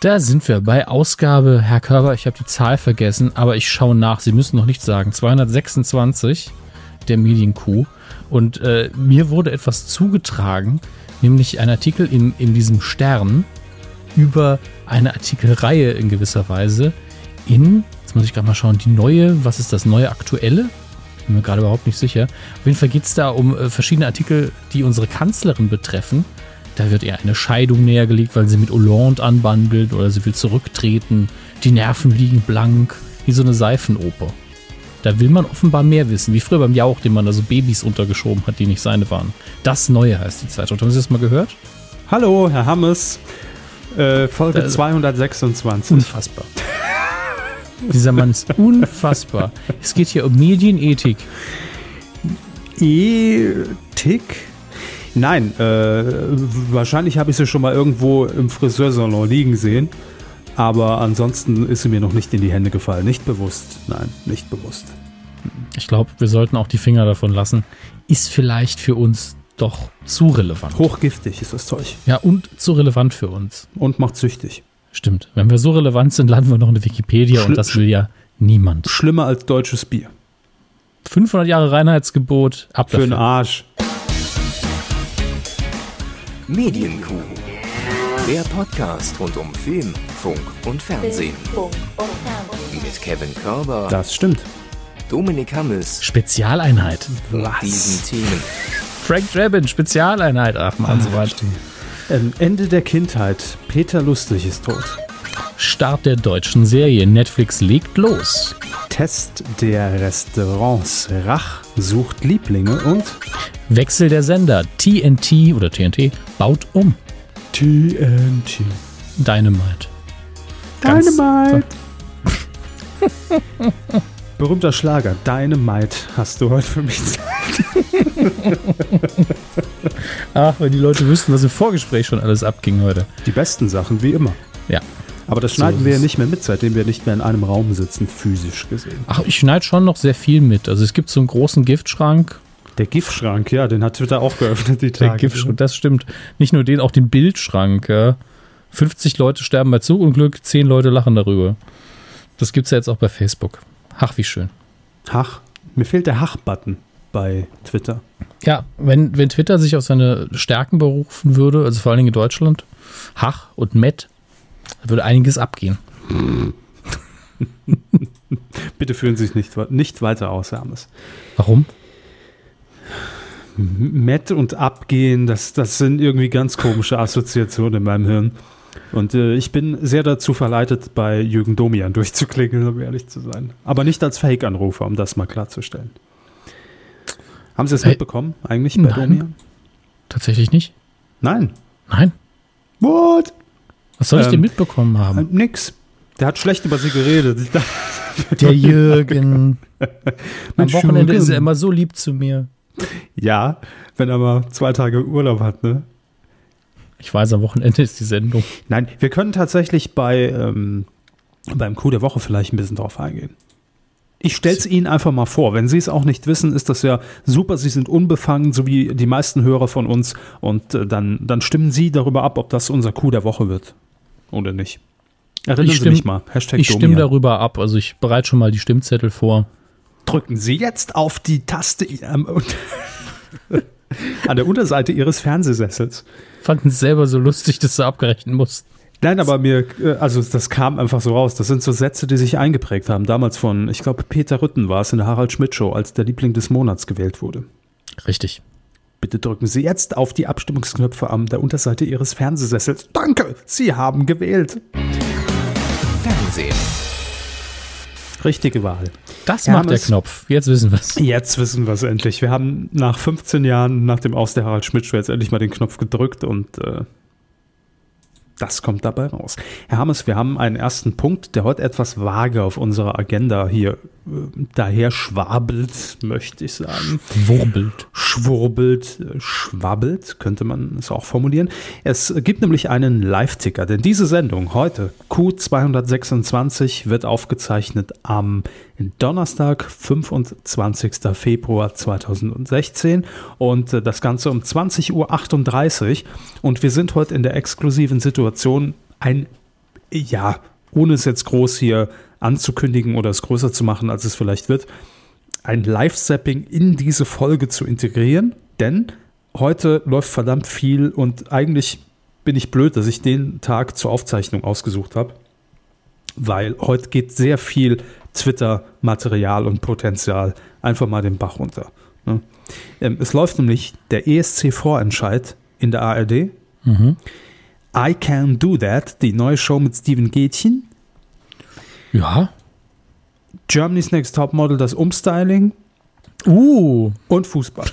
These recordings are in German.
Da sind wir bei Ausgabe, Herr Körber, ich habe die Zahl vergessen, aber ich schaue nach, Sie müssen noch nichts sagen. 226 der Medienkuh. Und äh, mir wurde etwas zugetragen, nämlich ein Artikel in, in diesem Stern über eine Artikelreihe in gewisser Weise in, jetzt muss ich gerade mal schauen, die neue, was ist das neue aktuelle? Bin mir gerade überhaupt nicht sicher. Auf jeden Fall geht es da um äh, verschiedene Artikel, die unsere Kanzlerin betreffen. Da wird ihr eine Scheidung nähergelegt, weil sie mit Hollande anbandelt oder sie will zurücktreten. Die Nerven liegen blank, wie so eine Seifenoper. Da will man offenbar mehr wissen, wie früher beim Jauch, den man da so Babys untergeschoben hat, die nicht seine waren. Das Neue heißt die Zeitung. Haben Sie das mal gehört? Hallo, Herr Hammes. Äh, Folge äh, 226. Unfassbar. Dieser Mann ist unfassbar. Es geht hier um Medienethik. Ethik? Nein, äh, wahrscheinlich habe ich sie schon mal irgendwo im Friseursalon liegen sehen. Aber ansonsten ist sie mir noch nicht in die Hände gefallen. Nicht bewusst. Nein, nicht bewusst. Ich glaube, wir sollten auch die Finger davon lassen. Ist vielleicht für uns doch zu relevant. Hochgiftig ist das Zeug. Ja, und zu relevant für uns. Und macht süchtig. Stimmt. Wenn wir so relevant sind, landen wir noch in der Wikipedia Schli und das will ja niemand. Schlimmer als deutsches Bier. 500 Jahre Reinheitsgebot. Ab Für den Arsch. Medienkuh. Der Podcast rund um Film, Funk und Fernsehen. Mit Kevin Körber. Das stimmt. Dominik Hammes. Spezialeinheit. Was? Diesen Themen. Frank Drabin, Spezialeinheit. Ach man, so weiter. Ähm, Ende der Kindheit. Peter Lustig ist tot. Start der deutschen Serie. Netflix legt los. Test der Restaurants. Rach sucht Lieblinge und Wechsel der Sender. TNT oder TNT baut um. TNT. Dynamite. Dynamite. Berühmter Schlager. Dynamite hast du heute für mich. Ach, wenn die Leute wüssten, was im Vorgespräch schon alles abging heute. Die besten Sachen, wie immer. Ja. Aber das schneiden so wir ja nicht mehr mit, seitdem wir nicht mehr in einem Raum sitzen, physisch gesehen. Ach, ich schneide schon noch sehr viel mit. Also es gibt so einen großen Giftschrank. Der Giftschrank, ja, den hat Twitter auch geöffnet, die Tage. Der Giftschrank, das stimmt. Nicht nur den, auch den Bildschrank. Ja. 50 Leute sterben bei Zugunglück, 10 Leute lachen darüber. Das gibt es ja jetzt auch bei Facebook. Ach, wie schön. Hach. Mir fehlt der Hach-Button bei Twitter. Ja, wenn, wenn Twitter sich auf seine Stärken berufen würde, also vor allen Dingen in Deutschland, Hach und Met, würde einiges abgehen. Bitte führen Sie sich nicht, nicht weiter aus, Hermes. Warum? Met und abgehen, das, das sind irgendwie ganz komische Assoziationen in meinem Hirn. Und äh, ich bin sehr dazu verleitet, bei Jürgen Domian durchzuklingeln, um ehrlich zu sein. Aber nicht als Fake-Anrufer, um das mal klarzustellen. Haben Sie es hey, mitbekommen, eigentlich bei nein, Domian? Tatsächlich nicht. Nein. Nein. What? Was soll ich ähm, denn mitbekommen haben? Äh, nix. Der hat schlecht über sie geredet. Der Jürgen. Am Wochenende Jürgen. ist er immer so lieb zu mir. Ja, wenn er mal zwei Tage Urlaub hat, ne? Ich weiß, am Wochenende ist die Sendung. Nein, wir können tatsächlich bei ähm, beim Coup der Woche vielleicht ein bisschen drauf eingehen. Ich stelle es Ihnen einfach mal vor. Wenn Sie es auch nicht wissen, ist das ja super. Sie sind unbefangen, so wie die meisten Hörer von uns. Und äh, dann, dann stimmen Sie darüber ab, ob das unser Coup der Woche wird oder nicht. Erinnern ich Sie stimm, mich mal. Hashtag ich stimme darüber ab. Also ich bereite schon mal die Stimmzettel vor. Drücken Sie jetzt auf die Taste ähm, an der Unterseite Ihres Fernsehsessels. Fanden es selber so lustig, dass Sie abgerechnet mussten. Nein, aber mir, äh, also das kam einfach so raus. Das sind so Sätze, die sich eingeprägt haben. Damals von, ich glaube, Peter Rütten war es in der Harald Schmidt Show, als der Liebling des Monats gewählt wurde. Richtig. Bitte drücken Sie jetzt auf die Abstimmungsknöpfe an der Unterseite Ihres Fernsehsessels. Danke, Sie haben gewählt. Fernsehen. Richtige Wahl. Das Hermes, macht der Knopf. Jetzt wissen wir es. Jetzt wissen wir es endlich. Wir haben nach 15 Jahren nach dem Aus der Harald Schmidt Show jetzt endlich mal den Knopf gedrückt und äh, das kommt dabei raus. Herr Hammes, wir haben einen ersten Punkt, der heute etwas vage auf unserer Agenda hier äh, daher schwabelt, möchte ich sagen. Schwurbelt. Schwurbelt, äh, schwabbelt, könnte man es auch formulieren. Es gibt nämlich einen Live-Ticker, denn diese Sendung heute, Q226, wird aufgezeichnet am Donnerstag, 25. Februar 2016 und äh, das Ganze um 20.38 Uhr. Und wir sind heute in der exklusiven Situation, ein ja, ohne es jetzt groß hier anzukündigen oder es größer zu machen, als es vielleicht wird, ein Live-Zapping in diese Folge zu integrieren, denn heute läuft verdammt viel und eigentlich bin ich blöd, dass ich den Tag zur Aufzeichnung ausgesucht habe, weil heute geht sehr viel Twitter-Material und Potenzial einfach mal den Bach runter. Ne? Ähm, es läuft nämlich der ESC-Vorentscheid in der ARD. Mhm. I Can Do That, die neue Show mit Steven Gätchen. Ja. Germany's Next Topmodel, das Umstyling Uh. und Fußball.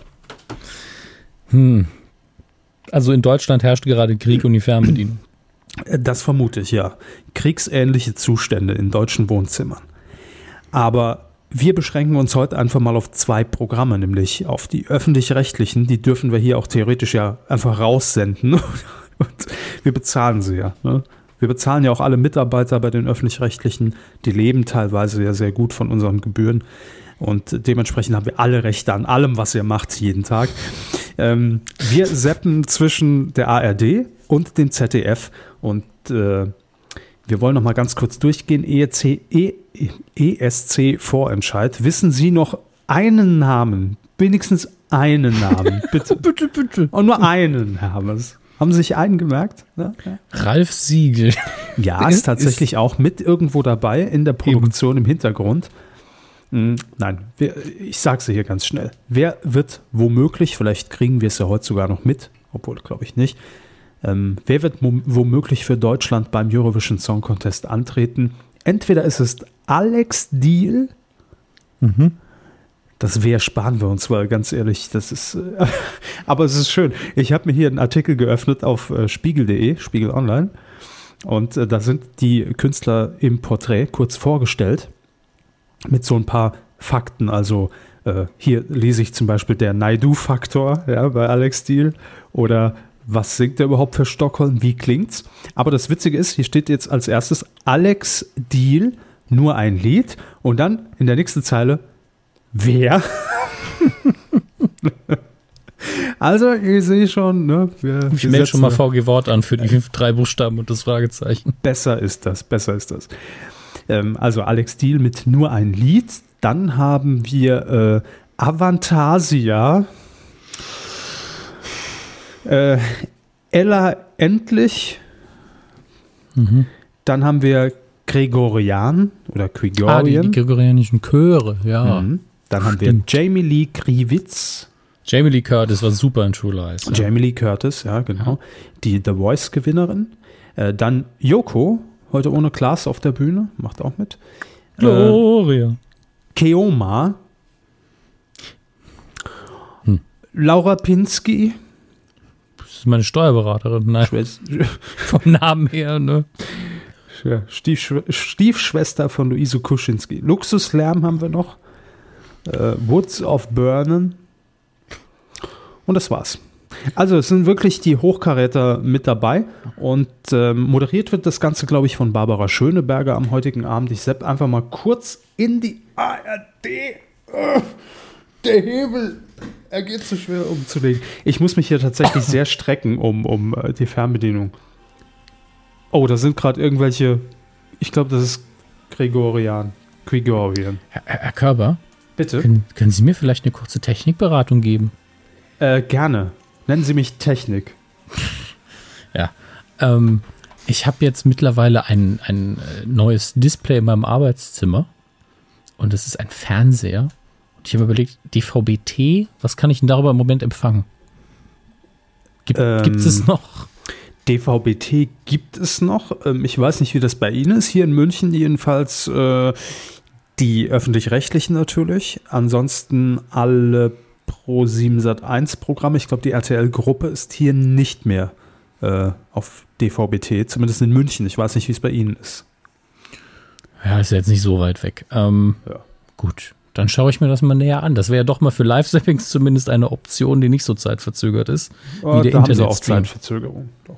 Hm. Also in Deutschland herrscht gerade Krieg und die Fernbedienung. Das vermute ich, ja. Kriegsähnliche Zustände in deutschen Wohnzimmern. Aber wir beschränken uns heute einfach mal auf zwei Programme, nämlich auf die öffentlich-rechtlichen. Die dürfen wir hier auch theoretisch ja einfach raussenden. Und wir bezahlen sie ja. Ne? Wir bezahlen ja auch alle Mitarbeiter bei den öffentlich-rechtlichen. Die leben teilweise ja sehr gut von unseren Gebühren. Und dementsprechend haben wir alle Rechte an allem, was ihr macht, jeden Tag. Ähm, wir seppen zwischen der ARD und dem ZDF und äh, wir wollen noch mal ganz kurz durchgehen. E EEC, e, ESC-Vorentscheid. Wissen Sie noch einen Namen? Wenigstens einen Namen, bitte. Bitte, bitte. Und nur einen, Herr Hammers. Haben Sie sich einen gemerkt? Ja, ja. Ralf Siegel. Ja, ist tatsächlich auch mit irgendwo dabei in der Produktion im Hintergrund. Hm, Nein, ich sage es hier ganz schnell. Wer wird womöglich, vielleicht kriegen wir es ja heute sogar noch mit, obwohl glaube ich nicht, ähm, wer wird womöglich für Deutschland beim Eurovision Song Contest antreten? Entweder ist es Alex Deal, das wer sparen wir uns, weil ganz ehrlich, das ist, äh, aber es ist schön. Ich habe mir hier einen Artikel geöffnet auf äh, spiegel.de, Spiegel Online. Und äh, da sind die Künstler im Porträt kurz vorgestellt mit so ein paar Fakten. Also äh, hier lese ich zum Beispiel der Naidu-Faktor ja, bei Alex Steele oder was singt er überhaupt für Stockholm, wie klingt's? Aber das Witzige ist, hier steht jetzt als erstes Alex Deal, nur ein Lied und dann in der nächsten Zeile wer? also, ich sehe schon, ne? Wir, Ich melde schon mal VG Wort an für die drei Buchstaben und das Fragezeichen. Besser ist das, besser ist das. Ähm, also Alex Deal mit nur ein Lied. Dann haben wir äh, Avantasia. Äh, Ella Endlich. Dann haben wir Gregorian oder Ah, die, Gregorian. die gregorianischen Chöre, ja. Mhm. Dann haben wir. Jamie Lee Kriwitz. Jamie Lee Curtis war super in True Lies. Ja. Jamie Lee Curtis, ja, genau. Die The Voice-Gewinnerin. Äh, dann Yoko, heute ohne Klaas auf der Bühne, macht auch mit. Äh, Gloria. Keoma. Hm. Laura Pinsky. Ist meine Steuerberaterin. Nein, Schwest- vom Namen her, ne? ja, Stiefschw Stiefschwester von Luise Kuschinski. Luxuslärm haben wir noch. Äh, Woods of Burnen. Und das war's. Also es sind wirklich die Hochkaräter mit dabei und ähm, moderiert wird das Ganze, glaube ich, von Barbara Schöneberger am heutigen Abend. Ich sepp einfach mal kurz in die ARD. Äh, der Hebel, er geht zu schwer umzulegen. Ich muss mich hier tatsächlich sehr strecken um, um äh, die Fernbedienung. Oh, da sind gerade irgendwelche, ich glaube, das ist Gregorian. Gregorian. Herr, Herr Körber, Bitte. können, können Sie mir vielleicht eine kurze Technikberatung geben? Äh, gerne. Nennen Sie mich Technik. Ja. Ähm, ich habe jetzt mittlerweile ein, ein äh, neues Display in meinem Arbeitszimmer und es ist ein Fernseher. Ich habe überlegt, DVB-T, was kann ich denn darüber im Moment empfangen? Gibt Ähm, es noch? DVB-T gibt es noch. Ähm, ich weiß nicht, wie das bei Ihnen ist. Hier in München jedenfalls äh, die öffentlich-rechtlichen natürlich. Ansonsten alle Pro 7 Sat 1 Programme. Ich glaube, die RTL-Gruppe ist hier nicht mehr äh, auf DVB-T, zumindest in München. Ich weiß nicht, wie es bei Ihnen ist. Ja, ist ja jetzt nicht so weit weg. Ähm, Ja. Gut, dann schaue ich mir das mal näher an. Das wäre ja doch mal für Live-Zappings zumindest eine Option, die nicht so zeitverzögert ist. Oh, der da haben Sie auch. Zeitverzögerung. Doch,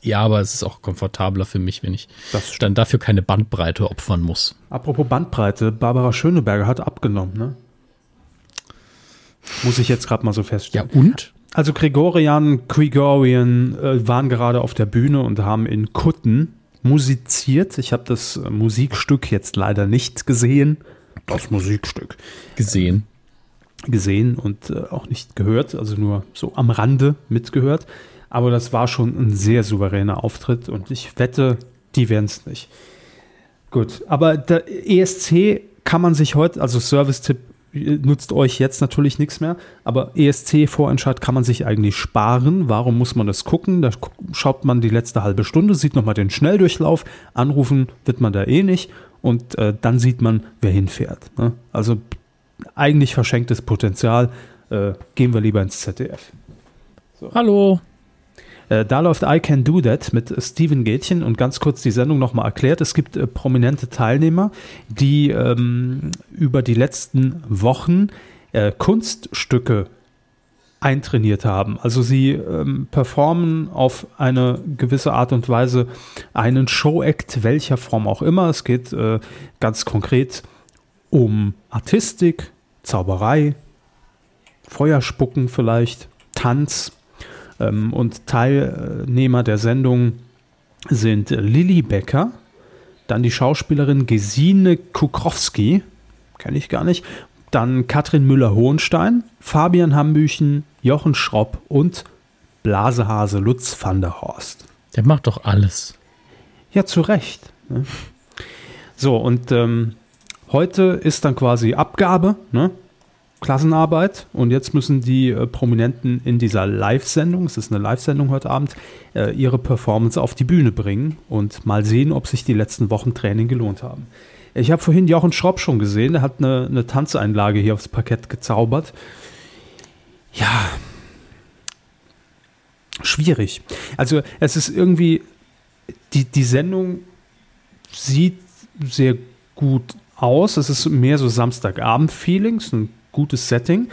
Ja, aber es ist auch komfortabler für mich, wenn ich dann dafür keine Bandbreite opfern muss. Apropos Bandbreite, Barbara Schöneberger hat abgenommen, ne? Muss ich jetzt gerade mal so feststellen. und? Also Gregorian, Gregorian äh, waren gerade auf der Bühne und haben in Kutten musiziert. Ich habe das äh, Musikstück jetzt leider nicht gesehen. Das Musikstück Gesehen. gesehen und äh, auch nicht gehört, also nur so am Rande mitgehört. Aber das war schon ein sehr souveräner Auftritt und ich wette, die werden es nicht. Gut, aber der ESC kann man sich heute, also Service-Tipp äh, nutzt euch jetzt natürlich nichts mehr, aber ESC-Vorentscheid kann man sich eigentlich sparen. Warum muss man das gucken? Da schaut man die letzte halbe Stunde, sieht nochmal den Schnelldurchlauf, anrufen wird man da eh nicht und äh, dann sieht man, wer hinfährt. Ne? Also eigentlich verschenktes Potenzial. Äh, gehen wir lieber ins ZDF. Hallo. Äh, da läuft I Can Do That mit Steven Gätchen und ganz kurz die Sendung nochmal erklärt. Es gibt äh, prominente Teilnehmer, die ähm, über die letzten Wochen äh, Kunststücke eintrainiert haben. Also sie ähm, performen auf eine gewisse Art und Weise einen Show-Act, welcher Form auch immer. Es geht äh, ganz konkret um Artistik, Zauberei, Feuerspucken vielleicht, Tanz. Ähm, und Teilnehmer der Sendung sind Lilly Becker, dann die Schauspielerin Gesine Kukrowski, kenne ich gar nicht, dann Katrin Müller-Hohenstein, Fabian Hambüchen, Jochen Schropp und Blasehase Lutz van der Horst. Der macht doch alles. Ja, zu Recht. Ne? So, und ähm, heute ist dann quasi Abgabe, ne? Klassenarbeit. Und jetzt müssen die äh, Prominenten in dieser Live-Sendung, es ist eine Live-Sendung heute Abend, äh, ihre Performance auf die Bühne bringen und mal sehen, ob sich die letzten Wochen Training gelohnt haben. Ich habe vorhin Jochen Schropp schon gesehen, der hat eine, eine Tanzeinlage hier aufs Parkett gezaubert. Ja, schwierig. Also es ist irgendwie, die, die Sendung sieht sehr gut aus. Es ist mehr so Samstagabend-Feeling, ein gutes Setting.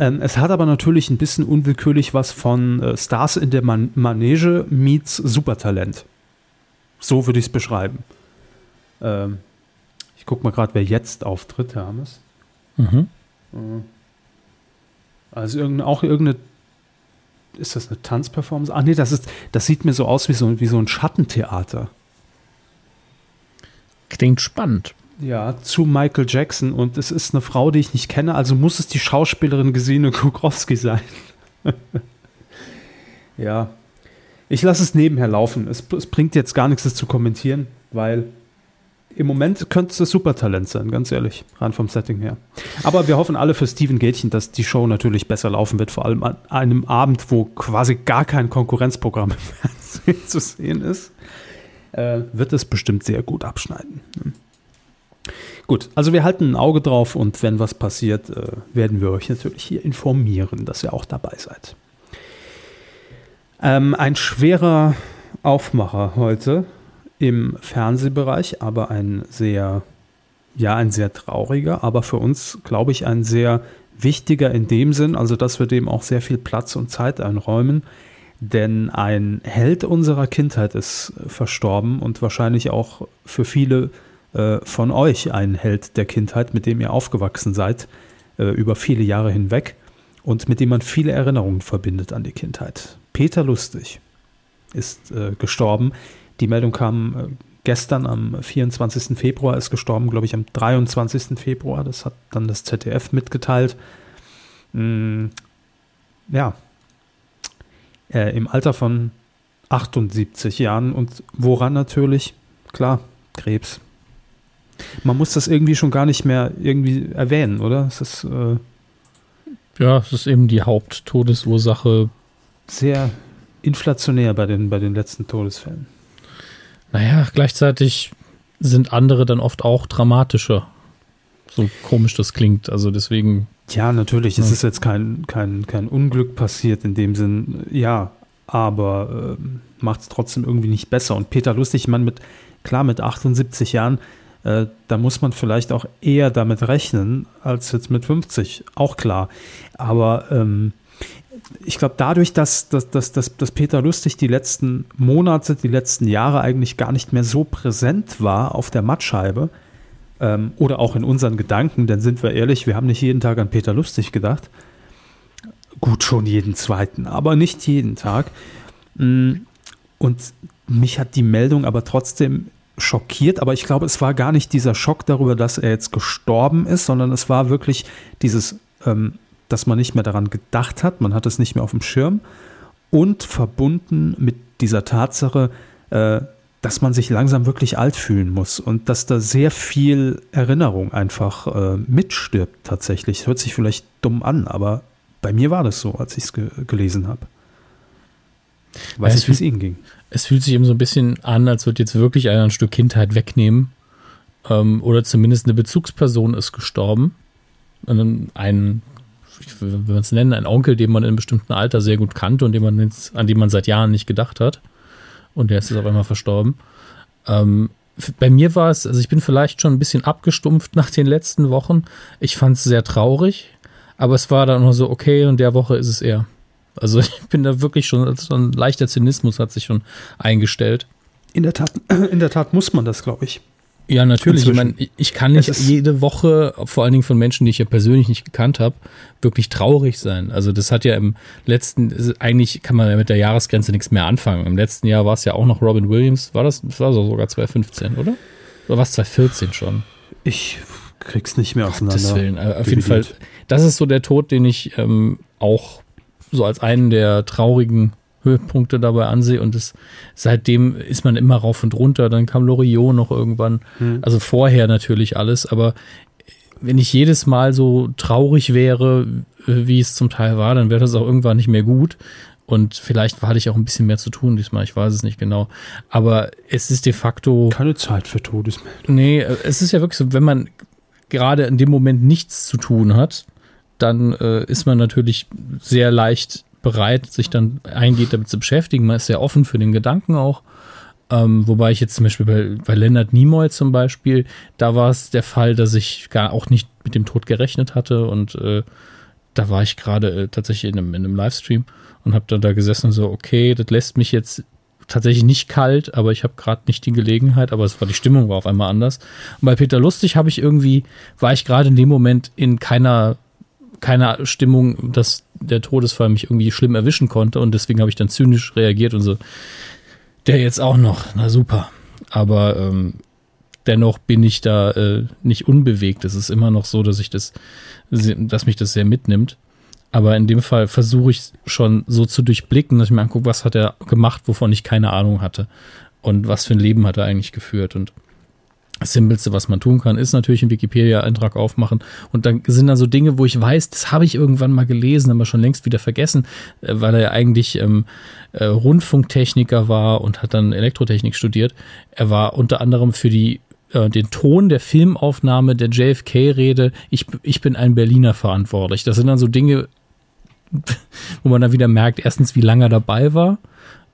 Ähm, es hat aber natürlich ein bisschen unwillkürlich was von äh, Stars in der Man Manege meets Supertalent. So würde ich es beschreiben. Ähm, ich gucke mal gerade, wer jetzt auftritt, Hermes. Mhm. Also irgendeine, auch irgendeine. Ist das eine Tanzperformance? Ah, nee, das, ist, das sieht mir so aus wie so, wie so ein Schattentheater. Klingt spannend. Ja, zu Michael Jackson und es ist eine Frau, die ich nicht kenne, also muss es die Schauspielerin Gesine Kukrowski sein. ja. Ich lasse es nebenher laufen. Es, es bringt jetzt gar nichts, das zu kommentieren, weil im Moment könnte es das Supertalent sein, ganz ehrlich, rein vom Setting her. Aber wir hoffen alle für Steven Gätchen, dass die Show natürlich besser laufen wird, vor allem an einem Abend, wo quasi gar kein Konkurrenzprogramm im Fernsehen zu sehen ist, äh, wird es bestimmt sehr gut abschneiden. Gut, also wir halten ein Auge drauf und wenn was passiert, äh, werden wir euch natürlich hier informieren, dass ihr auch dabei seid. Ähm, ein schwerer Aufmacher heute im Fernsehbereich, aber ein sehr, ja, ein sehr trauriger, aber für uns, glaube ich, ein sehr wichtiger in dem Sinn, also dass wir dem auch sehr viel Platz und Zeit einräumen. Denn ein Held unserer Kindheit ist verstorben und wahrscheinlich auch für viele äh, von euch ein Held der Kindheit, mit dem ihr aufgewachsen seid, äh, über viele Jahre hinweg und mit dem man viele Erinnerungen verbindet an die Kindheit. Peter Lustig ist äh, gestorben. Die Meldung kam äh, gestern am 24. Februar, ist gestorben, glaube ich, am 23. Februar. Das hat dann das ZDF mitgeteilt. Mm, ja, äh, im Alter von 78 Jahren und woran natürlich? Klar, Krebs. Man muss das irgendwie schon gar nicht mehr irgendwie erwähnen, oder? Es ist äh, Ja, es ist eben die Haupttodesursache. sehr inflationär bei den, bei den letzten Todesfällen. Naja, gleichzeitig sind andere dann oft auch dramatischer. So komisch das klingt. Also deswegen, Ja, natürlich, es Ja. ist jetzt kein, kein, kein Unglück passiert in dem Sinn, ja, aber ähm, macht es trotzdem irgendwie nicht besser. Und Peter Lustig, ich meine, mit, klar, mit 78 Jahren, äh, da muss man vielleicht auch eher damit rechnen, als jetzt mit 50, auch klar. Aber ähm, ich glaube, dadurch, dass, dass, dass, dass, dass Peter Lustig die letzten Monate, die letzten Jahre eigentlich gar nicht mehr so präsent war auf der Mattscheibe, ähm, oder auch in unseren Gedanken, denn sind wir ehrlich, wir haben nicht jeden Tag an Peter Lustig gedacht. Gut, schon jeden zweiten, aber nicht jeden Tag. Mm, Und mich hat die Meldung aber trotzdem schockiert, aber ich glaube, es war gar nicht dieser Schock darüber, dass er jetzt gestorben ist, sondern es war wirklich dieses, ähm, dass man nicht mehr daran gedacht hat, man hat es nicht mehr auf dem Schirm und verbunden mit dieser Tatsache, äh, dass man sich langsam wirklich alt fühlen muss und dass da sehr viel Erinnerung einfach äh, mitstirbt tatsächlich. Hört sich vielleicht dumm an, aber bei mir war das so, als ich es ge gelesen habe. Weiß nicht, wie es Ihnen ging. Es fühlt sich eben so ein bisschen an, als würde jetzt wirklich einer ein Stück Kindheit wegnehmen. Ähm, oder zumindest eine Bezugsperson ist gestorben. Ein, wie man es nennen, ein Onkel, den man in einem bestimmten Alter sehr gut kannte und den man jetzt, an den man seit Jahren nicht gedacht hat. Und der ist jetzt auf einmal verstorben. Ähm, bei mir war es, also ich bin vielleicht schon ein bisschen abgestumpft nach den letzten Wochen. Ich fand es sehr traurig, aber es war dann nur so, okay, und der Woche ist es eher. Also ich bin da wirklich schon, so ein leichter Zynismus hat sich schon eingestellt. In der Tat, in der Tat muss man das, glaube ich. Ja, natürlich. Ich, meine, ich kann nicht jede Woche, vor allen Dingen von Menschen, die ich ja persönlich nicht gekannt habe, wirklich traurig sein. Also das hat ja im letzten, eigentlich kann man ja mit der Jahresgrenze nichts mehr anfangen. Im letzten Jahr war es ja auch noch Robin Williams. War das, das war sogar 2015, oder? Oder war es 2014 schon? Ich krieg's nicht mehr auseinander. Willen. Auf jeden Fall, das ist so der Tod, den ich ähm, auch so als einen der traurigen Höhepunkte dabei ansehe und es, seitdem ist man immer rauf und runter. Dann kam Loriot noch irgendwann. Mhm. Also vorher natürlich alles, aber wenn ich jedes Mal so traurig wäre, wie es zum Teil war, dann wäre das auch irgendwann nicht mehr gut. Und vielleicht hatte ich auch ein bisschen mehr zu tun diesmal, ich weiß es nicht genau. Aber es ist de facto. Keine Zeit für Todesmeldungen. Nee, es ist ja wirklich so, wenn man gerade in dem Moment nichts zu tun hat, dann äh, ist man natürlich sehr leicht bereit, sich dann eingeht, damit zu beschäftigen. Man ist sehr offen für den Gedanken auch. Ähm, wobei ich jetzt zum Beispiel bei, bei Leonard Nimoy zum Beispiel, da war es der Fall, dass ich gar auch nicht mit dem Tod gerechnet hatte und äh, da war ich gerade äh, tatsächlich in einem, in einem Livestream und habe dann da gesessen und so, okay, das lässt mich jetzt tatsächlich nicht kalt, aber ich habe gerade nicht die Gelegenheit, aber es war die Stimmung war auf einmal anders. Und bei Peter Lustig habe ich irgendwie, war ich gerade in dem Moment in keiner keiner Stimmung, dass der Todesfall mich irgendwie schlimm erwischen konnte und deswegen habe ich dann zynisch reagiert und so, der jetzt auch noch, na super. Aber ähm, dennoch bin ich da äh, nicht unbewegt. Es ist immer noch so, dass ich das, dass mich das sehr mitnimmt. Aber in dem Fall versuche ich schon so zu durchblicken, dass ich mir angucke, was hat er gemacht, wovon ich keine Ahnung hatte. Und was für ein Leben hat er eigentlich geführt. Und das Simpelste, was man tun kann, ist natürlich einen Wikipedia-Eintrag aufmachen. Und dann sind da so Dinge, wo ich weiß, das habe ich irgendwann mal gelesen, aber schon längst wieder vergessen, äh, weil er ja eigentlich ähm, äh, Rundfunktechniker war und hat dann Elektrotechnik studiert. Er war unter anderem für die äh, den Ton der Filmaufnahme der JFK-Rede, ich, ich bin ein Berliner verantwortlich. Das sind dann so Dinge, wo man dann wieder merkt, erstens, wie lange er dabei war,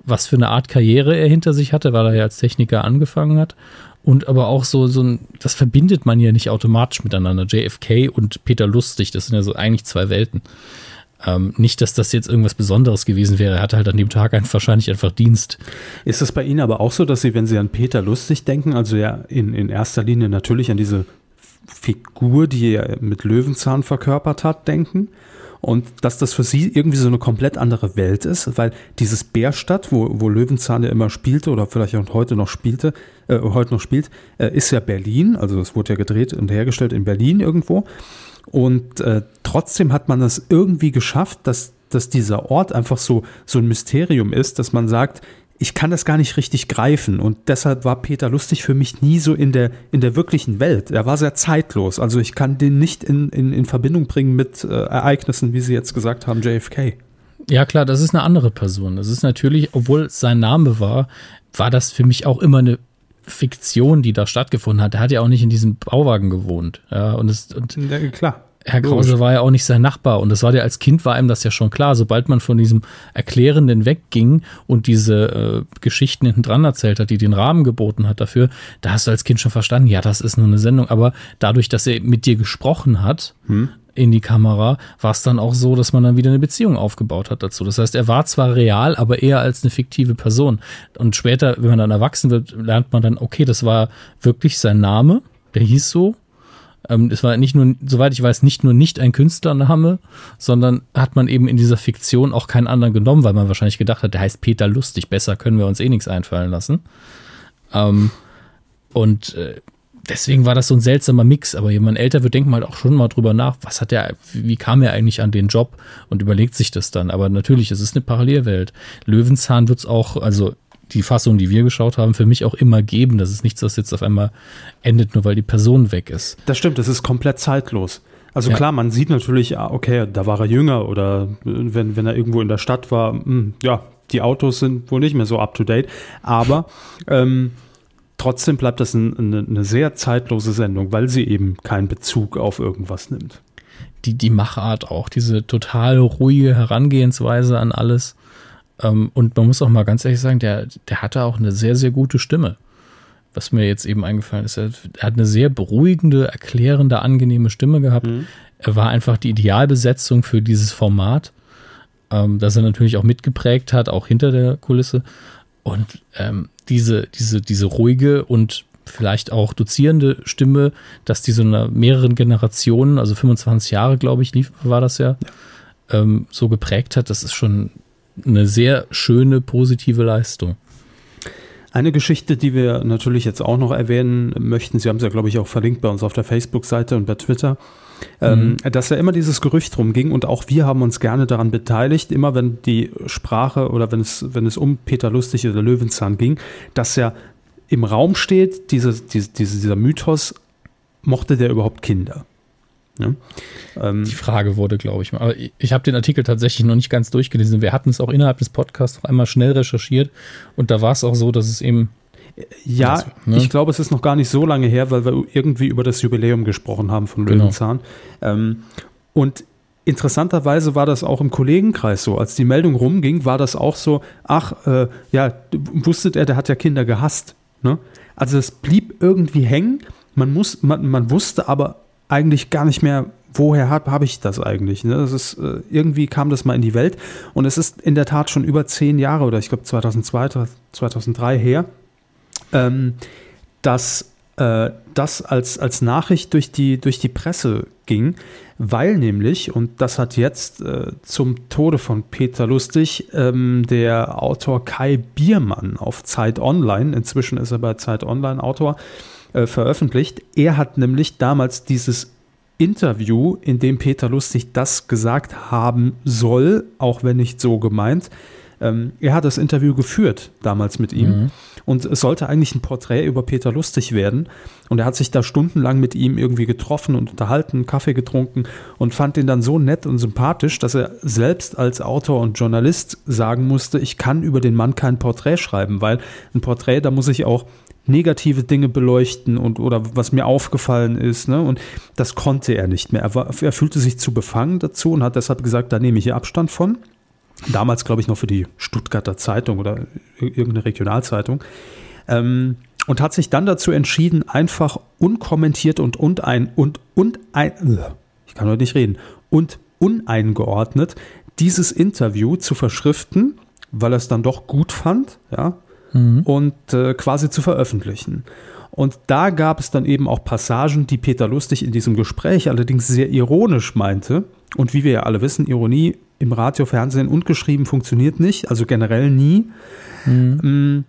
was für eine Art Karriere er hinter sich hatte, weil er ja als Techniker angefangen hat und aber auch so, so ein, das verbindet man ja nicht automatisch miteinander. JFK und Peter Lustig, das sind ja so eigentlich zwei Welten. Ähm, nicht, dass das jetzt irgendwas Besonderes gewesen wäre. Er hatte halt an dem Tag einfach, wahrscheinlich einfach Dienst. Ist es bei Ihnen aber auch so, dass Sie, wenn Sie an Peter Lustig denken, also ja in, in erster Linie natürlich an diese Figur, die er mit Löwenzahn verkörpert hat, denken? Und dass das für sie irgendwie so eine komplett andere Welt ist, weil dieses Bärstadt, wo, wo Löwenzahn ja immer spielte oder vielleicht auch heute noch spielte, äh, heute noch spielt, äh, ist ja Berlin, also es wurde ja gedreht und hergestellt in Berlin irgendwo. Und äh, trotzdem hat man es irgendwie geschafft, dass, dass dieser Ort einfach so, so ein Mysterium ist, dass man sagt, ich kann das gar nicht richtig greifen und deshalb war Peter Lustig für mich nie so in der, in der wirklichen Welt. Er war sehr zeitlos. Also ich kann den nicht in, in, in Verbindung bringen mit äh, Ereignissen, wie Sie jetzt gesagt haben, JFK. Ja klar, das ist eine andere Person. Das ist natürlich, obwohl es sein Name war, war das für mich auch immer eine Fiktion, die da stattgefunden hat. Er hat ja auch nicht in diesem Bauwagen gewohnt. Ja, und es, und ja, klar. Herr Krause war ja auch nicht sein Nachbar und das war ja als Kind war ihm das ja schon klar. Sobald man von diesem Erklärenden wegging und diese äh, Geschichten hinten dran erzählt hat, die den Rahmen geboten hat dafür, da hast du als Kind schon verstanden, ja, das ist nur eine Sendung. Aber dadurch, dass er mit dir gesprochen hat, hm. in die Kamera, war es dann auch so, dass man dann wieder eine Beziehung aufgebaut hat dazu. Das heißt, er war zwar real, aber eher als eine fiktive Person. Und später, wenn man dann erwachsen wird, lernt man dann, okay, das war wirklich sein Name, der hieß so Ähm, es war nicht nur, soweit ich weiß, nicht nur nicht ein Künstlername, sondern hat man eben in dieser Fiktion auch keinen anderen genommen, weil man wahrscheinlich gedacht hat, der heißt Peter Lustig, besser können wir uns eh nichts einfallen lassen. Ähm, und äh, deswegen war das so ein seltsamer Mix. Aber jemand älter wird, denkt mal auch schon mal drüber nach, was hat er, wie kam er eigentlich an den Job und überlegt sich das dann. Aber natürlich, es ist eine Parallelwelt. Löwenzahn wird es auch, also die Fassung, die wir geschaut haben, für mich auch immer geben. Das ist nichts, was jetzt auf einmal endet, nur weil die Person weg ist. Das stimmt, das ist komplett zeitlos. Also ja. klar, man sieht natürlich, ah, okay, da war er jünger oder wenn, wenn er irgendwo in der Stadt war, mh, hm, ja, die Autos sind wohl nicht mehr so up to date. Aber ähm, trotzdem bleibt das ein, eine, eine sehr zeitlose Sendung, weil sie eben keinen Bezug auf irgendwas nimmt. Die, die Machart auch, diese total ruhige Herangehensweise an alles. Ähm, und man muss auch mal ganz ehrlich sagen, der, der hatte auch eine sehr, sehr gute Stimme. Was mir jetzt eben eingefallen ist. Er, hat eine sehr beruhigende, erklärende, angenehme Stimme gehabt. Mhm. Er war einfach die Idealbesetzung für dieses Format, ähm, das er natürlich auch mitgeprägt hat, auch hinter der Kulisse. Und ähm, diese, diese, diese ruhige und vielleicht auch dozierende Stimme, dass die so einer mehreren Generationen, also 25 Jahre, glaube ich, lief, war das ja, ja. Ähm, so geprägt hat, das ist schon eine sehr schöne, positive Leistung. Eine Geschichte, die wir natürlich jetzt auch noch erwähnen möchten, Sie haben es ja, glaube ich, auch verlinkt bei uns auf der Facebook-Seite und bei Twitter, ähm, mhm. dass ja immer dieses Gerücht rumging und auch wir haben uns gerne daran beteiligt, immer wenn die Sprache oder wenn es, wenn es um Peter Lustig oder Löwenzahn ging, dass ja im Raum steht, diese, diese, dieser Mythos, mochte der überhaupt Kinder? Ja. Ähm, die Frage wurde, glaube ich, mal. Aber ich habe den Artikel tatsächlich noch nicht ganz durchgelesen. Wir hatten es auch innerhalb des Podcasts noch einmal schnell recherchiert und da war es auch so, dass es eben. Ja, also, ne? ich glaube, es ist noch gar nicht so lange her, weil wir irgendwie über das Jubiläum gesprochen haben von genau. Löwenzahn. Genau. Ähm, und interessanterweise war das auch im Kollegenkreis so. Als die Meldung rumging, war das auch so, ach, äh, ja, wusstet er, der hat ja Kinder gehasst. Ne? Also es blieb irgendwie hängen. Man, muss, man, man wusste aber eigentlich gar nicht mehr, woher habe hab ich das eigentlich? Ne? Das ist, äh, irgendwie kam das mal in die Welt und es ist in der Tat schon über zehn Jahre oder ich glaube 2002, 2003 her, ähm, dass äh, das als, als Nachricht durch die, durch die Presse ging, weil nämlich, und das hat jetzt äh, zum Tode von Peter Lustig ähm, der Autor Kai Biermann auf Zeit Online, inzwischen ist er bei Zeit Online Autor, äh, veröffentlicht. Er hat nämlich damals dieses Interview, in dem Peter Lustig das gesagt haben soll, auch wenn nicht so gemeint. Ähm, er hat das Interview geführt damals mit ihm mhm. und es sollte eigentlich ein Porträt über Peter Lustig werden. Und er hat sich da stundenlang mit ihm irgendwie getroffen und unterhalten, Kaffee getrunken und fand ihn dann so nett und sympathisch, dass er selbst als Autor und Journalist sagen musste, ich kann über den Mann kein Porträt schreiben, weil ein Porträt, da muss ich auch negative Dinge beleuchten und oder was mir aufgefallen ist. Ne? Und das konnte er nicht mehr. Er, war, er fühlte sich zu befangen dazu und hat deshalb gesagt, da nehme ich hier Abstand von. Damals, glaube ich, noch für die Stuttgarter Zeitung oder irgendeine Regionalzeitung. Ähm, und hat sich dann dazu entschieden, einfach unkommentiert und, und ein und, und ein, ich kann heute nicht reden, und uneingeordnet dieses Interview zu verschriften, weil er es dann doch gut fand, ja, mhm. und äh, quasi zu veröffentlichen. Und da gab es dann eben auch Passagen, die Peter Lustig in diesem Gespräch allerdings sehr ironisch meinte. Und wie wir ja alle wissen, Ironie im Radio, Fernsehen und geschrieben funktioniert nicht, also generell nie. Mhm. Mm,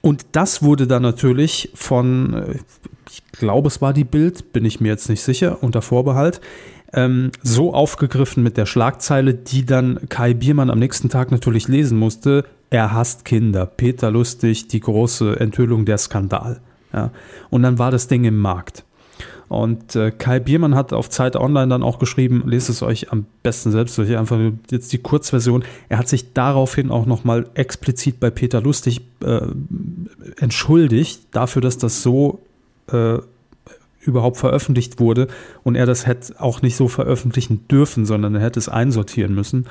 und das wurde dann natürlich von, äh, ich glaube, es war die Bild, bin ich mir jetzt nicht sicher, unter Vorbehalt, ähm, so aufgegriffen mit der Schlagzeile, die dann Kai Biermann am nächsten Tag natürlich lesen musste. Er hasst Kinder. Peter Lustig, die große Enthüllung der Skandal. Ja. Und dann war das Ding im Markt. Und äh, Kai Biermann hat auf Zeit Online dann auch geschrieben, lest es euch am besten selbst durch, einfach jetzt die Kurzversion. Er hat sich daraufhin auch nochmal explizit bei Peter Lustig äh, entschuldigt dafür, dass das so äh, überhaupt veröffentlicht wurde und er das hätte auch nicht so veröffentlichen dürfen, sondern er hätte es einsortieren müssen.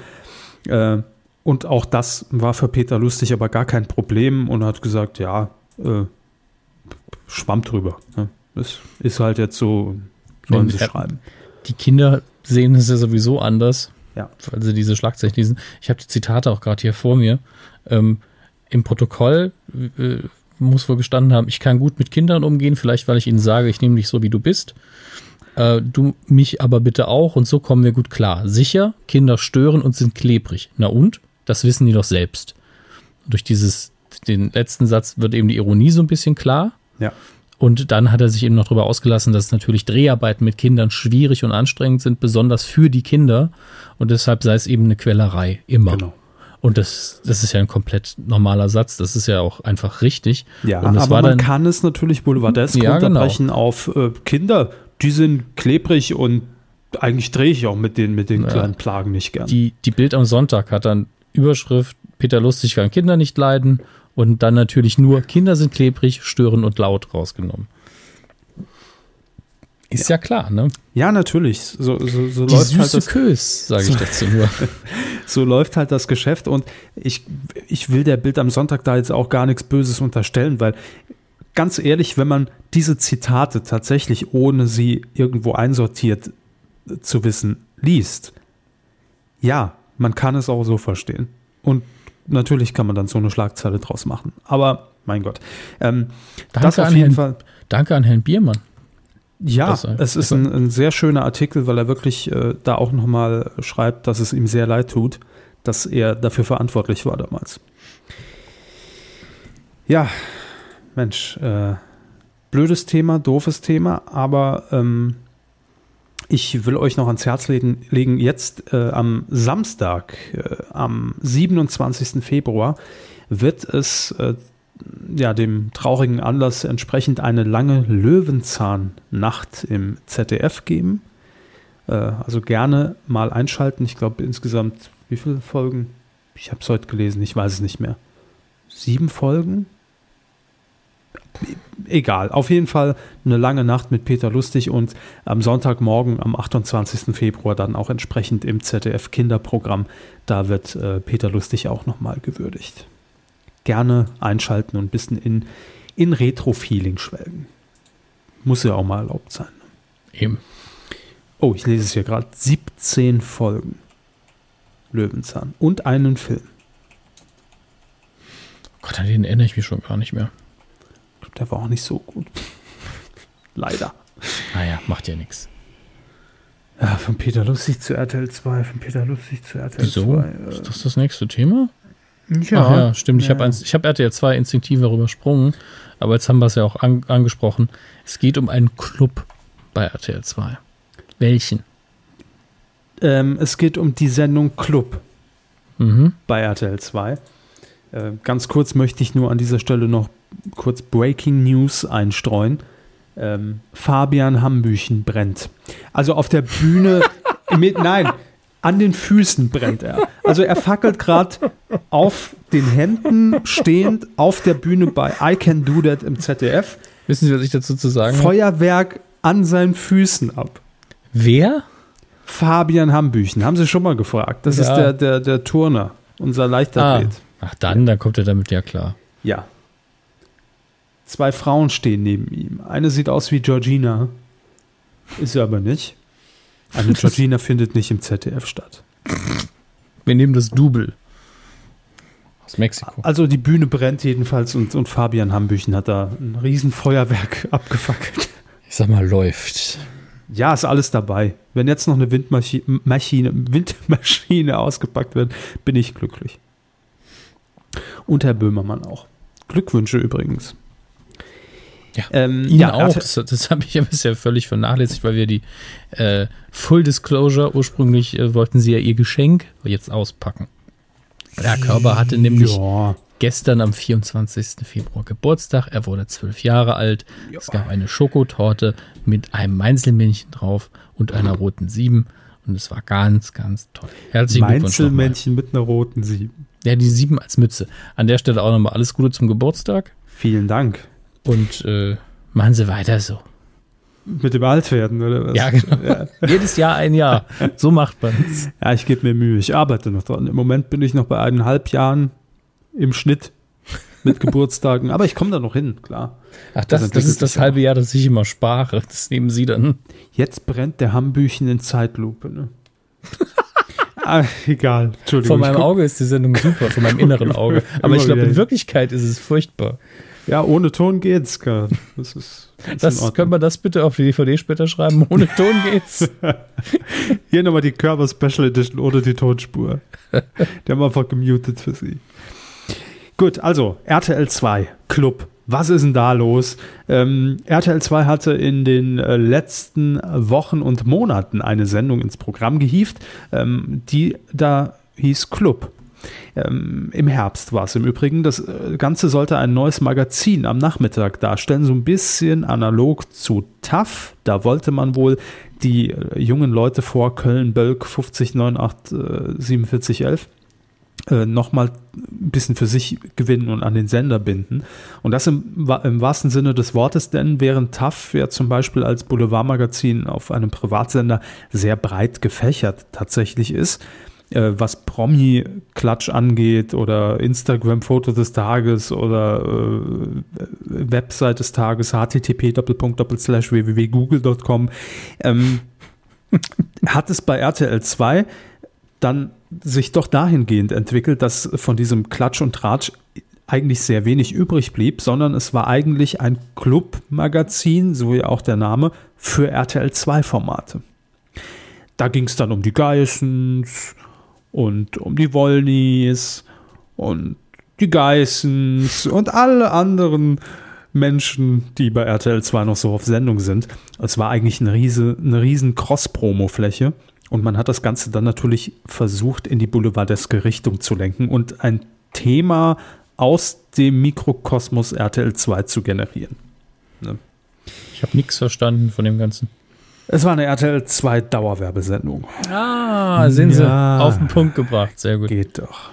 Äh, und auch das war für Peter Lustig aber gar kein Problem und hat gesagt, ja, äh, schwamm drüber. Ne? Das ist halt jetzt so, sollen sie schreiben. Die Kinder sehen es ja sowieso anders, ja. weil sie diese Schlagzeichen lesen. Ich habe die Zitate auch gerade hier vor mir. Ähm, Im Protokoll äh, muss wohl gestanden haben, ich kann gut mit Kindern umgehen, vielleicht weil ich ihnen sage, ich nehme dich so, wie du bist. Äh, du mich aber bitte auch und so kommen wir gut klar. Sicher, Kinder stören und sind klebrig. Na und? Das wissen die doch selbst. Durch dieses, den letzten Satz wird eben die Ironie so ein bisschen klar. Ja. Und dann hat er sich eben noch darüber ausgelassen, dass natürlich Dreharbeiten mit Kindern schwierig und anstrengend sind, besonders für die Kinder. Und deshalb sei es eben eine Quellerei. Immer. Genau. Und das, das ist ja ein komplett normaler Satz. Das ist ja auch einfach richtig. Ja, aber man dann, kann es natürlich boulevardesk Ja, genau. runterbrechen auf äh, Kinder, die sind klebrig und eigentlich drehe ich auch mit den, mit den Ja. kleinen Plagen nicht gern. die, die Bild am Sonntag hat dann Überschrift, Peter Lustig kann Kinder nicht leiden. Und dann natürlich nur, Kinder sind klebrig, stören und laut rausgenommen. Ist ja, klar, ne? ja, natürlich. So, so, so Die läuft süße halt das, Kös, sage ich dazu nur. so läuft halt das Geschäft und ich, ich will der Bild am Sonntag da jetzt auch gar nichts Böses unterstellen, weil ganz ehrlich, wenn man diese Zitate tatsächlich ohne sie irgendwo einsortiert zu wissen liest, ja, man kann es auch so verstehen. Und natürlich kann man dann so eine Schlagzeile draus machen. Aber mein Gott. Ähm, das auf jeden Herrn- Fall. Danke an Herrn Biermann. Ja, es ist ein, ein sehr schöner Artikel, weil er wirklich äh, da auch nochmal schreibt, dass es ihm sehr leid tut, dass er dafür verantwortlich war damals. Ja, Mensch, äh, blödes Thema, doofes Thema, aber ähm, ich will euch noch ans Herz legen, legen jetzt äh, am Samstag, äh, am 27. Februar, wird es äh, ja, dem traurigen Anlass entsprechend eine lange Löwenzahnnacht im ZDF geben. Äh, also gerne mal einschalten. Ich glaube insgesamt, wie viele Folgen? Ich habe es heute gelesen, ich weiß es nicht mehr. Sieben Folgen? Egal, auf jeden Fall eine lange Nacht mit Peter Lustig und am Sonntagmorgen, am 28. Februar, dann auch entsprechend im ZDF Kinderprogramm. Da wird äh, Peter Lustig auch nochmal gewürdigt gerne einschalten und ein bisschen in, in Retro-Feeling schwelgen. Muss ja auch mal erlaubt sein. Eben. Oh, ich lese es hier gerade. 17 Folgen. Löwenzahn. Und einen Film. Gott, an den erinnere ich mich schon gar nicht mehr. Ich glaub, Der war auch nicht so gut. Leider. Naja, macht ja nichts. Ja, von Peter Lustig zu RTL 2, von Peter Lustig zu RTL Wieso? 2. Ist das das nächste Thema? Äh, Ach ja, stimmt. Ich Ja. habe hab RTL 2 instinktiv darüber übersprungen, aber jetzt haben wir es ja auch an, angesprochen. Es geht um einen Club bei RTL 2. Welchen? ähm, es geht um die Sendung Club. Mhm. bei RTL 2. Äh, ganz kurz möchte ich nur an dieser Stelle noch kurz Breaking News einstreuen. Ähm, Fabian Hambüchen brennt. Also auf der Bühne mit, nein, an den Füßen brennt er. Also er fackelt gerade auf den Händen stehend auf der Bühne bei I Can Do That im ZDF. Wissen Sie, was ich dazu zu sagen habe? Feuerwerk an seinen Füßen ab. Wer? Fabian Hambüchen, haben Sie schon mal gefragt. Das Ja. ist der, der, der Turner, unser Ah. Leichtathlet. Ach dann, dann kommt er damit ja klar. Ja. Zwei Frauen stehen neben ihm. Eine sieht aus wie Georgina. Ist sie aber nicht. Eine Georgina findet nicht im ZDF statt. Wir nehmen das Double. Aus Mexiko. Also die Bühne brennt jedenfalls und, und Fabian Hambüchen hat da ein Riesenfeuerwerk abgefackelt. Ich sag mal, läuft. Ja, ist alles dabei. Wenn jetzt noch eine Windmaschine, Maschine, Windmaschine ausgepackt wird, bin ich glücklich. Und Herr Böhmermann auch. Glückwünsche übrigens. Ja, ähm, Ihnen ja, auch. Das, das habe ich ja bisher völlig vernachlässigt, weil wir die äh, Full Disclosure ursprünglich äh, wollten sie ja ihr Geschenk jetzt auspacken. Der Körper hatte nämlich Ja. gestern am 24. Februar Geburtstag. Er wurde zwölf Jahre alt. Es gab eine Schokotorte mit einem Meinzelmännchen drauf und einer roten Sieben. Und es war ganz, ganz toll. Herzlichen Glückwunsch. Meinzelmännchen mit einer roten Sieben. Ja, die Sieben als Mütze. An der Stelle auch nochmal alles Gute zum Geburtstag. Vielen Dank. Und äh, machen Sie weiter so. Mit dem Altwerden, oder was? Ja, genau. Ja, Jedes Jahr ein Jahr. So macht man's. ja ich gebe mir Mühe. Ich arbeite noch dran. Im Moment bin ich noch bei eineinhalb Jahren im Schnitt mit Geburtstagen. Aber ich komme da noch hin, klar. Ach, Das das, das ist das halbe Jahr, das ich immer spare. Das nehmen Sie dann. Jetzt brennt der Hambüchen in Zeitlupe, ne? ah, egal. Entschuldigung. Vor meinem guck- Auge ist die Sendung super, vor meinem inneren Auge. Aber ich glaube, in. Wirklichkeit ist es furchtbar. Ja, ohne Ton geht's. Karl. Das ist in Das, können wir das bitte auf die DVD später schreiben? Ohne Ton geht's. Hier nochmal die Körper Special Edition ohne die Tonspur. Die haben wir einfach gemutet für Sie. Gut, also RTL 2, Club. Was ist denn da los? Ähm, RTL 2 hatte in den äh, letzten Wochen und Monaten eine Sendung ins Programm gehievt, ähm, die da hieß Club. Ähm, Im Herbst war es im Übrigen. Das äh, Ganze sollte ein neues Magazin am Nachmittag darstellen, so ein bisschen analog zu TAF. Da wollte man wohl die äh, jungen Leute vor Köln, Bölk 50 98 äh, 47 11 äh, nochmal ein bisschen für sich gewinnen und an den Sender binden. Und das im, im wahrsten Sinne des Wortes, denn während TAF ja zum Beispiel als Boulevardmagazin auf einem Privatsender sehr breit gefächert tatsächlich ist, äh, was Promi-Klatsch angeht oder Instagram-Foto des Tages oder äh, Website des Tages, http www.google.com, ähm, hat es bei RTL 2 dann sich doch dahingehend entwickelt, dass von diesem Klatsch und Tratsch eigentlich sehr wenig übrig blieb, sondern es war eigentlich ein Club-Magazin, so wie auch der Name, für RTL 2 Formate. Da ging es dann um die Geissens und um die Wollnys und die Geissens und alle anderen Menschen, die bei RTL 2 noch so auf Sendung sind. Es war eigentlich eine, riese, eine riesen Cross-Promo-Fläche. Und man hat das Ganze dann natürlich versucht, in die boulevardeske Richtung zu lenken und ein Thema aus dem Mikrokosmos RTL 2 zu generieren. Ich habe nichts verstanden von dem Ganzen. Es war eine RTL 2 Dauerwerbesendung. Ah, sind sie Ja. auf den Punkt gebracht. Sehr gut. Geht doch.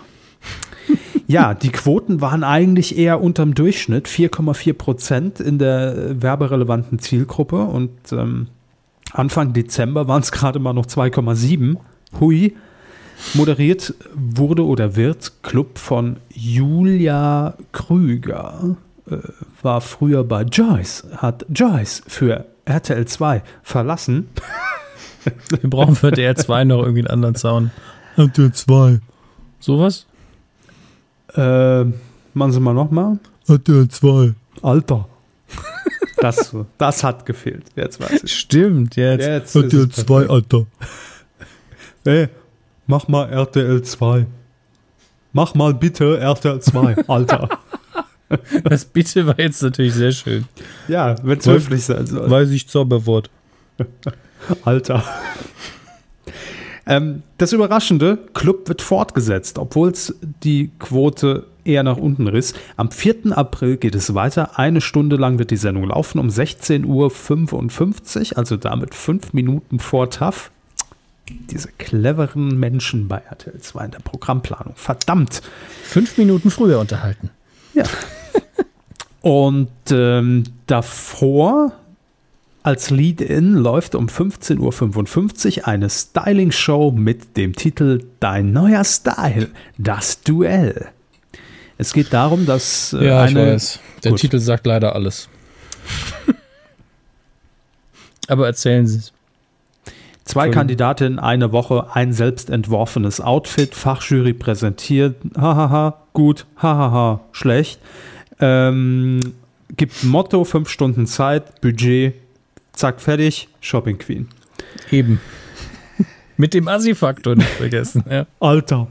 Ja, die Quoten waren eigentlich eher unterm Durchschnitt, 4,4 Prozent in der werberelevanten Zielgruppe und ähm, Anfang Dezember waren es gerade mal noch 2,7. Hui. Moderiert wurde oder wird Club von Julia Krüger. Äh, war früher bei Joyce, hat Joyce für RTL 2 verlassen. Wir brauchen für DR2 noch irgendwie einen anderen Sound. RTL2. Sowas? Äh, machen Sie mal nochmal. RTL2. Alter. Das, das hat gefehlt. Jetzt weiß ich. Stimmt, jetzt. Jetzt es perfekt. Alter. Ey, mach mal RTL 2. Mach mal bitte RTL 2, Alter. Das Bitte war jetzt natürlich sehr schön. ja, wenn es höflich sein soll. Weiß ich Zauberwort. Alter. ähm, das Überraschende, Club wird fortgesetzt, obwohl es die Quote eher nach unten riss. Am 4. April geht es weiter. Eine Stunde lang wird die Sendung laufen, um 16.55 Uhr, also damit fünf Minuten vor TAF. Diese cleveren Menschen bei RTL 2 in der Programmplanung. Verdammt. Fünf Minuten früher unterhalten. Ja. Und ähm, davor als Lead-In läuft um 15.55 Uhr eine Styling-Show mit dem Titel Dein neuer Style, das Duell. Es geht darum, dass äh, Ja, ich eine, weiß. Der Gut. Titel sagt leider alles. Aber erzählen Sie es. Zwei. Kandidatinnen eine Woche, ein selbst entworfenes Outfit, Fachjury präsentiert, hahaha, gut, hahaha, schlecht. Ähm, gibt ein Motto, fünf Stunden Zeit, Budget, zack, fertig, Shopping Queen. Eben. Mit dem Assi-Faktor nicht vergessen. Ja. Alter.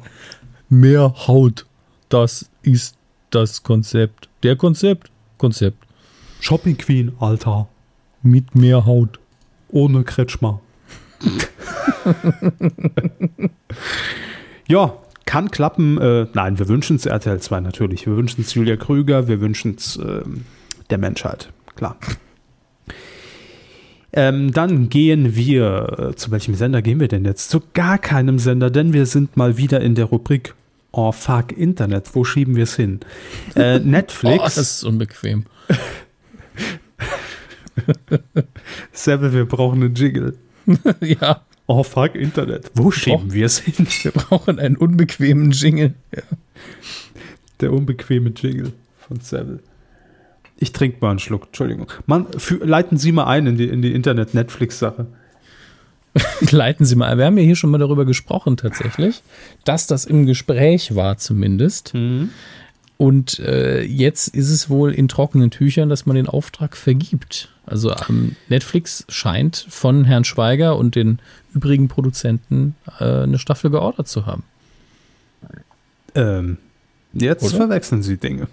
Mehr Haut. Das ist das Konzept. Der Konzept? Konzept. Shopping Queen, Alter. Mit mehr Haut. Ohne Kretschmer. ja, kann klappen. Äh, nein, wir wünschen es RTL 2 natürlich. Wir wünschen es Julia Krüger, wir wünschen es ähm, der Menschheit. Klar. Ähm, dann gehen wir, äh, zu welchem Sender gehen wir denn jetzt? Zu gar keinem Sender, denn wir sind mal wieder in der Rubrik Oh fuck, Internet, wo schieben wir es hin? Äh, Netflix. Oh, das ist unbequem. Sebbe, wir brauchen einen Jingle. ja, Oh fuck, Internet. Wo schieben wir es hin? wir brauchen einen unbequemen Jingle. Ja. Der unbequeme Jingle von Seville. Ich trinke mal einen Schluck, Entschuldigung. Mann, leiten Sie mal ein in die, in die Internet-Netflix-Sache. Leiten Sie mal. Wir haben ja hier schon mal darüber gesprochen, tatsächlich, dass das im Gespräch war, zumindest. Und äh, jetzt ist es wohl in trockenen Tüchern, dass man den Auftrag vergibt. Also ähm, Netflix scheint von Herrn Schweiger und den übrigen Produzenten äh, eine Staffel geordert zu haben. Ähm, jetzt Oder? verwechseln Sie Dinge.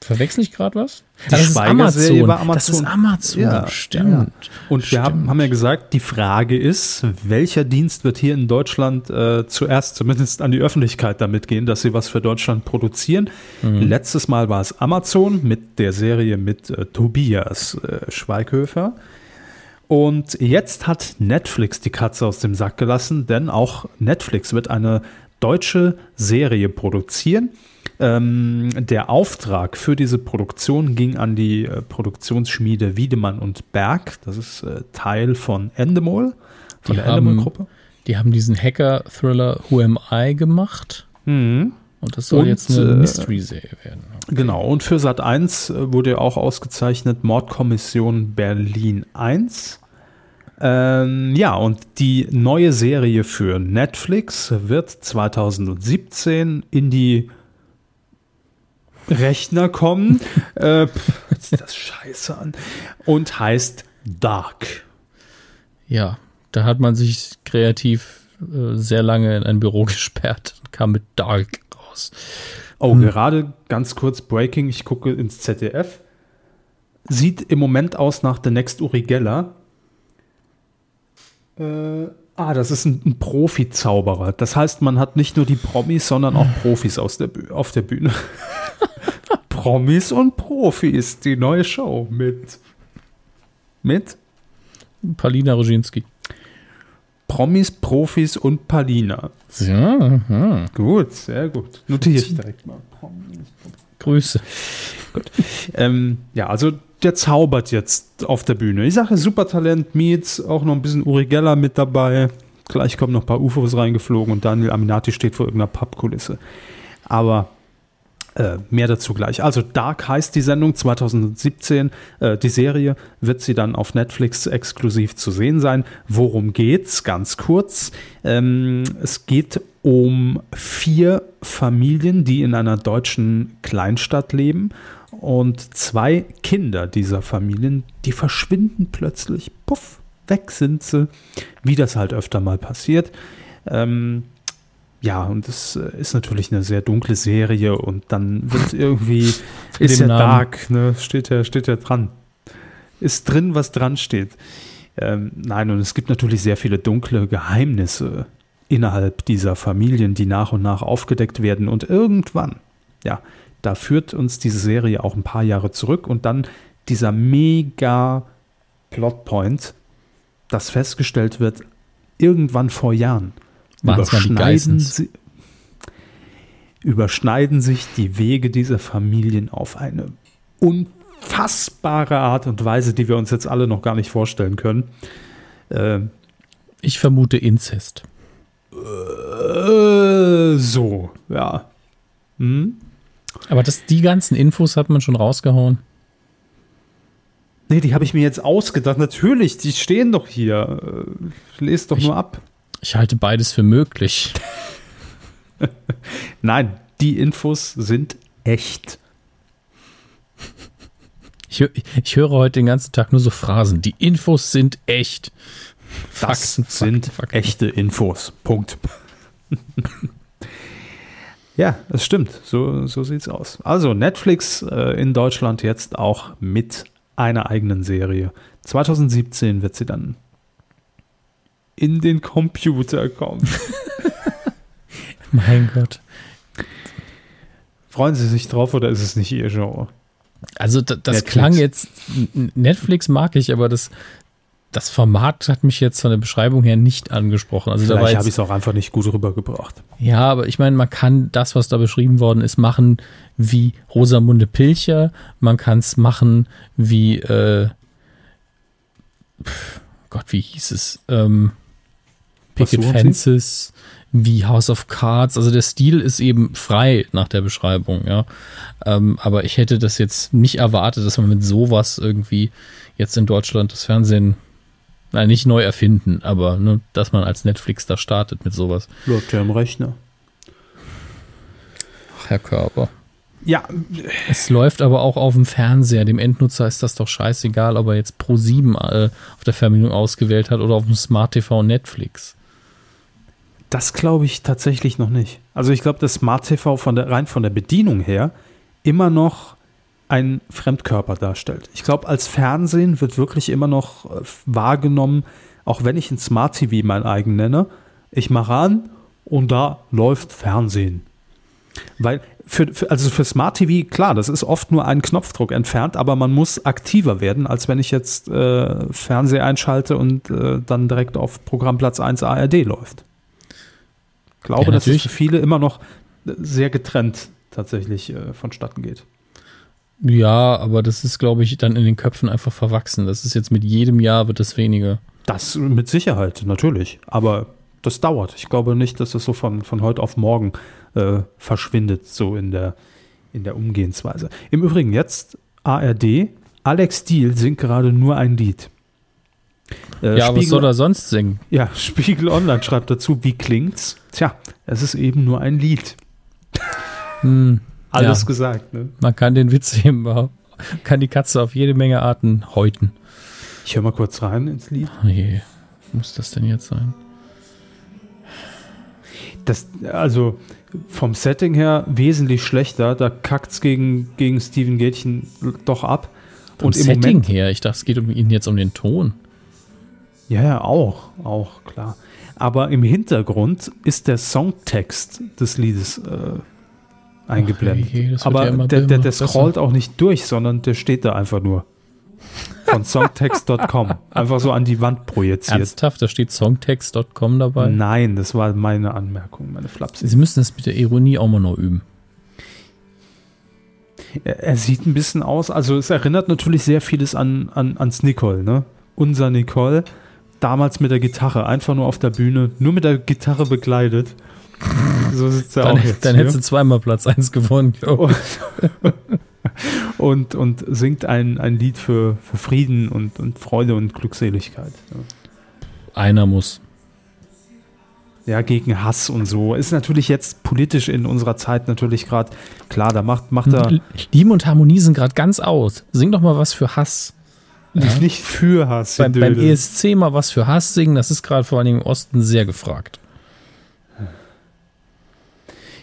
Verwechsel ich gerade was? Die das ist Schweiger-Serie Amazon. war Amazon. Das ist Amazon. Ja, Stimmt. ja. Und wir haben, Stimmt. haben ja gesagt, die Frage ist, welcher Dienst wird hier in Deutschland äh, zuerst zumindest an die Öffentlichkeit damit gehen, dass sie was für Deutschland produzieren? Mhm. Letztes Mal war es Amazon mit der Serie mit äh, Tobias äh, Schweighöfer. Und jetzt hat Netflix die Katze aus dem Sack gelassen, denn auch Netflix wird eine deutsche Serie produzieren. Ähm, der Auftrag für diese Produktion ging an die äh, Produktionsschmiede Wiedemann und Berg. Das ist äh, Teil von Endemol, von Die der Endemol haben- Gruppe. Die haben diesen Hacker-Thriller Who Am I gemacht. Mhm. Und das soll Und, jetzt eine äh, Mystery-Serie werden. Genau, und für Sat 1 wurde ja auch ausgezeichnet Mordkommission Berlin 1. Ähm, ja, und die neue Serie für Netflix wird 2017 in die Rechner kommen. äh, sich das scheiße an. Und heißt Dark. Ja, da hat man sich kreativ äh, sehr lange in ein Büro gesperrt und kam mit Dark raus. Oh, gerade ganz kurz Breaking, ich gucke ins ZDF. Sieht im Moment aus nach The Next Uri Geller. Äh, ah, das ist ein, ein Profi-Zauberer. Das heißt, man hat nicht nur die Promis, sondern auch Profis aus der Büh auf der Bühne. Promis und Profis, die neue Show mit mit Palina Roginski. Promis, Profis und Palina. Ja, aha. Gut, sehr gut. Notiere ich direkt mal. Grüße. Ähm, ja, also der zaubert jetzt auf der Bühne. Ich sage Supertalent, Meets, auch noch ein bisschen Uri Geller mit dabei. Gleich kommen noch ein paar UFOs reingeflogen und Daniel Aminati steht vor irgendeiner Pappkulisse. Aber äh, mehr dazu gleich. Also Dark heißt die Sendung 2017. Äh, die Serie wird sie dann auf Netflix exklusiv zu sehen sein. Worum geht's? Ganz kurz. Ähm, es geht um vier Familien, die in einer deutschen Kleinstadt leben. Und zwei Kinder dieser Familien, die verschwinden plötzlich. Puff, weg sind sie. Wie das halt öfter mal passiert. Ähm, ja, und es äh, ist natürlich eine sehr dunkle Serie und dann wird irgendwie, ist ja Namen. dark, ne? steht ja, steht ja dran. Ist drin, was dran steht. Ähm, nein, und es gibt natürlich sehr viele dunkle Geheimnisse innerhalb dieser Familien, die nach und nach aufgedeckt werden und irgendwann, ja, da führt uns diese Serie auch ein paar Jahre zurück und dann dieser mega Plotpoint, dass festgestellt wird, irgendwann vor Jahren Waren's Geissens? sie, überschneiden sich die Wege dieser Familien auf eine unfassbare Art und Weise, die wir uns jetzt alle noch gar nicht vorstellen können. Äh, Ich vermute Inzest. Äh, so, ja. Hm? Aber das, die ganzen Infos hat man schon rausgehauen. Nee, die habe ich mir jetzt ausgedacht. Natürlich, die stehen doch hier. Lest doch Ich- nur ab. Ich halte beides für möglich. Nein, die Infos sind echt. Ich, ich höre heute den ganzen Tag nur so Phrasen. Die Infos sind echt. Das Fakten, sind Fakten, Fakten. echte Infos. Punkt. ja, es stimmt. So, so sieht's aus. Also Netflix äh, in Deutschland jetzt auch mit einer eigenen Serie. 2017 wird sie dann in den Computer kommen. Mein Gott. Freuen Sie sich drauf oder ist es nicht Ihr Genre? Also da, das Netflix. klang jetzt, Netflix mag ich, aber das, das Format hat mich jetzt von der Beschreibung her nicht angesprochen. Also Vielleicht habe ich es auch einfach nicht gut rübergebracht. ja, aber ich meine, man kann das, was da beschrieben worden ist, machen wie Rosamunde Pilcher. Man kann es machen wie, äh, pf, Gott, wie hieß es? Ähm, Picket? Fences, wie House of Cards. Also der Stil ist eben frei nach der Beschreibung, ja. Ähm, aber ich hätte das jetzt nicht erwartet, dass man mit sowas irgendwie jetzt in Deutschland das Fernsehen, nein, nicht neu erfinden, aber ne, dass man als Netflix da startet mit sowas. Läuft ja im Rechner. Ach, Herr Körper. Ja, Es läuft aber auch auf dem Fernseher. Dem Endnutzer ist das doch scheißegal, ob er jetzt Pro 7 äh, auf der Fernbedienung ausgewählt hat oder auf dem Smart TV Netflix. das glaube ich tatsächlich noch nicht. Also ich glaube, dass Smart TV von der, rein von der Bedienung her immer noch ein Fremdkörper darstellt. Ich glaube, als Fernsehen wird wirklich immer noch äh, wahrgenommen, auch wenn ich ein Smart TV mein eigen nenne, ich mache an und da läuft Fernsehen. Weil für, für, also für Smart TV, klar, das ist oft nur ein Knopfdruck entfernt, aber man muss aktiver werden, als wenn ich jetzt äh, Fernseher einschalte und äh, dann direkt auf Programmplatz 1 ARD läuft. Ich glaube, Ja, dass es für viele immer noch sehr getrennt tatsächlich äh, vonstatten geht. Ja, aber das ist, glaube ich, dann in den Köpfen einfach verwachsen. Das ist jetzt mit jedem Jahr wird es weniger. Das mit Sicherheit, natürlich. Aber das dauert. Ich glaube nicht, dass das so von, von heute auf morgen äh, verschwindet, so in der, in der Umgehensweise. Im Übrigen, jetzt ARD, Alex Diel singt gerade nur ein Lied. Äh, ja, was soll er sonst singen? ja, Spiegel Online schreibt dazu, wie klingt's? Tja, es ist eben nur ein Lied. Hm, Alles Ja. gesagt, ne? man kann den Witz eben, kann die Katze auf jede Menge Arten häuten. Ich höre mal kurz rein ins Lied. Oh je, muss das denn jetzt sein? Das, also vom Setting her wesentlich schlechter. Da kackt's gegen, gegen Steven Gätchen doch ab. Vom Und im Setting Moment. her, ich dachte, es geht um ihn jetzt um den Ton. Ja, ja, auch, auch, klar. Aber im Hintergrund ist der Songtext des Liedes äh, eingeblendet. Je, Aber ja der, der, der besser. scrollt auch nicht durch, sondern der steht da einfach nur. Von songtext.com. Einfach so an die Wand projiziert. Ernsthaft, da steht songtext.com dabei. Nein, das war meine Anmerkung, meine Flapsi. Sie müssen das mit der Ironie auch mal noch üben. Er, er sieht ein bisschen aus, also es erinnert natürlich sehr vieles an, an, ans Nicole, ne? Unser Nicole, damals mit der Gitarre, einfach nur auf der Bühne, nur mit der Gitarre begleitet. So sitzt er Dann, auch jetzt dann hier. hättest du zweimal Platz 1 gewonnen, glaube ich. und, und singt ein, ein Lied für, für Frieden und, und Freude und Glückseligkeit. Einer muss. Ja, gegen Hass und so. Ist natürlich jetzt politisch in unserer Zeit natürlich gerade klar, da macht, macht er Liebe und Harmonie sind gerade ganz aus. Sing doch mal was für Hass. nicht, nicht für Hass. Beim, beim. ESC mal was für Hass singen, das ist gerade vor allem im Osten sehr gefragt.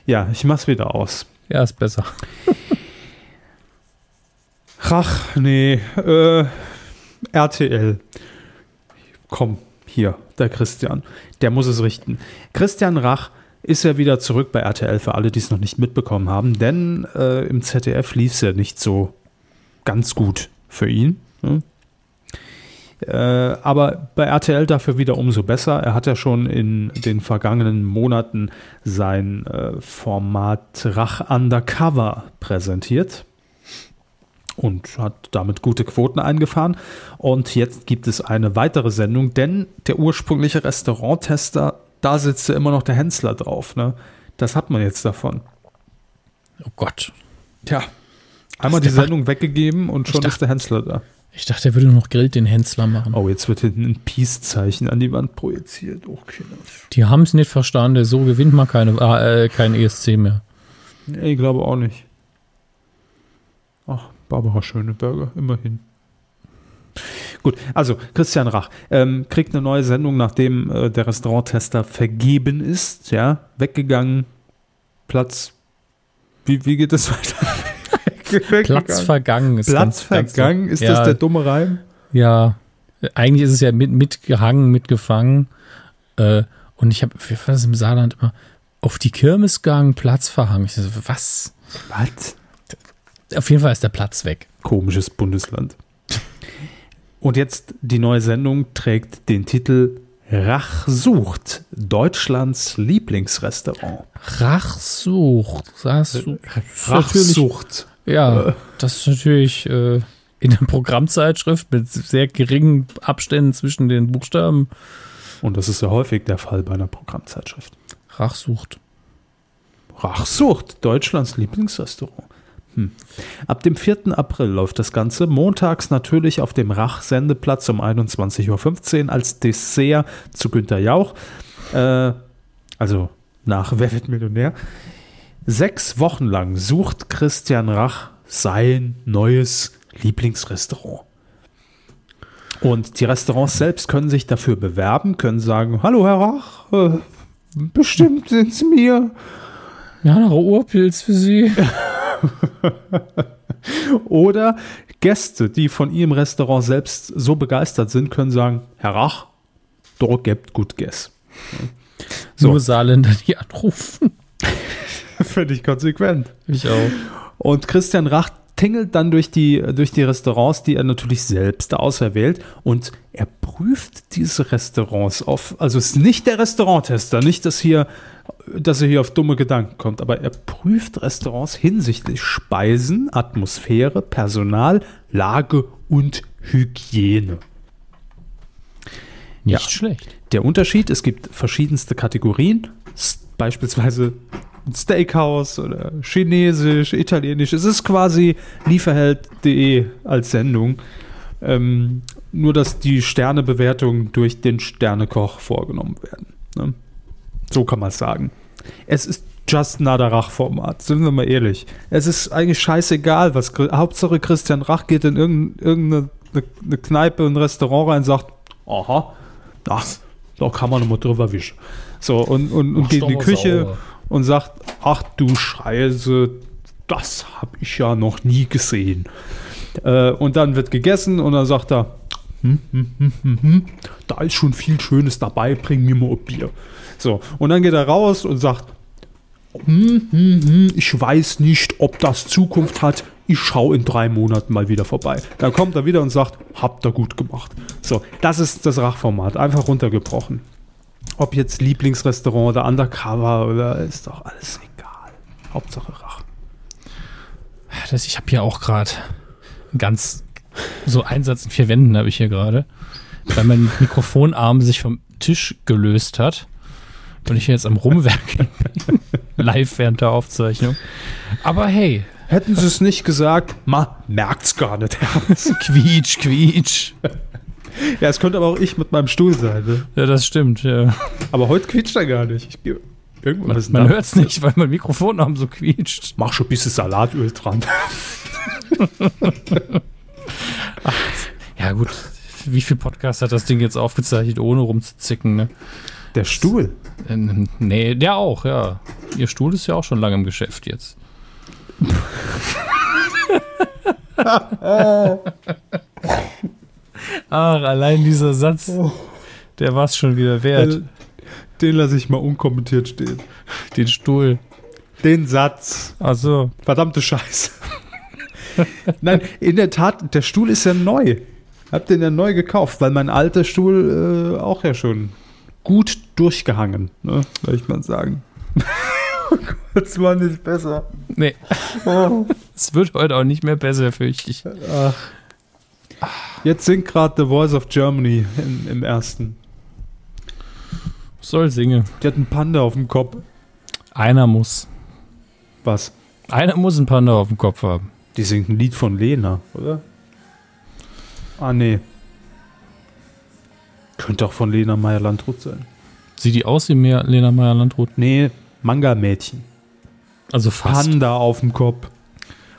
Ja, ich mach's wieder aus. Ja, ist besser. Ach, nee, äh, RTL. Komm, hier, der Christian. Der muss es richten. Christian Rach ist ja wieder zurück bei RTL für alle, die es noch nicht mitbekommen haben, denn äh, im ZDF lief es ja nicht so ganz gut für ihn. Ne? Äh, aber bei RTL dafür wieder umso besser. Er hat ja schon in den vergangenen Monaten sein äh, Format Rach Undercover präsentiert und hat damit gute Quoten eingefahren. Und jetzt gibt es eine weitere Sendung, denn der ursprüngliche Restauranttester, da sitzt ja immer noch der Hensler drauf. Ne? Das hat man jetzt davon. Oh Gott. Tja, einmal die Sendung weggegeben und schon dachte- ist der Hensler da. Ich dachte, er würde nur noch Grill den Hensler machen. Oh, jetzt wird hinten ein Peace-Zeichen an die Wand projiziert. Oh, Kinder. Die haben es nicht verstanden. So gewinnt man keine, ah, äh, kein ESC mehr. Nee, ich glaube auch nicht. Ach, Barbara Schöneberger, immerhin. Gut, also Christian Rach ähm, kriegt eine neue Sendung, nachdem äh, der Restauranttester vergeben ist, ja, weggegangen, Platz, wie, wie geht es weiter? Platz vergangen ist Platz vergangen, ist ja, das der dumme Reim? Ja, eigentlich ist es ja mit, mitgehangen, mitgefangen. Äh, und ich habe, wie war das im Saarland immer, auf die Kirmes gegangen, Platz verhangen. Ich so, was? Was? Auf jeden Fall ist der Platz weg. Komisches Bundesland. Und jetzt die neue Sendung trägt den Titel Rach sucht, Deutschlands Lieblingsrestaurant. Rachsucht. Rachsucht. Rachsucht. Ja, das ist natürlich äh, in der Programmzeitschrift mit sehr geringen Abständen zwischen den Buchstaben. Und das ist ja häufig der Fall bei einer Programmzeitschrift. Rachsucht. Rachsucht, Deutschlands Lieblingsrestaurant. Hm. Ab dem 4. April läuft das Ganze. Montags natürlich auf dem Rach-Sendeplatz um 21.15 Uhr als Dessert zu Günter Jauch. Äh, also nach Wer wird Millionär? Sechs Wochen lang sucht Christian Rach sein neues Lieblingsrestaurant. Und die Restaurants selbst können sich dafür bewerben, können sagen, hallo Herr Rach, äh, bestimmt sind Sie mir. Ja, noch Urpilz für Sie. Oder Gäste, die von Ihrem Restaurant selbst so begeistert sind, können sagen, Herr Rach, dort gibt gut Guess. So. Nur Saarländer, die anrufen. Finde ich konsequent. Ich auch. Und Christian Rach tingelt dann durch die, durch die Restaurants, die er natürlich selbst auserwählt und er prüft diese Restaurants auf, also es ist nicht der Restauranttester, nicht, dass hier, dass er hier auf dumme Gedanken kommt, aber er prüft Restaurants hinsichtlich Speisen, Atmosphäre, Personal, Lage und Hygiene. Nicht ja. schlecht. Der Unterschied, es gibt verschiedenste Kategorien, beispielsweise Steakhouse oder Chinesisch, Italienisch. Es ist quasi lieferheld.de als Sendung. Ähm, nur, dass die Sternebewertungen durch den Sternekoch vorgenommen werden. Ne? So kann man es sagen. Es ist just another Rach-Format, sind wir mal ehrlich. Es ist eigentlich scheißegal, was Hauptsache Christian Rach geht in irgendeine eine Kneipe, ein Restaurant rein und sagt, aha, das, da kann man nochmal drüber wischen. So, und, und, und geht in die Küche sauer und sagt, ach du Scheiße, das habe ich ja noch nie gesehen. Äh, und dann wird gegessen und dann sagt er, hm, hm, hm, hm, hm, da ist schon viel Schönes dabei, bring mir mal ein Bier. So, und dann geht er raus und sagt, hm, hm, hm, ich weiß nicht, ob das Zukunft hat. Ich schaue in drei Monaten mal wieder vorbei. Dann kommt er wieder und sagt, habt ihr gut gemacht. So, das ist das Rachformat, einfach runtergebrochen. Ob jetzt Lieblingsrestaurant oder Undercover oder ist doch alles egal. Hauptsache Rach. Das, ich habe hier auch gerade ganz so Einsatz in vier Wänden habe ich hier gerade, weil mein Mikrofonarm sich vom Tisch gelöst hat und ich jetzt am Rumwerken bin. Live während der Aufzeichnung. Aber hey. Hätten sie es nicht gesagt, ma, merkt's gar nicht. quietsch, quietsch. Ja, es könnte aber auch ich mit meinem Stuhl sein. Ne? Ja, das stimmt, ja. Aber heute quietscht er gar nicht. Ich, man man hört es nicht, weil mein Mikrofonarm so quietscht. Mach schon ein bisschen Salatöl dran. Ach, ja, gut. Wie viel Podcast hat das Ding jetzt aufgezeichnet, ohne rumzuzicken, ne? Der Stuhl? Ähm, nee, der auch, ja. Ihr Stuhl ist ja auch schon lange im Geschäft jetzt. Ach, allein dieser Satz, der war es schon wieder wert. Den, den lasse ich mal unkommentiert stehen. Den Stuhl. Den Satz. Ach so. Verdammte Scheiße. Nein, in der Tat, der Stuhl ist ja neu. Hab den ja neu gekauft, weil mein alter Stuhl äh, auch ja schon gut durchgehangen, ne, soll ich mal sagen. Das war nicht besser. Nee. Es wird heute auch nicht mehr besser, fürchte ich. Ach. Jetzt singt gerade The Voice of Germany in, im ersten. Soll singe. Die hat einen Panda auf dem Kopf. Einer muss. Was? Einer muss einen Panda auf dem Kopf haben. Die singt ein Lied von Lena, oder? Ah, nee. Könnte auch von Lena Meyer-Landrut sein. Sieht die aus wie mehr Lena Meyer-Landrut? Nee, Manga-Mädchen. Also fast. Panda auf dem Kopf.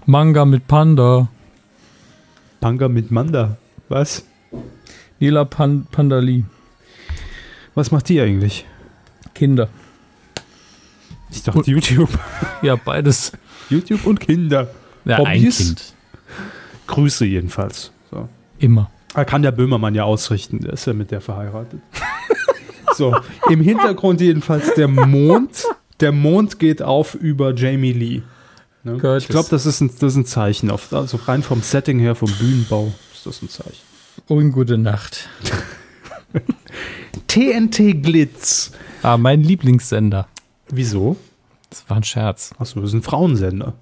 Manga mit Panda. Panga mit Manda. Was? Lila Pan Pandali. Was macht die eigentlich? Kinder. Ich dachte und, YouTube. Ja, beides. YouTube und Kinder. Ja, Hobbys? ein Kind. Grüße jedenfalls. So. Immer. Da kann der Böhmermann ja ausrichten. Der ist ja mit der verheiratet. so, im Hintergrund jedenfalls der Mond. Der Mond geht auf über Jamie Lee. Ne? Ich glaube, das, ist ein, das ist ein Zeichen. Auf, also rein vom Setting her, vom Bühnenbau das ein Zeichen. Und gute Nacht. TNT Glitz. Ah, mein Lieblingssender. Wieso? Das war ein Scherz. Achso, das ist ein Frauensender.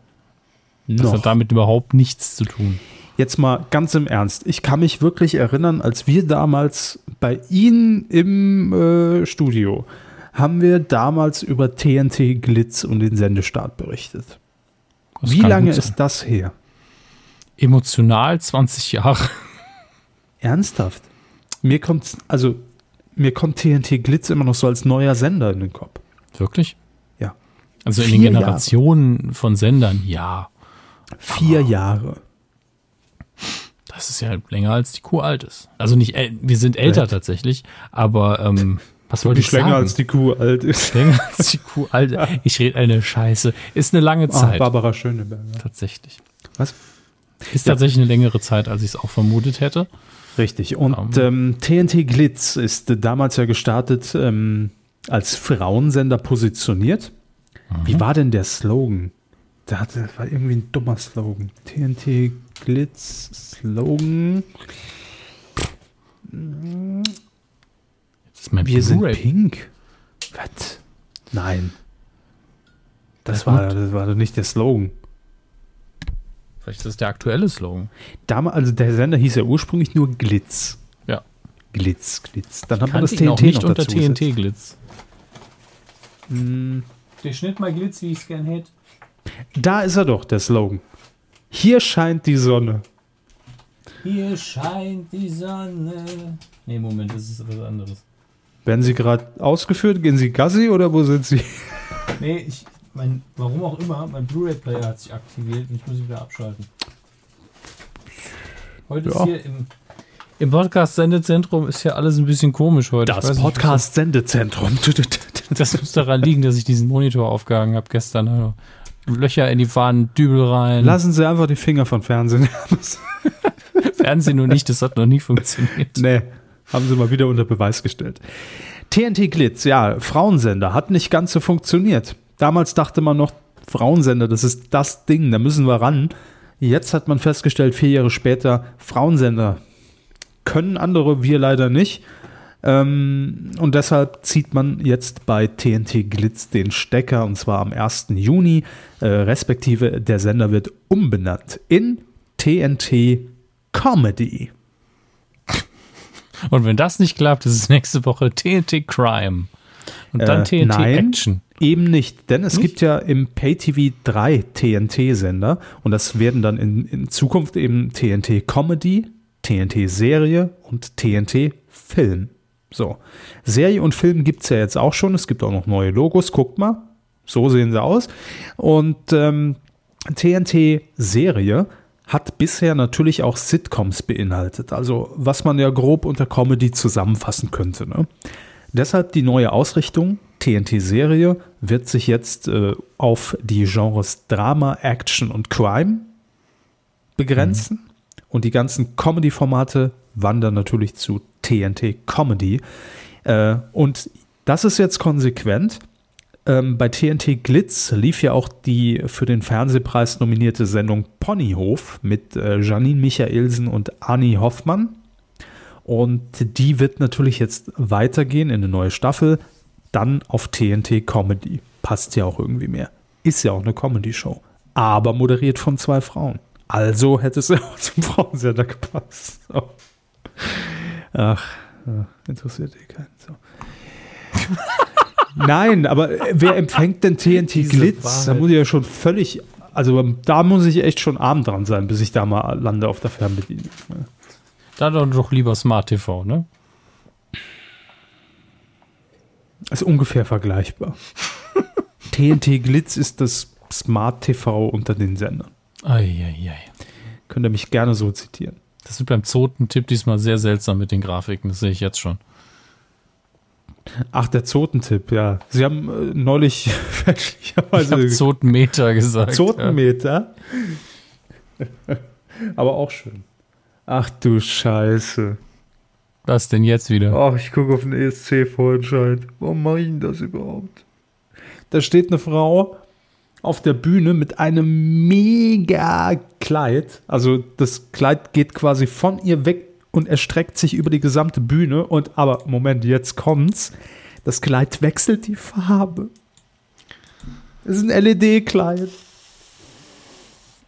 Das hat damit überhaupt nichts zu tun. Jetzt mal ganz im Ernst. Ich kann mich wirklich erinnern, als wir damals bei Ihnen im äh, Studio haben wir damals über TNT Glitz und den Sendestart berichtet. Das Wie lange ist das her? Emotional 20 Jahre. Ernsthaft? Mir kommt, also, mir kommt TNT Glitz immer noch so als neuer Sender in den Kopf. Wirklich? Ja. Also in Vier den Generationen von Sendern, ja. Vier Jahre. Das ist ja länger als die Kuh alt ist. Also nicht, wir sind älter Ja. tatsächlich, aber ähm, was wollte ich länger sagen? als die Kuh alt ist. länger als die Kuh alt. Ich rede eine Scheiße. Ist eine lange Ah, Zeit. Barbara Schöneberger. tatsächlich. Was? Ist tatsächlich eine längere Zeit, als ich es auch vermutet hätte. Richtig. Und ähm, TNT Glitz ist äh, damals ja gestartet ähm, als Frauensender positioniert. Wie war denn der Slogan? Da hatte, war irgendwie ein dummer Slogan. TNT Glitz Slogan. Ist mein Wir sind pink. Was? Nein. Das Das war, das war doch nicht der Slogan. Vielleicht ist das der aktuelle Slogan. Damals, also der Sender hieß ja ursprünglich nur Glitz. Ja. Glitz, Glitz. Dann hat man das TNT auch nicht noch unter dazu gesetzt. TNT-Glitz. Hm, Der Schnitt mal Glitz, wie ich es gern hätte. Da ist er doch, der Slogan. Hier scheint die Sonne. Hier scheint die Sonne. Nee, Moment, das ist was anderes. Werden Sie gerade ausgeführt? Gehen Sie Gassi oder wo sind Sie? Nee, ich, mein, warum auch immer, mein Blu-ray-Player hat sich aktiviert und ich muss ihn wieder abschalten. Heute Ja. ist hier im, im Podcast-Sendezentrum ist ja alles ein bisschen komisch heute. Das Podcast-Sendezentrum. Das muss daran liegen, dass ich diesen Monitor aufgehangen habe gestern. Also Löcher in die Wand, Dübel rein. Lassen Sie einfach die Finger von Fernsehen. Fernsehen nur nicht, das hat noch nie funktioniert. nee, haben Sie mal wieder unter Beweis gestellt. TNT Glitz, ja, Frauensender, hat nicht ganz so funktioniert. Damals dachte man noch, Frauensender, das ist das Ding, da müssen wir ran. Jetzt hat man festgestellt, vier Jahre später, Frauensender können andere, wir leider nicht. Ähm, und deshalb zieht man jetzt bei TNT Glitz den Stecker und zwar am 1. Juni, äh, respektive der Sender wird umbenannt in TNT Comedy. Und wenn das nicht klappt, ist es nächste Woche TNT Crime. Und dann Äh, TNT nein. Action. Eben nicht, denn es Nicht? gibt ja im PayTV drei TNT-Sender und das werden dann in, in Zukunft eben TNT Comedy, TNT Serie und TNT Film. So, Serie und Film gibt es ja jetzt auch schon. Es gibt auch noch neue Logos. Guckt mal, so sehen sie aus. Und ähm, TNT Serie hat bisher natürlich auch Sitcoms beinhaltet. Also was man ja grob unter Comedy zusammenfassen könnte. Ne? Deshalb die neue Ausrichtung. TNT-Serie wird sich jetzt äh, auf die Genres Drama, Action und Crime begrenzen. Und die ganzen Comedy-Formate wandern natürlich zu TNT Comedy. Äh, und das ist jetzt konsequent. Ähm, bei TNT Glitz lief ja auch die für den Fernsehpreis nominierte Sendung Ponyhof mit äh, Janine Michaelsen und Annie Hoffmann. Und die wird natürlich jetzt weitergehen in eine neue Staffel, dann auf TNT Comedy. Passt ja auch irgendwie mehr. Ist ja auch eine Comedy-Show. Aber moderiert von zwei Frauen. Also hätte es ja auch zum Frauensender gepasst. So. Ach, ja, interessiert eh keinen. So. Nein, aber wer empfängt denn TNT Diese Glitz? Da muss ich ja schon völlig, also da muss ich echt schon arm dran sein, bis ich da mal lande auf der Fernbedienung. Ne? Dann doch, lieber Smart TV, ne? Ist ungefähr vergleichbar. TNT Glitz ist das Smart TV unter den Sendern. Eieiei. Könnt ihr mich gerne so zitieren. Das wird beim Zoten-Tipp diesmal sehr seltsam mit den Grafiken, das sehe ich jetzt schon. Ach, der Zotentipp, ja. Sie haben äh, neulich Ich fälschlicherweise Zotenmeter gesagt. Zotenmeter. Aber auch schön. Ach du Scheiße. Was denn jetzt wieder? Ach, ich gucke auf den ESC-Vorentscheid. Warum mache ich denn das überhaupt? Da steht eine Frau auf der Bühne mit einem mega Kleid. Also das Kleid geht quasi von ihr weg und erstreckt sich über die gesamte Bühne. Und aber Moment, jetzt kommt's. Das Kleid wechselt die Farbe. Es ist ein LED-Kleid.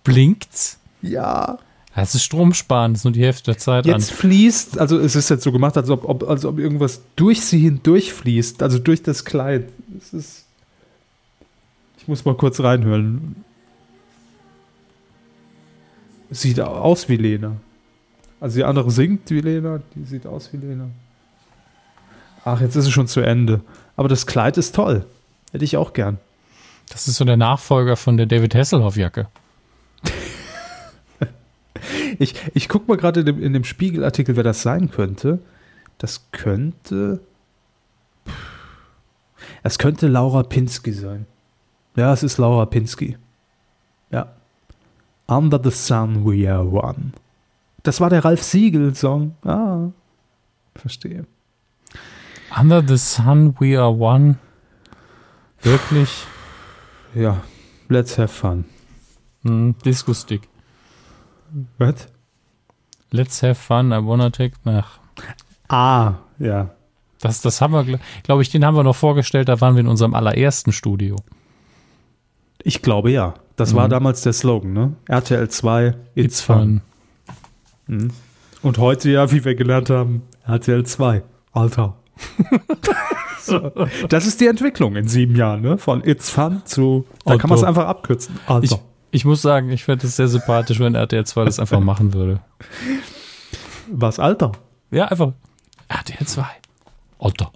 Blinkt's? Ja. Das ist Stromsparen, das ist nur die Hälfte der Zeit Jetzt fließt, also es ist jetzt so gemacht, als ob, ob, als ob irgendwas durch sie hindurch fließt, also durch das Kleid. Es ist. Ich muss mal kurz reinhören. Sieht aus wie Lena. Also die andere singt wie Lena, die sieht aus wie Lena. Ach, jetzt ist es schon zu Ende. Aber das Kleid ist toll. Hätte ich auch gern. Das ist so der Nachfolger von der David Hasselhoff-Jacke. Ich, ich gucke mal gerade in dem, in dem Spiegelartikel, wer das sein könnte. Das könnte. Es könnte Laura Pinsky sein. Ja, es ist Laura Pinsky. Ja. Under the Sun We Are One. Das war der Ralf Siegel-Song. Ah, verstehe. Under the Sun We Are One. Wirklich? Ja, let's have fun. Hm, Disco-Stick. Was? Let's have fun, I wanna take. Ach, Ah, ja. das, das haben wir, glaube ich, den haben wir noch vorgestellt, da waren wir in unserem allerersten Studio. Ich glaube ja. Das war damals der Slogan, ne? RTL 2, It's, fun. Und heute ja, wie wir gelernt haben, RTL 2. Alter. so. Das ist die Entwicklung in sieben Jahren, ne? Von It's Fun zu, da kann man es Alter. einfach abkürzen. Alter. Ich, ich muss sagen, ich fände es sehr sympathisch, wenn RTL 2 das einfach machen würde. Was, Alter? Ja, einfach RTL 2. Alter.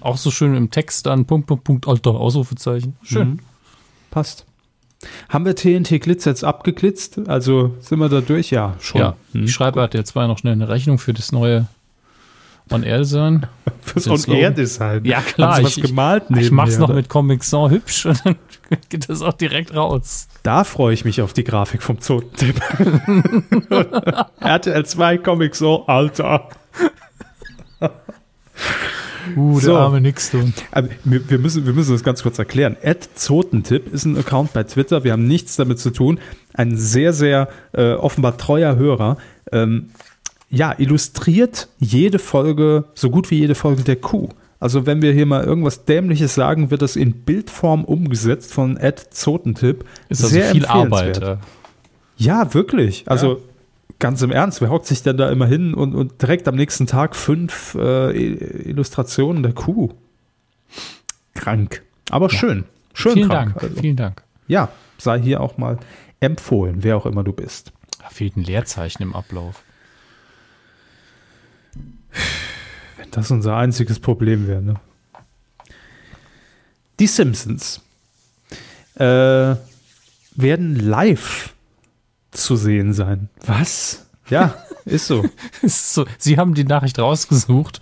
Auch so schön im Text dann, Punkt, Punkt, Punkt, Alter, Ausrufezeichen. Schön. Mhm. Passt. Haben wir TNT Glitz jetzt abgeglitzt? Also sind wir da durch? Ja, schon. Ja, Hm. ich schreibe RTL 2 noch schnell eine Rechnung für das neue On-Air-Design. Fürs den Slogan. On-Air-Design. Ja, klar, ich- gemalt? Ich mach's nebenher, noch oder? mit Comic Sans hübsch und dann geht das auch direkt raus. Da freue ich mich auf die Grafik vom Zotentipp. RTL 2 Comic so, Alter. Uh, der arme Nixton. Aber wir, wir, müssen, wir müssen das ganz kurz erklären. Ed Zotentipp ist ein Account bei Twitter. Wir haben nichts damit zu tun. Ein sehr, sehr äh, offenbar treuer Hörer. Ähm, ja, illustriert jede Folge, so gut wie jede Folge der Kuh. Also wenn wir hier mal irgendwas Dämliches sagen, wird das in Bildform umgesetzt von Ed Zotentipp. Ist also Sehr viel Arbeit. empfehlenswert. ja. Ja, wirklich. Also ganz im Ernst, wer hockt sich denn da immer hin und, und direkt am nächsten Tag fünf äh, Illustrationen der Kuh? Krank. Aber schön. Schön Vielen krank. Dank. Also, Vielen Dank. ja, sei hier auch mal empfohlen, wer auch immer du bist. Da fehlt ein Leerzeichen im Ablauf. Wenn das unser einziges Problem wäre, ne? Die Simpsons äh, werden live zu sehen sein. Was? Ja, ist so. Ist so, Sie haben die Nachricht rausgesucht.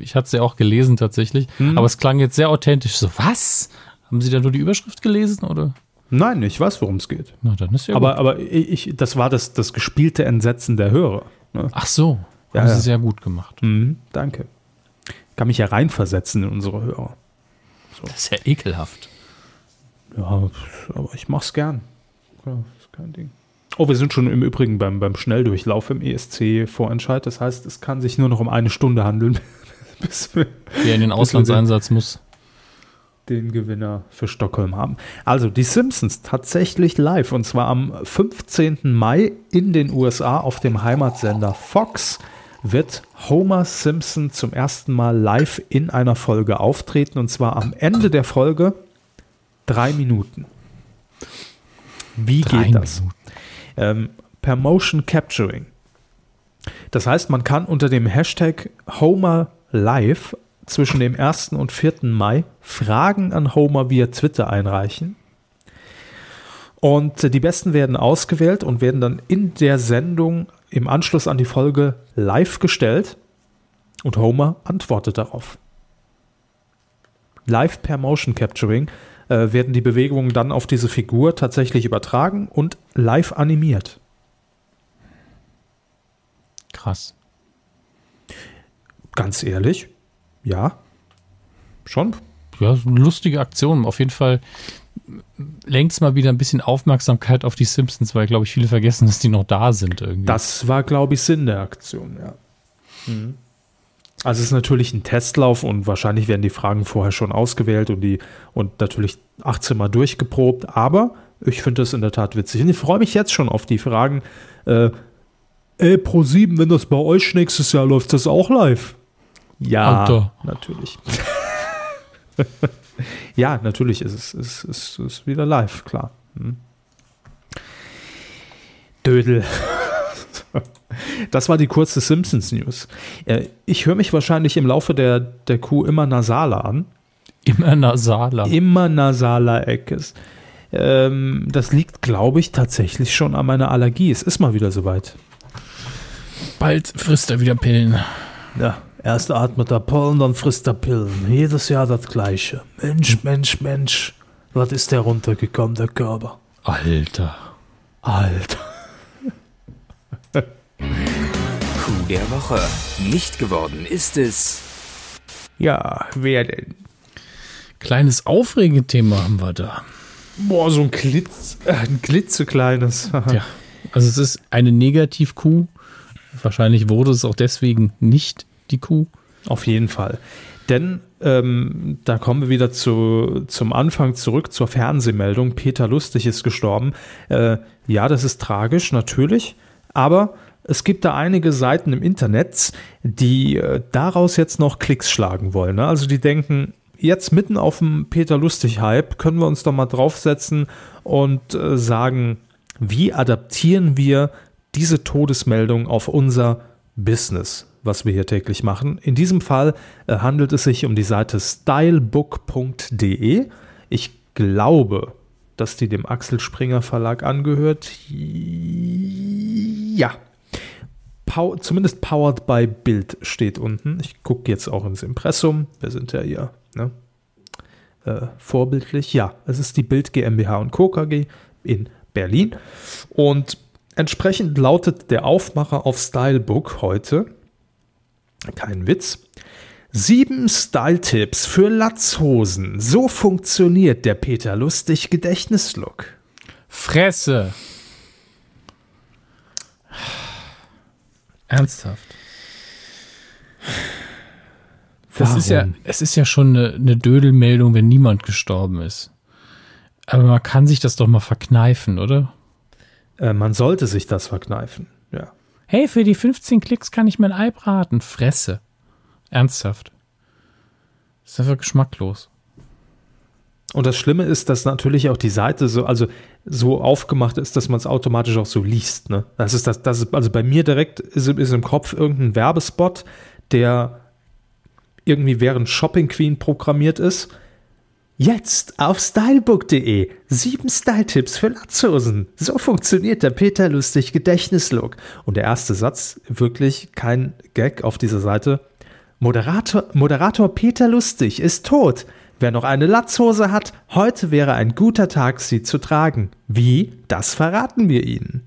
Ich hatte sie auch gelesen tatsächlich. Hm. Aber es klang jetzt sehr authentisch. So, was? Haben Sie da nur die Überschrift gelesen? Oder? Nein, ich weiß, worum es geht. Na, dann ist ja Aber, gut. aber ich, das war das, das gespielte Entsetzen der Hörer. Ne? Ach so. Ja, haben ja. Sie sehr gut gemacht. Mhm, danke. Kann mich ja reinversetzen in unsere Hörer. Das ist ja ekelhaft. Ja, aber ich mach's gern. Ja, ist kein Ding. Oh, wir sind schon im Übrigen beim, beim Schnelldurchlauf im ESC-Vorentscheid. Das heißt, es kann sich nur noch um eine Stunde handeln, bis wir Wer in den Auslandseinsatz muss. den Gewinner für Stockholm haben. Also die Simpsons tatsächlich live und zwar am 15. Mai in den USA auf dem Heimatsender Fox wird Homer Simpson zum ersten Mal live in einer Folge auftreten und zwar am Ende der Folge drei Minuten. Wie Drei geht das? Ähm, per Motion Capturing. Das heißt, man kann unter dem Hashtag Homer Live zwischen dem 1. und 4. Mai Fragen an Homer via Twitter einreichen. Und äh, die besten werden ausgewählt und werden dann in der Sendung im Anschluss an die Folge live gestellt. Und Homer antwortet darauf. Live per Motion Capturing äh, werden die Bewegungen dann auf diese Figur tatsächlich übertragen und live animiert. Krass. Ganz ehrlich, ja, schon. Ja, so eine lustige Aktion. Auf jeden Fall lenkt es mal wieder ein bisschen Aufmerksamkeit auf die Simpsons, weil, glaube ich, viele vergessen, dass die noch da sind irgendwie. Das war, glaube ich, Sinn der Aktion, ja. Also es ist natürlich ein Testlauf und wahrscheinlich werden die Fragen vorher schon ausgewählt und die und natürlich 18 Mal durchgeprobt, aber ich finde das in der Tat witzig. Und ich freue mich jetzt schon auf die Fragen. Äh, ey, Pro 7, wenn das bei euch nächstes Jahr läuft, das auch live. Ja, Alter. natürlich. ja, natürlich ist es ist, ist, ist wieder live, klar. Hm. Dödel. Das war die kurze Simpsons News. Äh, Ich höre mich wahrscheinlich im Laufe der, der Kuh immer nasaler an. Immer nasaler. immer nasaler Eckes. Ähm, das liegt, glaube ich, tatsächlich schon an meiner Allergie. Es ist mal wieder soweit. Bald frisst er wieder Pillen. Ja, erst atmet er Pollen, dann frisst er Pillen. Jedes Jahr das Gleiche. Mensch, Mensch, Mensch. Was ist der runtergekommen, der Körper? Alter. Alter. Coup der Woche. Nicht geworden ist es. Ja, wer denn? Kleines Aufregethema haben wir da. Boah, so ein Glitz, äh, ein glitzekleines. Ja. Also es ist eine Negativ-Kuh. Wahrscheinlich wurde es auch deswegen nicht die Kuh. Auf jeden Fall. Denn ähm, da kommen wir wieder zu, zum Anfang zurück zur Fernsehmeldung. Peter Lustig ist gestorben. Äh, ja, das ist tragisch, natürlich. Aber es gibt da einige Seiten im Internet, die äh, daraus jetzt noch Klicks schlagen wollen. Ne? Also die denken, jetzt mitten auf dem Peter Lustig-Hype können wir uns doch mal draufsetzen und äh, sagen, wie adaptieren wir diese Todesmeldung auf unser Business, was wir hier täglich machen. In diesem Fall äh, handelt es sich um die Seite stylebook.de. Ich glaube, dass die dem Axel Springer Verlag angehört. Ja. Pow zumindest powered by Bild steht unten. Ich gucke jetzt auch ins Impressum. Wir sind ja hier ne? äh, vorbildlich. Ja, es ist die Bild GmbH und Co. KG in Berlin. Und entsprechend lautet der Aufmacher auf Stylebook heute, kein Witz, sieben Style-Tipps für Latzhosen. So funktioniert der Peter Lustig Gedächtnislook. Fresse. Ernsthaft. Das ist ja, Warum? es ist ja schon eine, eine Dödelmeldung, wenn niemand gestorben ist. Aber man kann sich das doch mal verkneifen, oder? Äh, man sollte sich das verkneifen. Hey, für die 15 Klicks kann ich mein Ei braten. Fresse. Ernsthaft. Das ist einfach geschmacklos. Und das Schlimme ist, dass natürlich auch die Seite so, also so aufgemacht ist, dass man es automatisch auch so liest. Ne? Das ist das, das ist, also bei mir direkt ist, ist im Kopf irgendein Werbespot, der irgendwie während Shopping Queen programmiert ist. Jetzt auf stylebook.de sieben Style-Tipps für Latzhosen. So funktioniert der Peter Lustig Gedächtnislook. Und der erste Satz, wirklich kein Gag auf dieser Seite. Moderator, Moderator Peter Lustig ist tot. Wer noch eine Latzhose hat, heute wäre ein guter Tag, sie zu tragen. Wie? Das verraten wir Ihnen.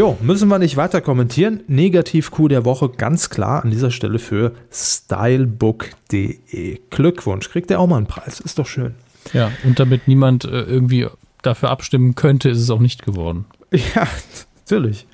Jo, müssen wir nicht weiter kommentieren. Negativ-Coup der Woche ganz klar an dieser Stelle für stylebook.de. Glückwunsch, kriegt er auch mal einen Preis. Ist doch schön. Ja, und damit niemand äh, irgendwie dafür abstimmen könnte, ist es auch nicht geworden. Ja, natürlich.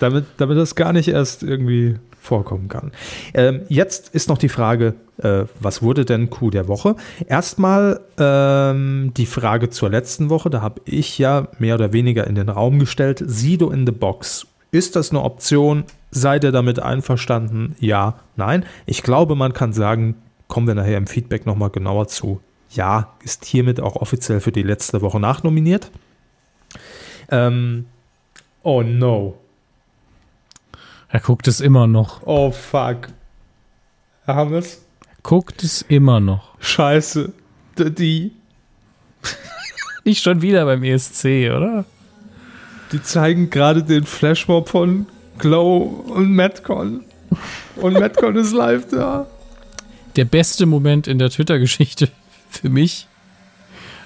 Damit, damit das gar nicht erst irgendwie vorkommen kann. Ähm, jetzt ist noch die Frage, äh, was wurde denn Coup der Woche? Erstmal ähm, die Frage zur letzten Woche, da habe ich ja mehr oder weniger in den Raum gestellt, Sido in the Box. Ist das eine Option? Seid ihr damit einverstanden? Ja, nein. Ich glaube, man kann sagen, kommen wir nachher im Feedback nochmal genauer zu. Ja, ist hiermit auch offiziell für die letzte Woche nachnominiert. Ähm, oh no. Er guckt es immer noch. Oh fuck. Haben wir es? Guckt es immer noch. Scheiße. Die, Nicht schon wieder beim ESC, oder? die zeigen gerade den Flashmob von Glow und Madcon. Und Madcon ist live da. Der beste Moment in der Twitter-Geschichte für mich,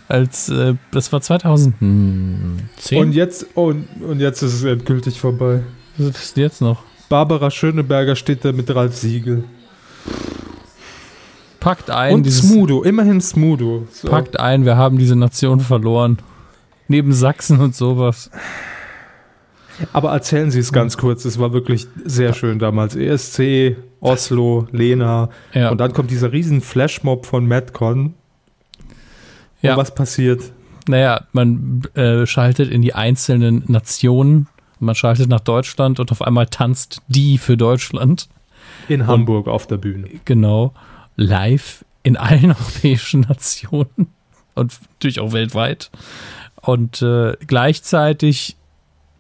als äh, das war 2010. Und jetzt, und, und jetzt ist es endgültig vorbei. was ist jetzt noch? Barbara Schöneberger steht da mit Ralf Siegel. Packt ein, Und Smudo, immerhin Smudo. So. packt ein, wir haben diese Nation verloren. Neben Sachsen und sowas. Aber erzählen Sie es ganz kurz. Es war wirklich sehr schön damals. ESC, Oslo, Lena. Ja. Und dann kommt dieser riesen Flashmob von Madcon. Ja. Und was passiert? Naja, man äh, schaltet in die einzelnen Nationen. Man schaltet nach Deutschland und auf einmal tanzt die für Deutschland. In Hamburg auf der Bühne. Genau. Live in allen europäischen Nationen und natürlich auch weltweit. Und äh, gleichzeitig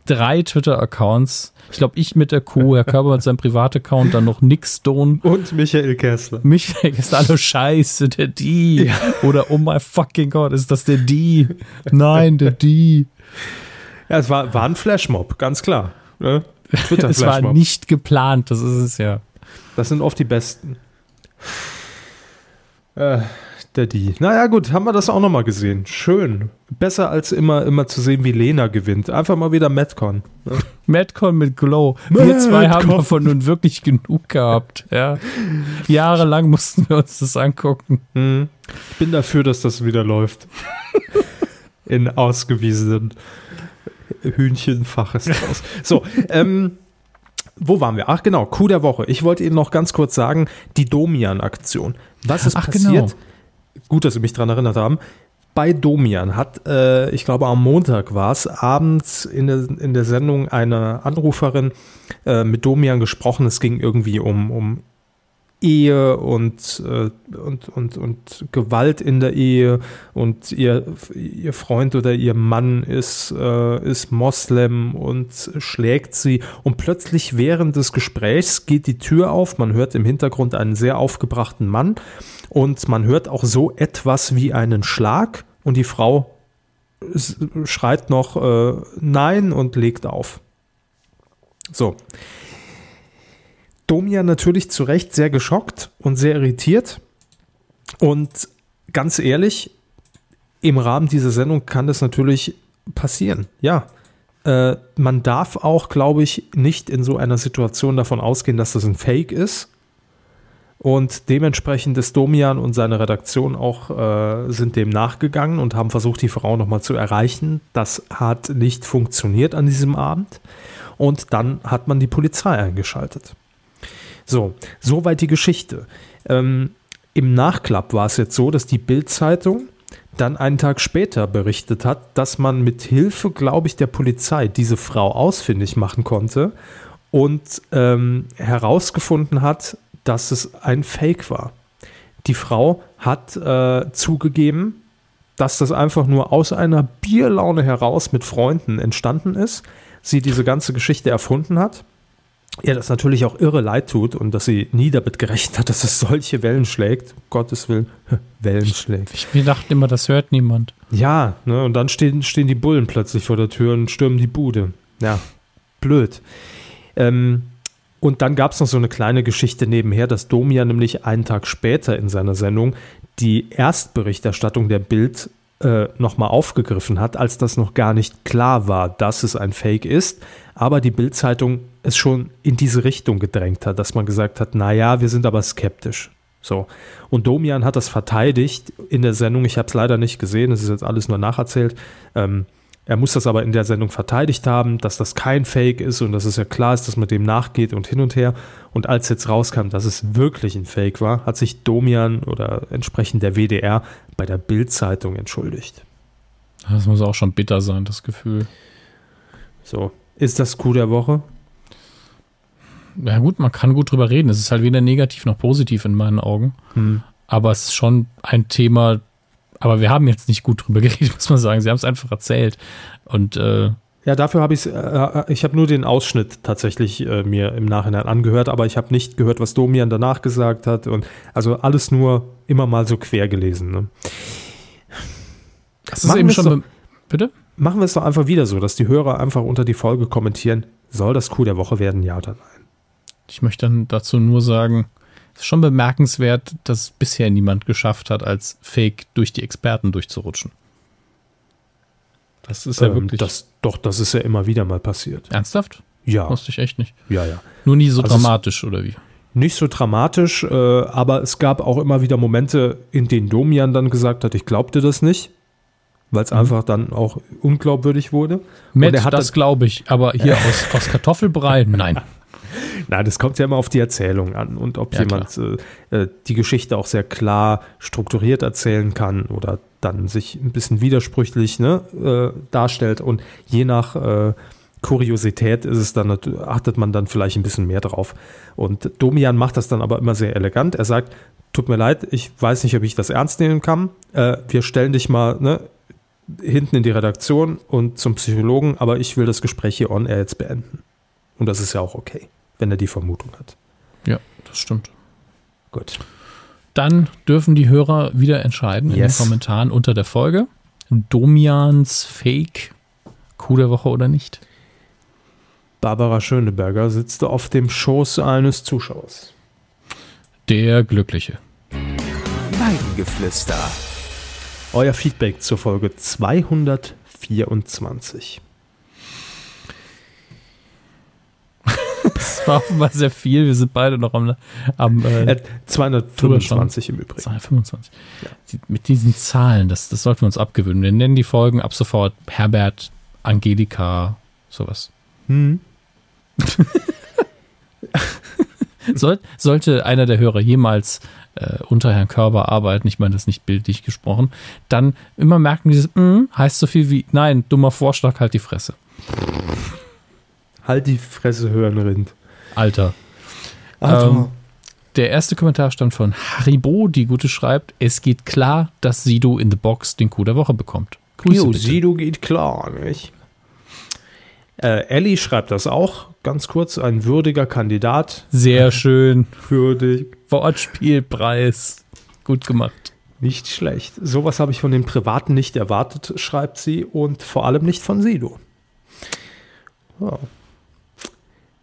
drei Twitter-Accounts. Ich glaube, ich mit der Kuh, Herr Körber mit seinem Privataccount, dann noch Nick Stone. Und Michael Kessler. Michael Kessler, hallo Scheiße, der D. Ja. Oder oh my fucking God, ist das der D? Nein, der D. Ja, es war, war ein Flashmob, ganz klar. Ne? es war nicht geplant, das ist es ja. Das sind oft die besten. Äh, der die. Naja, gut, haben wir das auch nochmal gesehen. Schön. Besser als immer, immer zu sehen, wie Lena gewinnt. Einfach mal wieder Madcon. Ja. Madcon mit Glow. Madcon. Wir zwei haben davon nun wirklich genug gehabt. Ja. Jahrelang mussten wir uns das angucken. Hm. Ich bin dafür, dass das wieder läuft. In ausgewiesenen Hühnchenfaches draus. So, ähm, wo waren wir? Ach genau, Coup der Woche. Ich wollte Ihnen noch ganz kurz sagen, die Domian-Aktion. Was ist Ach, passiert? Genau. Gut, dass Sie mich daran erinnert haben. Bei Domian hat, äh, ich glaube am Montag war es, abends in der, in der Sendung eine Anruferin äh, mit Domian gesprochen. Es ging irgendwie um, um Ehe und, äh, und, und, und Gewalt in der Ehe und ihr, ihr Freund oder ihr Mann ist, äh, ist Moslem und schlägt sie und plötzlich während des Gesprächs geht die Tür auf, man hört im Hintergrund einen sehr aufgebrachten Mann und man hört auch so etwas wie einen Schlag und die Frau schreit noch äh, Nein und legt auf. So. Domian natürlich zu Recht sehr geschockt und sehr irritiert. Und ganz ehrlich, im Rahmen dieser Sendung kann das natürlich passieren. Ja, äh, man darf auch, glaube ich, nicht in so einer Situation davon ausgehen, dass das ein Fake ist. Und dementsprechend ist Domian und seine Redaktion auch äh, sind dem nachgegangen und haben versucht, die Frau nochmal zu erreichen. Das hat nicht funktioniert an diesem Abend. Und dann hat man die Polizei eingeschaltet. So, soweit die Geschichte. Ähm, Im Nachklapp war es jetzt so, dass die Bild-Zeitung dann einen Tag später berichtet hat, dass man mit Hilfe, glaube ich, der Polizei diese Frau ausfindig machen konnte und ähm, herausgefunden hat, dass es ein Fake war. Die Frau hat äh, zugegeben, dass das einfach nur aus einer Bierlaune heraus mit Freunden entstanden ist. Sie diese ganze Geschichte erfunden hat ihr das natürlich auch irre leid tut und dass sie nie damit gerechnet hat, dass es solche Wellen schlägt. Um Gottes Willen, Wellen schlägt. Ich, wir dachten immer, das hört niemand. Ja, ne, und dann stehen, stehen die Bullen plötzlich vor der Tür und stürmen die Bude. Ja, blöd. Ähm, und dann gab es noch so eine kleine Geschichte nebenher, dass Domia nämlich einen Tag später in seiner Sendung die Erstberichterstattung der Bild äh, nochmal aufgegriffen hat, als das noch gar nicht klar war, dass es ein Fake ist. Aber die Bild-Zeitung es schon in diese Richtung gedrängt hat, dass man gesagt hat, naja, wir sind aber skeptisch. So. Und Domian hat das verteidigt in der Sendung. Ich habe es leider nicht gesehen, es ist jetzt alles nur nacherzählt. Ähm, er muss das aber in der Sendung verteidigt haben, dass das kein Fake ist und dass es ja klar ist, dass man dem nachgeht und hin und her. Und als jetzt rauskam, dass es wirklich ein Fake war, hat sich Domian oder entsprechend der WDR bei der Bild-Zeitung entschuldigt. Das muss auch schon bitter sein, das Gefühl. So, ist das Coup der Woche? Ja gut, man kann gut drüber reden. Es ist halt weder negativ noch positiv in meinen Augen. Hm. Aber es ist schon ein Thema, aber wir haben jetzt nicht gut drüber geredet, muss man sagen. Sie haben es einfach erzählt. Und äh, ja, dafür habe ich äh, ich habe nur den Ausschnitt tatsächlich äh, mir im Nachhinein angehört, aber ich habe nicht gehört, was Domian danach gesagt hat und also alles nur immer mal so quer gelesen. Ne? Das ist machen eben schon. Doch, bitte? Machen wir es doch einfach wieder so, dass die Hörer einfach unter die Folge kommentieren, soll das Coup der Woche werden, ja oder nein? Ich möchte dann dazu nur sagen, schon bemerkenswert, dass bisher niemand geschafft hat, als Fake durch die Experten durchzurutschen. Das ist ja ähm, wirklich. Das, doch, das ist ja immer wieder mal passiert. Ernsthaft? Ja. Wusste ich echt nicht. Ja, ja. Nur nie so also dramatisch, oder wie? Nicht so dramatisch, äh, aber es gab auch immer wieder Momente, in denen Domian dann gesagt hat, ich glaubte das nicht, weil es mhm. einfach dann auch unglaubwürdig wurde. Matt, das glaube ich, aber hier aus, aus Kartoffelbrei, nein. Nein, das kommt ja immer auf die Erzählung an und ob ja, jemand äh, äh, die Geschichte auch sehr klar strukturiert erzählen kann oder dann sich ein bisschen widersprüchlich ne, äh, darstellt. Und je nach äh, Kuriosität ist es dann, achtet man dann vielleicht ein bisschen mehr drauf. Und Domian macht das dann aber immer sehr elegant. Er sagt, tut mir leid, ich weiß nicht, ob ich das ernst nehmen kann. Äh, wir stellen dich mal, ne, hinten in die Redaktion und zum Psychologen, aber ich will das Gespräch hier on air jetzt beenden. Und das ist ja auch okay, wenn er die Vermutung hat. Ja, das stimmt. Gut. Dann dürfen die Hörer wieder entscheiden in Yes. den Kommentaren unter der Folge. Domians Fake Coup der Woche oder nicht? Barbara Schöneberger sitzt auf dem Schoß eines Zuschauers. Der Glückliche. Weidengeflüster. Euer Feedback zur Folge 224. Das war offenbar sehr viel. Wir sind beide noch am, am äh, Äh, 225 im Übrigen. 225. Die, mit diesen Zahlen, das, das sollten wir uns abgewöhnen. Wir nennen die Folgen ab sofort Herbert, Angelika, sowas. Hm. Soll, sollte einer der Hörer jemals äh, unter Herrn Körber arbeiten, ich meine das nicht bildlich gesprochen, dann immer merken dieses mm, heißt so viel wie nein, dummer Vorschlag, halt die Fresse. Halt die Fresse, Hörenrind. Alter. Ähm, der erste Kommentar stammt von Haribo, die Gute schreibt, es geht klar, dass Sido in the Box den Coup der Woche bekommt. Grüße jo, bitte. Sido geht klar, nicht? Äh, Ellie schreibt das auch, ganz kurz, ein würdiger Kandidat. Sehr schön. Würdig. Wortspielpreis. Gut gemacht. Nicht schlecht. Sowas habe ich von den Privaten nicht erwartet, schreibt sie, und vor allem nicht von Sido. Ja.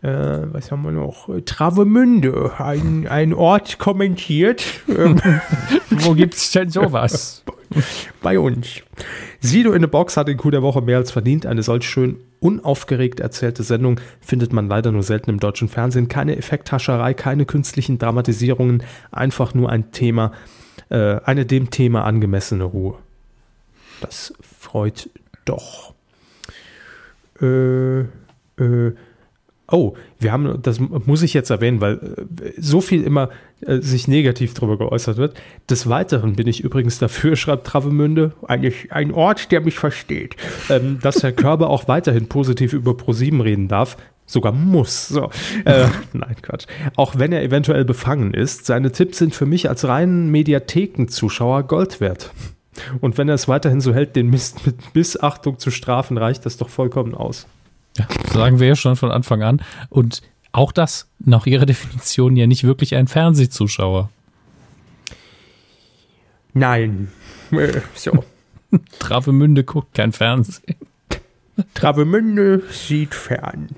Äh, was haben wir noch? Travemünde, ein, ein Ort kommentiert. Ähm, Wo gibt's denn sowas? bei uns. Sido in the Box hat den Coup der Woche mehr als verdient. Eine solch schön unaufgeregt erzählte Sendung findet man leider nur selten im deutschen Fernsehen. Keine Effekthascherei, keine künstlichen Dramatisierungen, einfach nur ein Thema, äh, eine dem Thema angemessene Ruhe. Das freut doch. Äh, äh, Oh, wir haben, das muss ich jetzt erwähnen, weil äh, so viel immer äh, sich negativ darüber geäußert wird. Des Weiteren bin ich übrigens dafür, schreibt Travemünde, eigentlich ein Ort, der mich versteht, ähm, dass Herr Körber auch weiterhin positiv über ProSieben reden darf. Sogar muss. So. Äh, nein, Quatsch. Auch wenn er eventuell befangen ist, seine Tipps sind für mich als reinen Mediathekenzuschauer Gold wert. Und wenn er es weiterhin so hält, den Mist mit Missachtung zu strafen, reicht das doch vollkommen aus. Ja, sagen wir ja schon von Anfang an. Und auch das, nach ihrer Definition, ja nicht wirklich ein Fernsehzuschauer. Nein. Äh, So. Travemünde guckt kein Fernsehen. Travemünde sieht fern.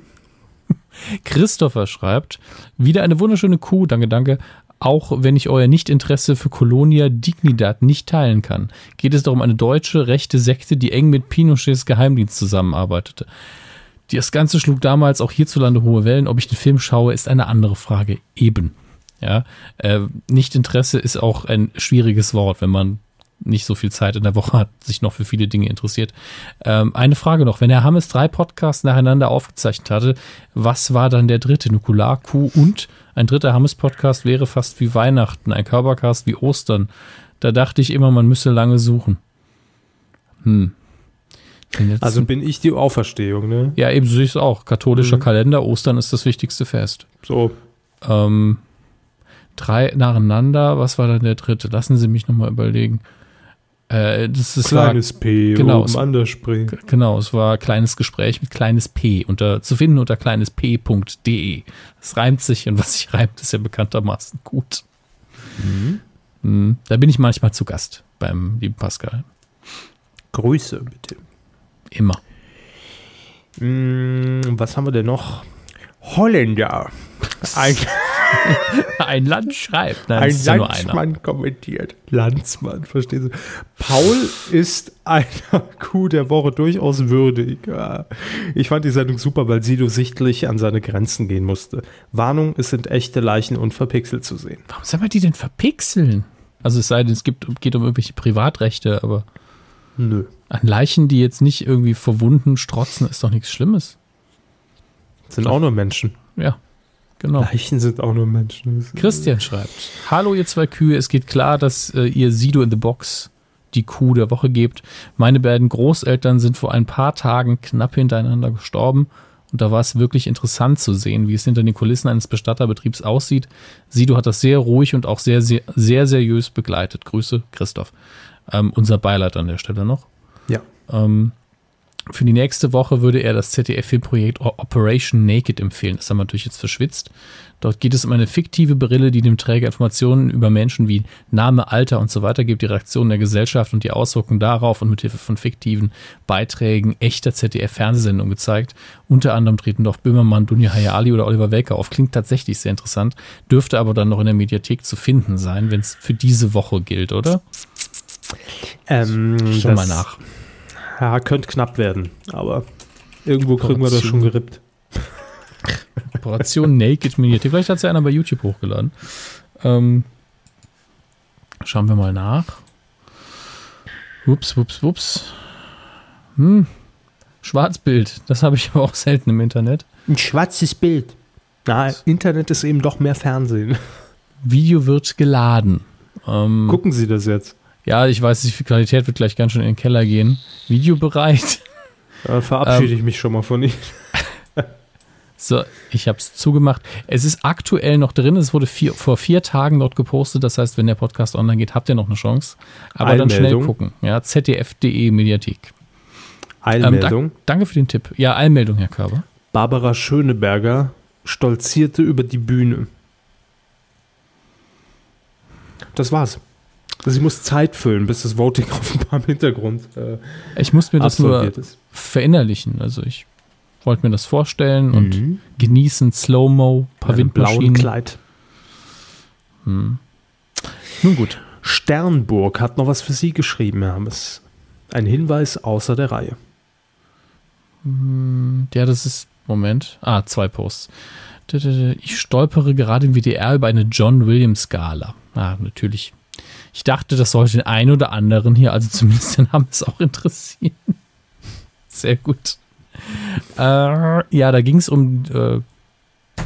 Christopher schreibt, wieder eine wunderschöne Kuh, danke, danke. Auch wenn ich euer Nichtinteresse für Colonia Dignidad nicht teilen kann, geht es darum eine deutsche rechte Sekte, die eng mit Pinochets Geheimdienst zusammenarbeitete. Das Ganze schlug damals auch hierzulande hohe Wellen. Ob ich den Film schaue, ist eine andere Frage. Eben. Ja, äh, Nichtinteresse ist auch ein schwieriges Wort, wenn man nicht so viel Zeit in der Woche hat, sich noch für viele Dinge interessiert. Ähm, eine Frage noch, wenn Herr Hammes drei Podcasts nacheinander aufgezeichnet hatte, was war dann der dritte? Nukular-Kuh und ein dritter Hammes-Podcast wäre fast wie Weihnachten, ein Körpercast wie Ostern. Da dachte ich immer, man müsse lange suchen. Hm. Also bin ich die Auferstehung, ne? ja, eben so sehe ich es auch. Katholischer Mhm. Kalender, Ostern ist das wichtigste Fest. So. Ähm, drei nacheinander, was war dann der dritte? Lassen Sie mich nochmal überlegen. Äh, das ist Kleines P genau, oben es- an der Spree. war, genau, es war kleines Gespräch mit kleines P unter zu finden unter kleinesp.de. Das reimt sich und was sich reimt, ist ja bekanntermaßen gut. Mhm. Da bin ich manchmal zu Gast beim lieben Pascal. Grüße, bitte. Immer. Mm, was haben wir denn noch? Holländer. Ein, Ein Land schreibt. Nein, ein. Landsmann kommentiert. Landsmann, verstehen Sie? Paul ist einer Kuh der Woche durchaus würdig. Ich fand die Sendung super, weil Sido sichtlich an seine Grenzen gehen musste. Warnung, es sind echte Leichen unverpixelt zu sehen. Warum soll man die denn verpixeln? Also es sei denn, es gibt, geht um irgendwelche Privatrechte, aber Nö. An Leichen, die jetzt nicht irgendwie verwunden strotzen, ist doch nichts Schlimmes. Sind auch nur Menschen. Ja, genau. Leichen sind auch nur Menschen. Christian schreibt: Hallo, ihr zwei Kühe. Es geht klar, dass äh, ihr Sido in the Box die Kuh der Woche gebt. Meine beiden Großeltern sind vor ein paar Tagen knapp hintereinander gestorben. Und da war es wirklich interessant zu sehen, wie es hinter den Kulissen eines Bestatterbetriebs aussieht. Sido hat das sehr ruhig und auch sehr, sehr, sehr seriös begleitet. Grüße, Christoph. Ähm, unser Beileid an der Stelle noch. Ähm, für die nächste Woche würde er das ZDF-Filmprojekt Operation Naked empfehlen. Das haben wir natürlich jetzt verschwitzt. Dort geht es um eine fiktive Brille, die dem Träger Informationen über Menschen wie Name, Alter und so weiter gibt, die Reaktionen der Gesellschaft und die Auswirkungen darauf und mithilfe von fiktiven Beiträgen echter ZDF-Fernsehsendungen gezeigt. Unter anderem treten doch Böhmermann, Dunja Hayali oder Oliver Welker auf. Klingt tatsächlich sehr interessant, dürfte aber dann noch in der Mediathek zu finden sein, wenn es für diese Woche gilt, oder? Ähm, Schau mal nach. Ja, könnte knapp werden, aber irgendwo kriegen wir das schon gerippt. Operation Naked Miniatur. Vielleicht hat es ja einer bei YouTube hochgeladen. Ähm, schauen wir mal nach. Ups, ups, ups. Hm. Schwarzbild. Das habe ich aber auch selten im Internet. Ein schwarzes Bild. Na, Internet ist eben doch mehr Fernsehen. Video wird geladen. Ähm, Gucken Sie das jetzt. Ja, ich weiß, die Qualität wird gleich ganz schön in den Keller gehen. Video bereit. Dann verabschiede ähm, ich mich schon mal von Ihnen. So, ich habe es zugemacht. Es ist aktuell noch drin. Es wurde vier, vor vier Tagen dort gepostet. Das heißt, wenn der Podcast online geht, habt ihr noch eine Chance. Aber Eilmeldung. dann schnell gucken. Ja, zdf.de Mediathek. Eilmeldung. Ähm, da, danke für den Tipp. Ja, Eilmeldung, Herr Körber. Barbara Schöneberger stolzierte über die Bühne. Das war's. Sie muss Zeit füllen, bis das Voting offenbar im Hintergrund. Äh, ich muss mir das nur ist. verinnerlichen. Also ich wollte mir das vorstellen mhm. und genießen, Slow-Mo, paar Windmaschinen. Kleid. Hm. Nun gut. Sternburg hat noch was für Sie geschrieben, Herr Hammes. Ein Hinweis außer der Reihe. Hm, ja, das ist. Moment. Ah, zwei Posts. Ich stolpere gerade im WDR über eine John Williams-Skala. Ah, natürlich. Ich dachte, das sollte den einen oder anderen hier, also zumindest den Hammes, auch interessieren. Sehr gut. Äh, ja, da ging es um äh,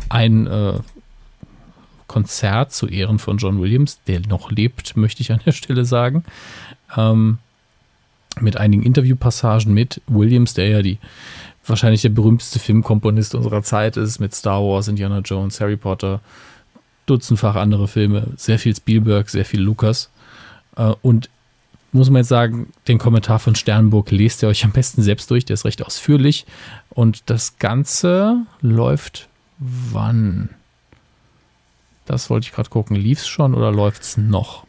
ein äh, Konzert zu Ehren von John Williams, der noch lebt, möchte ich an der Stelle sagen. Ähm, mit einigen Interviewpassagen mit Williams, der ja die wahrscheinlich der berühmteste Filmkomponist unserer Zeit ist, mit Star Wars, Indiana Jones, Harry Potter, dutzendfach andere Filme, sehr viel Spielberg, sehr viel Lucas. Äh, und muss man jetzt sagen, den Kommentar von Sternburg lest ihr euch am besten selbst durch, der ist recht ausführlich. Und das Ganze läuft wann? Das wollte ich gerade gucken. Lief es schon oder läuft es noch?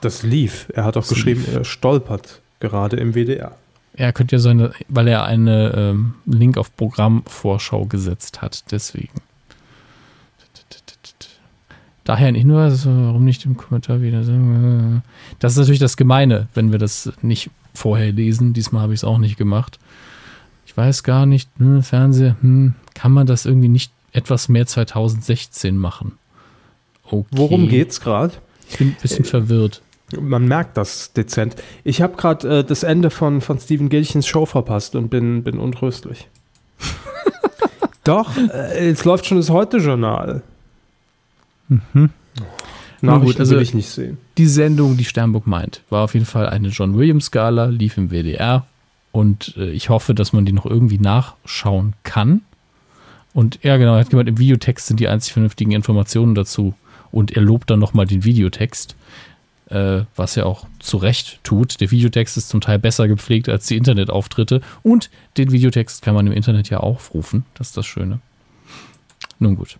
Das lief. Er hat auch das geschrieben, lief. er stolpert gerade im WDR. Er könnte ja sein, weil er einen ähm, Link auf Programmvorschau gesetzt hat, deswegen. Daher ein Hinweis, warum nicht im Kommentar wieder. Das ist natürlich das Gemeine, wenn wir das nicht vorher lesen. Diesmal habe ich es auch nicht gemacht. Ich weiß gar nicht, hm, Fernseher, hm, kann man das irgendwie nicht etwas mehr 2016 machen? Okay. Worum geht's gerade? Ich bin ein bisschen äh, verwirrt. Man merkt das dezent. Ich habe gerade äh, das Ende von, von Steven Gilchens Show verpasst und bin, bin untröstlich. Doch, äh, jetzt läuft schon das Heute-Journal. Mhm. Na gut, also will ich nicht sehen. Die Sendung, die Sternburg meint, war auf jeden Fall eine John Williams Skala, lief im WDR und äh, ich hoffe, dass man die noch irgendwie nachschauen kann. Und ja, genau, er hat gemeint, im Videotext sind die einzig vernünftigen Informationen dazu. Und er lobt dann nochmal den Videotext, äh, was er auch zu Recht tut. Der Videotext ist zum Teil besser gepflegt als die Internetauftritte. Und den Videotext kann man im Internet ja aufrufen. Das ist das Schöne. Nun gut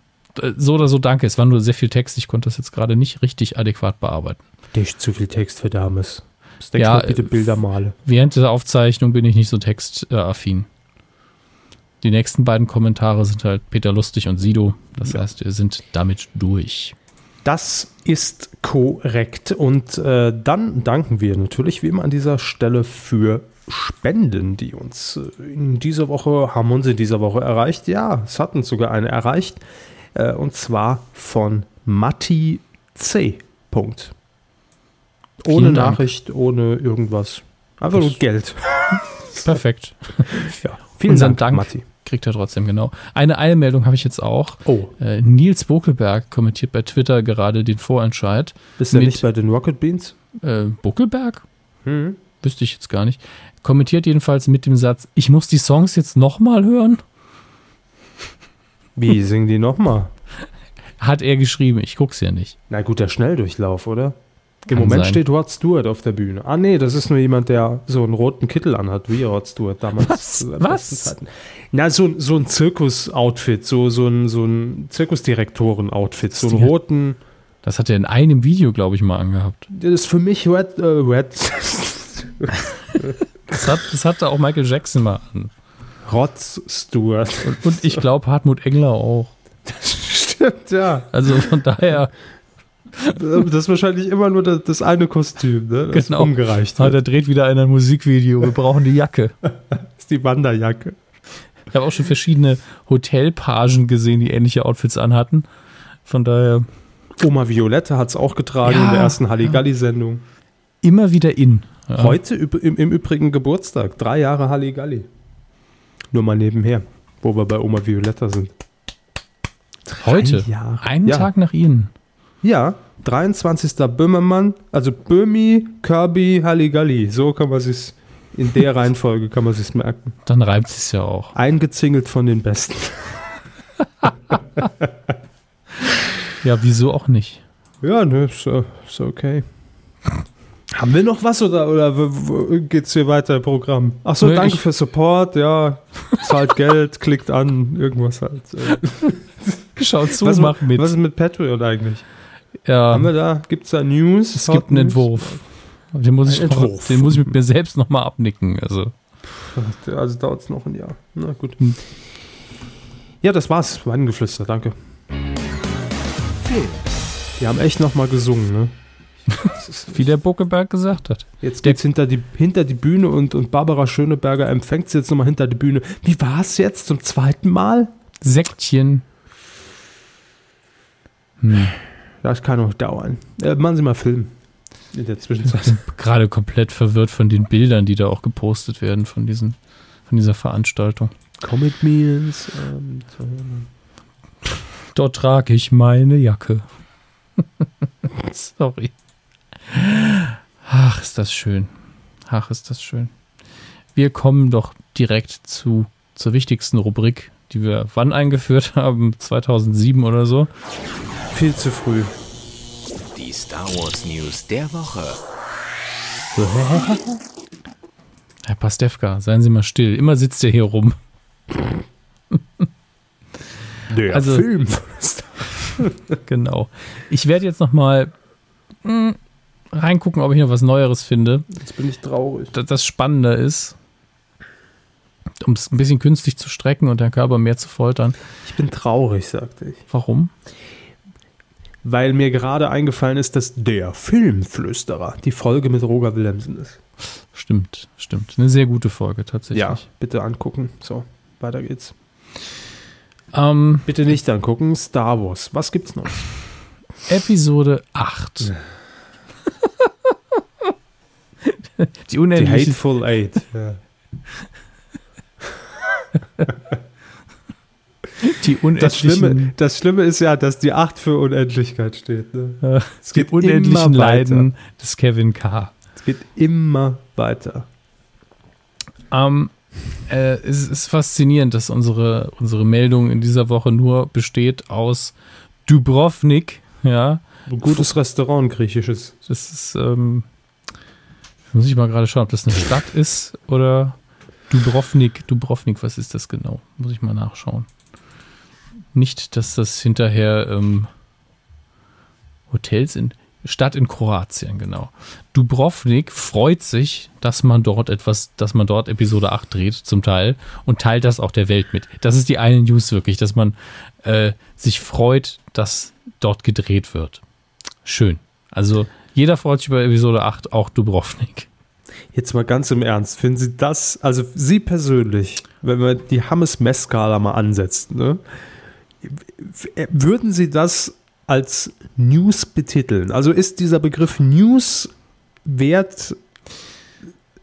so oder so danke. Es war nur sehr viel Text. Ich konnte das jetzt gerade nicht richtig adäquat bearbeiten. Nicht zu viel Text für Dames. Ja, bitte Bilder male. Während der Aufzeichnung bin ich nicht so textaffin. Die nächsten beiden Kommentare sind halt Peter Lustig und Sido. Das ja. heißt, wir sind damit durch. Das ist korrekt. Und äh, dann danken wir natürlich wie immer an dieser Stelle für Spenden, die uns äh, in dieser Woche, haben uns in dieser Woche erreicht. Ja, es hat uns sogar eine erreicht. Äh, und zwar von Matti C. Punkt. Ohne Nachricht, ohne irgendwas. Einfach nur Geld. Perfekt. ja, vielen Dank, Dank Matti. Kriegt er trotzdem, genau. Eine Eilmeldung habe ich jetzt auch. Oh. Äh, Nils Buckelberg kommentiert bei Twitter gerade den Vorentscheid. Bist du nicht bei den Rocket Beans? Äh, Buckelberg? Hm. Wüsste ich jetzt gar nicht. Kommentiert jedenfalls mit dem Satz: Ich muss die Songs jetzt nochmal hören. Wie singen die nochmal? Hat er geschrieben, ich guck's ja nicht. Na gut, der Schnelldurchlauf, oder? Im Kann Moment sein. steht Rod Stewart auf der Bühne. Ah, nee, das ist nur jemand, der so einen roten Kittel anhat, wie Rod Stewart damals. Was? Was? Na, so, ein- so ein Zirkus-Outfit, so, so ein, so ein Zirkusdirektoren-Outfit, so einen roten. Das hat er in einem Video, glaube ich, mal angehabt. Das ist für mich Red. Äh, Red Das, hat, das hatte auch Michael Jackson mal an. Rod Stewart. Und, und ich glaube Hartmut Engler auch. Stimmt, ja. Also von daher Das ist wahrscheinlich immer nur das, das eine Kostüm, ne? Das Genau. umgereicht hat wird. er dreht wieder in ein Musikvideo. Wir brauchen die Jacke. Das ist die Wanderjacke. Ich habe auch schon verschiedene Hotelpagen gesehen, die ähnliche Outfits anhatten. Von daher Oma Violette hat es auch getragen Ja, in der ersten Halligalli-Sendung. immer wieder in. Ja. Heute im, im Übrigen Geburtstag. Drei Jahre Halligalli. Nur mal nebenher, wo wir bei Oma Violetta sind. Heute. Einen Ja. Tag nach Ihnen. Ja, 23. Böhmermann, also Böhmi, Kirby, Halligalli. So kann man sich in der Reihenfolge kann man sich merken. Dann reibt es ja auch. Eingezingelt von den Besten. Ja, wieso auch nicht? Ja, ne, ist, äh, ist okay. Haben wir noch was oder, oder geht's hier weiter im Programm? Achso, Nö, danke ich- für Support, ja. Zahlt Geld, klickt an, irgendwas halt. Äh, Schaut zu, was, mach mit. was ist mit Patreon eigentlich? ja, Haben wir da, gibt's da News? es gibt einen Hot News? Entwurf. Den muss, ich Ein noch, Entwurf. den muss ich mit mir selbst nochmal abnicken. Also, Also dauert's noch ein Jahr. Na gut. Hm. Ja, das war's. Weidengeflüster, danke. Die haben echt nochmal gesungen, ne? Wie der Buckeberg gesagt hat. Jetzt Der- geht's hinter die, hinter die Bühne und, und Barbara Schöneberger empfängt sie jetzt nochmal hinter die Bühne. Wie war's jetzt zum zweiten Mal? Säckchen. Hm. Das kann noch dauern. Äh, machen Sie mal Film. In der Zwischenzeit. Gerade komplett verwirrt von den Bildern, die da auch gepostet werden von, diesen, von dieser Veranstaltung. Comet Meals. Ähm, Dort trage ich meine Jacke. Sorry. Ach, ist das schön. Ach, ist das schön. Wir kommen doch direkt zu, zur wichtigsten Rubrik, die wir wann eingeführt haben? 2007 oder so. viel zu früh. Die Star Wars News der Woche. Herr Pastewka, seien Sie mal still. Immer sitzt er hier rum. Der Also- Film. Genau. Ich werde jetzt noch mal mh, reingucken, ob ich noch was Neueres finde. Jetzt bin ich traurig. das, das Spannende ist, um es ein bisschen künstlich zu strecken und den Körper mehr zu foltern. Ich bin traurig, sagte ich. Warum? Weil mir gerade eingefallen ist, dass der Filmflüsterer die Folge mit Roger Willemsen ist. Stimmt, stimmt. Eine sehr gute Folge tatsächlich. Ja, bitte angucken. So, weiter geht's. Ähm, Bitte nicht angucken. Star Wars. Was gibt's noch? Episode 8. Die Die unendliche, Hateful Eight. Ja. die Das, Schlimme, das Schlimme ist ja, dass die 8 für Unendlichkeit steht. Ne? Es die geht unendlichen weiter. Leiden des Kevin K. Es geht immer weiter. Ähm, äh, es ist faszinierend, dass unsere, unsere Meldung in dieser Woche nur besteht aus Dubrovnik, ja, Ein gutes Restaurant, griechisches. Das ist, ähm, muss ich mal gerade schauen, ob das eine Stadt ist oder Dubrovnik. Dubrovnik, was ist das genau? Muss ich mal nachschauen. Nicht, dass das hinterher ähm, Hotels sind. Stadt in Kroatien, genau. Dubrovnik freut sich, dass man dort etwas, dass man dort Episode 8 dreht, zum Teil, und teilt das auch der Welt mit. Das ist die eine News wirklich, dass man äh, sich freut, dass dort gedreht wird. Schön. Also jeder freut sich über Episode 8, auch Dubrovnik. Jetzt mal ganz im Ernst, finden Sie das, also Sie persönlich, wenn wir die Hammes-Mess-Skala mal ansetzen, ne, würden Sie das als News betiteln? Also ist dieser Begriff News wert?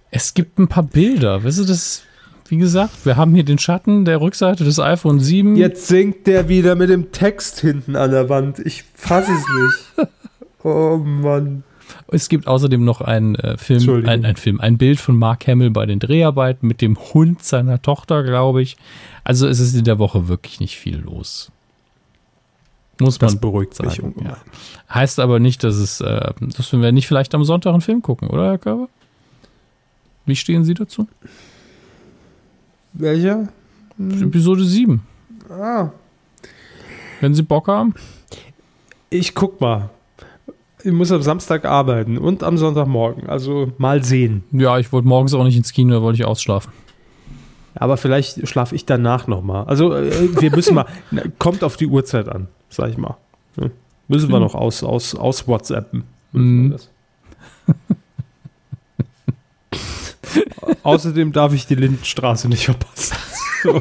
Es gibt ein paar Bilder. Weißt du, das, wie gesagt, wir haben hier den Schatten der Rückseite des iPhone 7. Jetzt singt der wieder mit dem Text hinten an der Wand. Ich fasse es nicht. Oh Mann. Es gibt außerdem noch einen äh, Film, ein, ein Film, ein Bild von Mark Hamill bei den Dreharbeiten mit dem Hund seiner Tochter, glaube ich. Also es ist in der Woche wirklich nicht viel los. Muss man Das beruhigt mich sagen. ungemein. Ja. Heißt aber nicht, dass es, äh, dass wir nicht vielleicht am Sonntag einen Film gucken, oder Herr Körber? Wie stehen Sie dazu? Welcher? Episode 7. Ah. Wenn Sie Bock haben. Ich guck mal. Ich muss am Samstag arbeiten und am Sonntagmorgen. Also mal sehen. Ja, ich wollte morgens auch nicht ins Kino, da wollte ich ausschlafen. Aber vielleicht schlafe ich danach nochmal. Also äh, wir müssen mal. Kommt auf die Uhrzeit an, sag ich mal. Müssen wir noch aus, aus, aus WhatsAppen. Mhm. Außerdem darf ich die Lindenstraße nicht verpassen. So.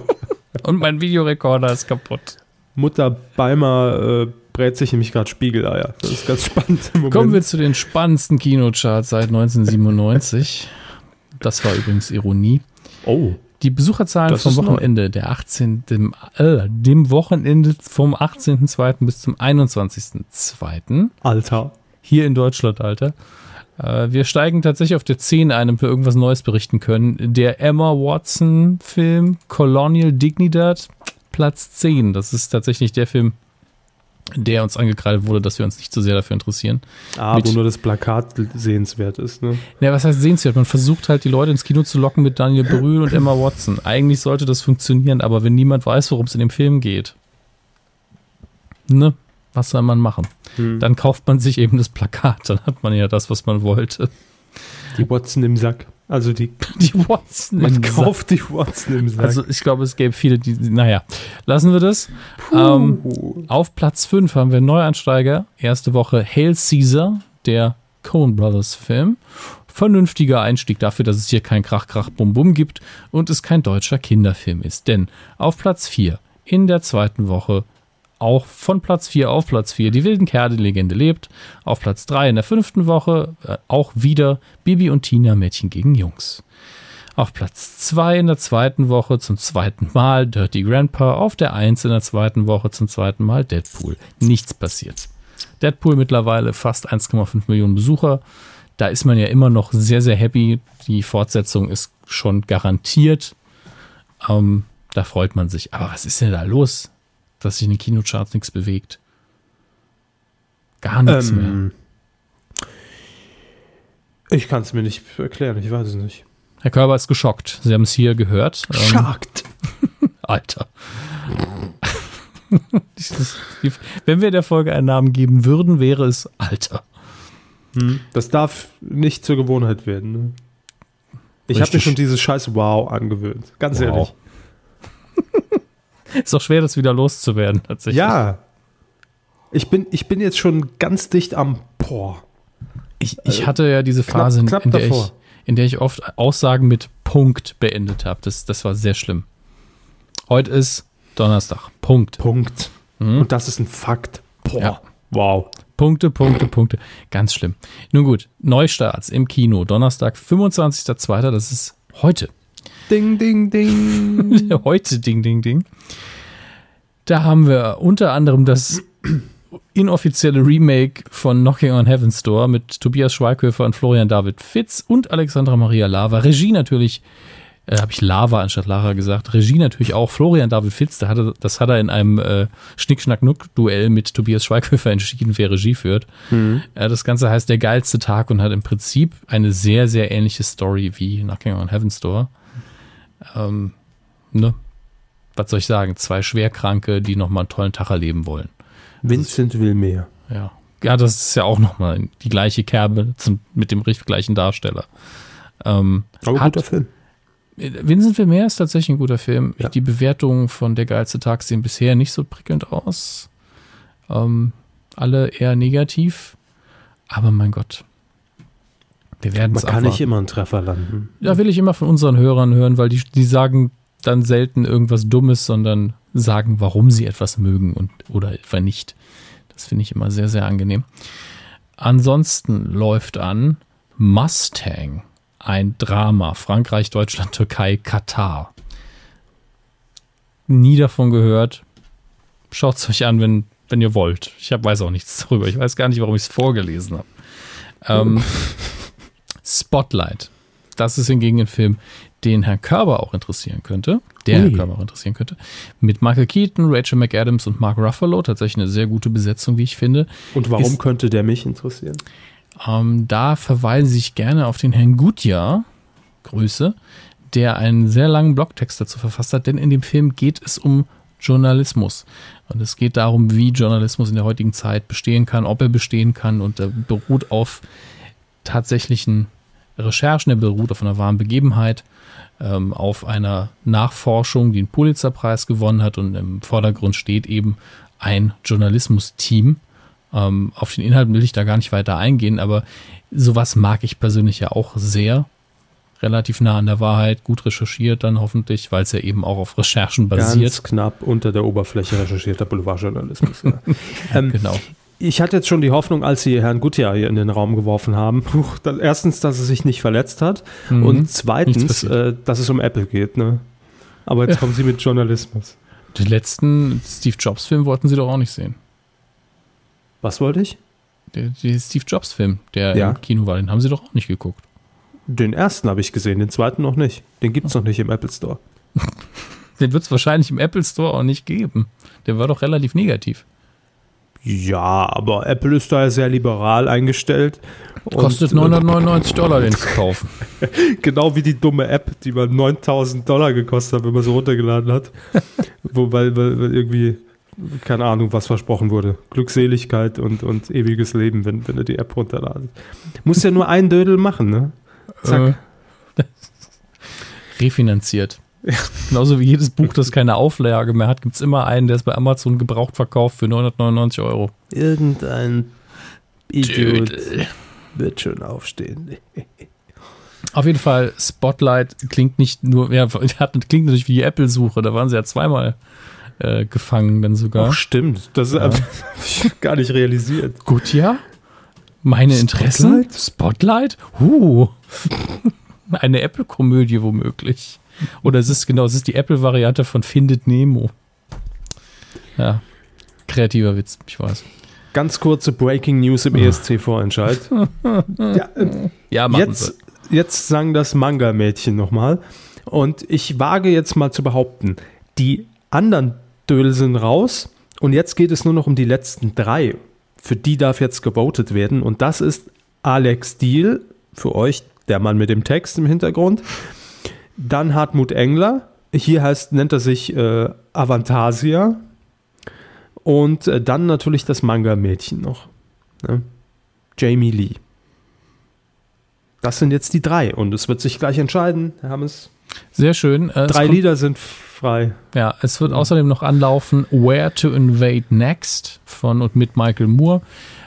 Und mein Videorekorder ist kaputt. Mutter Beimer äh, brät sich nämlich gerade Spiegeleier. Das ist ganz spannend. Kommen wir zu den spannendsten Kinocharts seit 1997. Das war übrigens Ironie. oh, Die Besucherzahlen Das vom neu. Wochenende, der 18. Dem, äh, dem Wochenende vom 18.02. bis zum 21.02. Alter. hier in Deutschland, Alter. Äh, wir steigen tatsächlich auf der 10 ein, damit wir irgendwas Neues berichten können. Der Emma Watson-Film Colonial Dignidad, Platz 10. Das ist tatsächlich der Film, der uns angekreidet wurde, dass wir uns nicht so sehr dafür interessieren. Ah, Mit- wo nur das Plakat sehenswert ist, ne? Ja, was heißt sehenswert? Man versucht halt die Leute ins Kino zu locken mit Daniel Brühl und Emma Watson. Eigentlich sollte das funktionieren, aber wenn niemand weiß, worum es in dem Film geht, ne, was soll man machen? Hm. Dann kauft man sich eben das Plakat, dann hat man ja das, was man wollte. Die Watson im Sack. Also die, Die Watson. man kauft die Watson im Sack. Also ich glaube, es gäbe viele, die, naja, lassen wir das. Ähm, auf Platz 5 haben wir einen Neuansteiger. Erste Woche Hail Caesar, der Coen Brothers Film. Vernünftiger Einstieg dafür, dass es hier kein Krach, Krach, Bum, Bum gibt und es kein deutscher Kinderfilm ist. Denn auf Platz 4 in der zweiten Woche auch von Platz 4 auf Platz 4 Die wilden Kerle, Legende lebt. Auf Platz 3 in der fünften Woche äh, auch wieder Bibi und Tina Mädchen gegen Jungs. Auf Platz 2 in der zweiten Woche zum zweiten Mal Dirty Grandpa. Auf der 1 in der zweiten Woche zum zweiten Mal Deadpool. Nichts passiert. Deadpool mittlerweile fast 1,5 Millionen Besucher. Da ist man ja immer noch sehr, sehr happy. Die Fortsetzung ist schon garantiert. Ähm, da freut man sich. Aber was ist denn da los, dass sich in den Kinocharts nichts bewegt? Gar nichts mehr. Ähm, ich kann es mir nicht erklären, ich weiß es nicht. Herr Körber ist geschockt. Sie haben es hier gehört. Ähm, Schackt. Alter. Wenn wir der Folge einen Namen geben würden, wäre es Alter. Das darf nicht zur Gewohnheit werden. Ne? Ich habe mir schon dieses scheiß Wow angewöhnt. Ganz Wow. ehrlich. Ist doch schwer, das wieder loszuwerden, tatsächlich. Ja. Ich bin, ich bin jetzt schon ganz dicht am Boah. Ich, ich hatte ja diese Phase, Äh, knapp in, der ich, in der ich oft Aussagen mit Punkt beendet habe. Das, das war sehr schlimm. Heute ist Donnerstag. Punkt. Punkt. Mhm. Und das ist ein Fakt. Boah. Ja. Wow. Punkte, Punkte, Punkte. Ganz schlimm. Nun gut, Neustarts im Kino. Donnerstag, 25.02. Das ist heute. Ding, ding, ding. heute, Ding, Ding, Ding. Da haben wir unter anderem das inoffizielle Remake von Knocking on Heaven's Door mit Tobias Schweighöfer und Florian David Fitz und Alexandra Maria Lava. Regie natürlich, äh, habe ich Lava anstatt Lara gesagt. Regie natürlich auch Florian David Fitz. Der hatte, das hat er in einem äh, Schnick-Schnack-Nuck-Duell mit Tobias Schweighöfer entschieden, wer Regie führt. Äh, das Ganze heißt Der geilste Tag und hat im Prinzip eine sehr, sehr ähnliche Story wie Knocking on Heaven's Door. Ähm, ne? Was soll ich sagen? Zwei Schwerkranke, die nochmal einen tollen Tag erleben wollen. Vincent will mehr. Ja. Ja, das ist ja auch nochmal die gleiche Kerbe zum, mit dem gleichen Darsteller. Ähm, Aber hat, guter Film. Vincent Vermeer ist tatsächlich ein guter Film. Ja. Die Bewertungen von Der geilste Tag sehen bisher nicht so prickelnd aus. Ähm, alle eher negativ. Aber mein Gott. Wir werden Man kann nicht immer einen Treffer landen. Ja, will ich immer von unseren Hörern hören, weil die, die sagen dann selten irgendwas Dummes, sondern sagen, warum sie etwas mögen und oder etwa nicht. Das finde ich immer sehr, sehr angenehm. Ansonsten läuft an Mustang, ein Drama. Frankreich, Deutschland, Türkei, Katar. Nie davon gehört. Schaut es euch an, wenn, wenn ihr wollt. Ich hab, weiß auch nichts darüber. Ich weiß gar nicht, warum ich es vorgelesen habe. Ähm, Spotlight. Das ist hingegen ein Film, den Herrn Körber auch interessieren könnte, der Ui. Herr Körber auch interessieren könnte, mit Michael Keaton, Rachel McAdams und Mark Ruffalo. Tatsächlich eine sehr gute Besetzung, wie ich finde. Und warum Ist- könnte der mich interessieren? Ähm, da verweise ich gerne auf den Herrn Gutjahr, Grüße, der einen sehr langen Blogtext dazu verfasst hat, denn in dem Film geht es um Journalismus. Und es geht darum, wie Journalismus in der heutigen Zeit bestehen kann, ob er bestehen kann und er beruht auf tatsächlichen Recherchen, er beruht auf einer wahren Begebenheit, ähm, auf einer Nachforschung, die einen Pulitzerpreis gewonnen hat und im Vordergrund steht eben ein Journalismus-Team. Ähm, auf den Inhalt will ich da gar nicht weiter eingehen, aber sowas mag ich persönlich ja auch sehr. Relativ nah an der Wahrheit, gut recherchiert dann hoffentlich, weil es ja eben auch auf Recherchen basiert. Ganz knapp unter der Oberfläche recherchierter Boulevardjournalismus. Ja. ähm, Genau. Ich hatte jetzt schon die Hoffnung, als sie Herrn Gutjahr hier in den Raum geworfen haben, huch, da, erstens, dass er sich nicht verletzt hat Mhm. und zweitens, äh, dass es um Apple geht. Ne? Aber jetzt kommen sie mit Journalismus. Den letzten Steve Jobs-Film wollten sie doch auch nicht sehen. Was wollte ich? Der, der Steve Jobs-Film, der Ja. im Kino war, den haben sie doch auch nicht geguckt. Den ersten habe ich gesehen, den zweiten noch nicht. Den gibt es noch nicht im Apple Store. Den wird es wahrscheinlich im Apple Store auch nicht geben. Der war doch relativ negativ. Ja, aber Apple ist da ja sehr liberal eingestellt. Kostet äh, 999 Dollar, den zu kaufen. Genau wie die dumme App, die mal 9000 Dollar gekostet hat, wenn man sie runtergeladen hat. Wo, weil, weil, weil irgendwie, keine Ahnung, was versprochen wurde. Glückseligkeit und, und ewiges Leben, wenn, wenn du die App runterladest. Muss ja nur ein Dödel machen, ne? Zack. Äh, refinanziert. Genauso wie jedes Buch, das keine Auflage mehr hat, gibt es immer einen, der es bei Amazon gebraucht verkauft für 999 Euro. Irgendein Idiot Dödel. wird schon aufstehen. Auf jeden Fall, Spotlight klingt nicht nur, ja, hat, klingt natürlich wie die Apple-Suche, da waren sie ja zweimal äh, gefangen dann sogar. Ach, stimmt. Das Ja. habe ich gar nicht realisiert. Gut, ja. Meine Interessen? Spotlight? Huh. Eine Apple-Komödie womöglich. Oder es ist genau, es ist die Apple-Variante von Findet Nemo. Ja. Kreativer Witz, ich weiß. Ganz kurze Breaking News im ESC-Vorentscheid. ja, ähm, Ja, jetzt, jetzt sang das Manga-Mädchen nochmal. Und ich wage jetzt mal zu behaupten, die anderen Dödel sind raus und jetzt geht es nur noch um die letzten drei. Für die darf jetzt gewotet werden und das ist Alex Diel, für euch der Mann mit dem Text im Hintergrund. Dann Hartmut Engler, hier heißt, nennt er sich äh, Avantasia. Und äh, dann natürlich das Manga-Mädchen noch. Ne? Jamie Lee. Das sind jetzt die drei und es wird sich gleich entscheiden. Herr Hammes. Sehr schön. Äh, Drei kommt- Lieder sind frei. Ja, es wird außerdem noch anlaufen Where to Invade Next von und mit Michael Moore.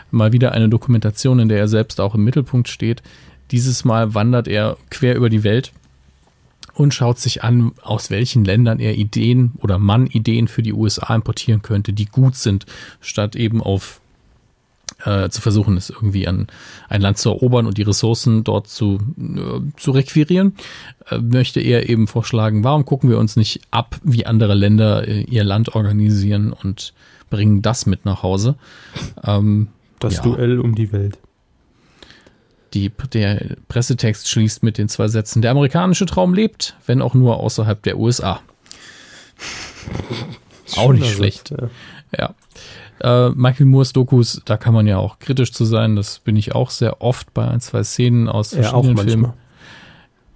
Mal wieder eine Dokumentation, in der er selbst auch im Mittelpunkt steht. Dieses Mal wandert er quer über die Welt und schaut sich an, aus welchen Ländern er Ideen oder man Ideen für die USA importieren könnte, die gut sind, statt eben auf äh, zu versuchen, es irgendwie an ein Land zu erobern und die Ressourcen dort zu, äh, zu requirieren, äh, möchte er eben vorschlagen, warum gucken wir uns nicht ab, wie andere Länder äh, ihr Land organisieren und bringen das mit nach Hause. Ähm, Das Ja. Duell um die Welt. Die, der Pressetext schließt mit den zwei Sätzen, der amerikanische Traum lebt, wenn auch nur außerhalb der USA. Auch nicht schlecht. Satz, Ja. ja. Äh, Michael Moores Dokus, da kann man ja auch kritisch zu sein. Das bin ich auch sehr oft bei ein, zwei Szenen aus auch verschiedenen. Filmen.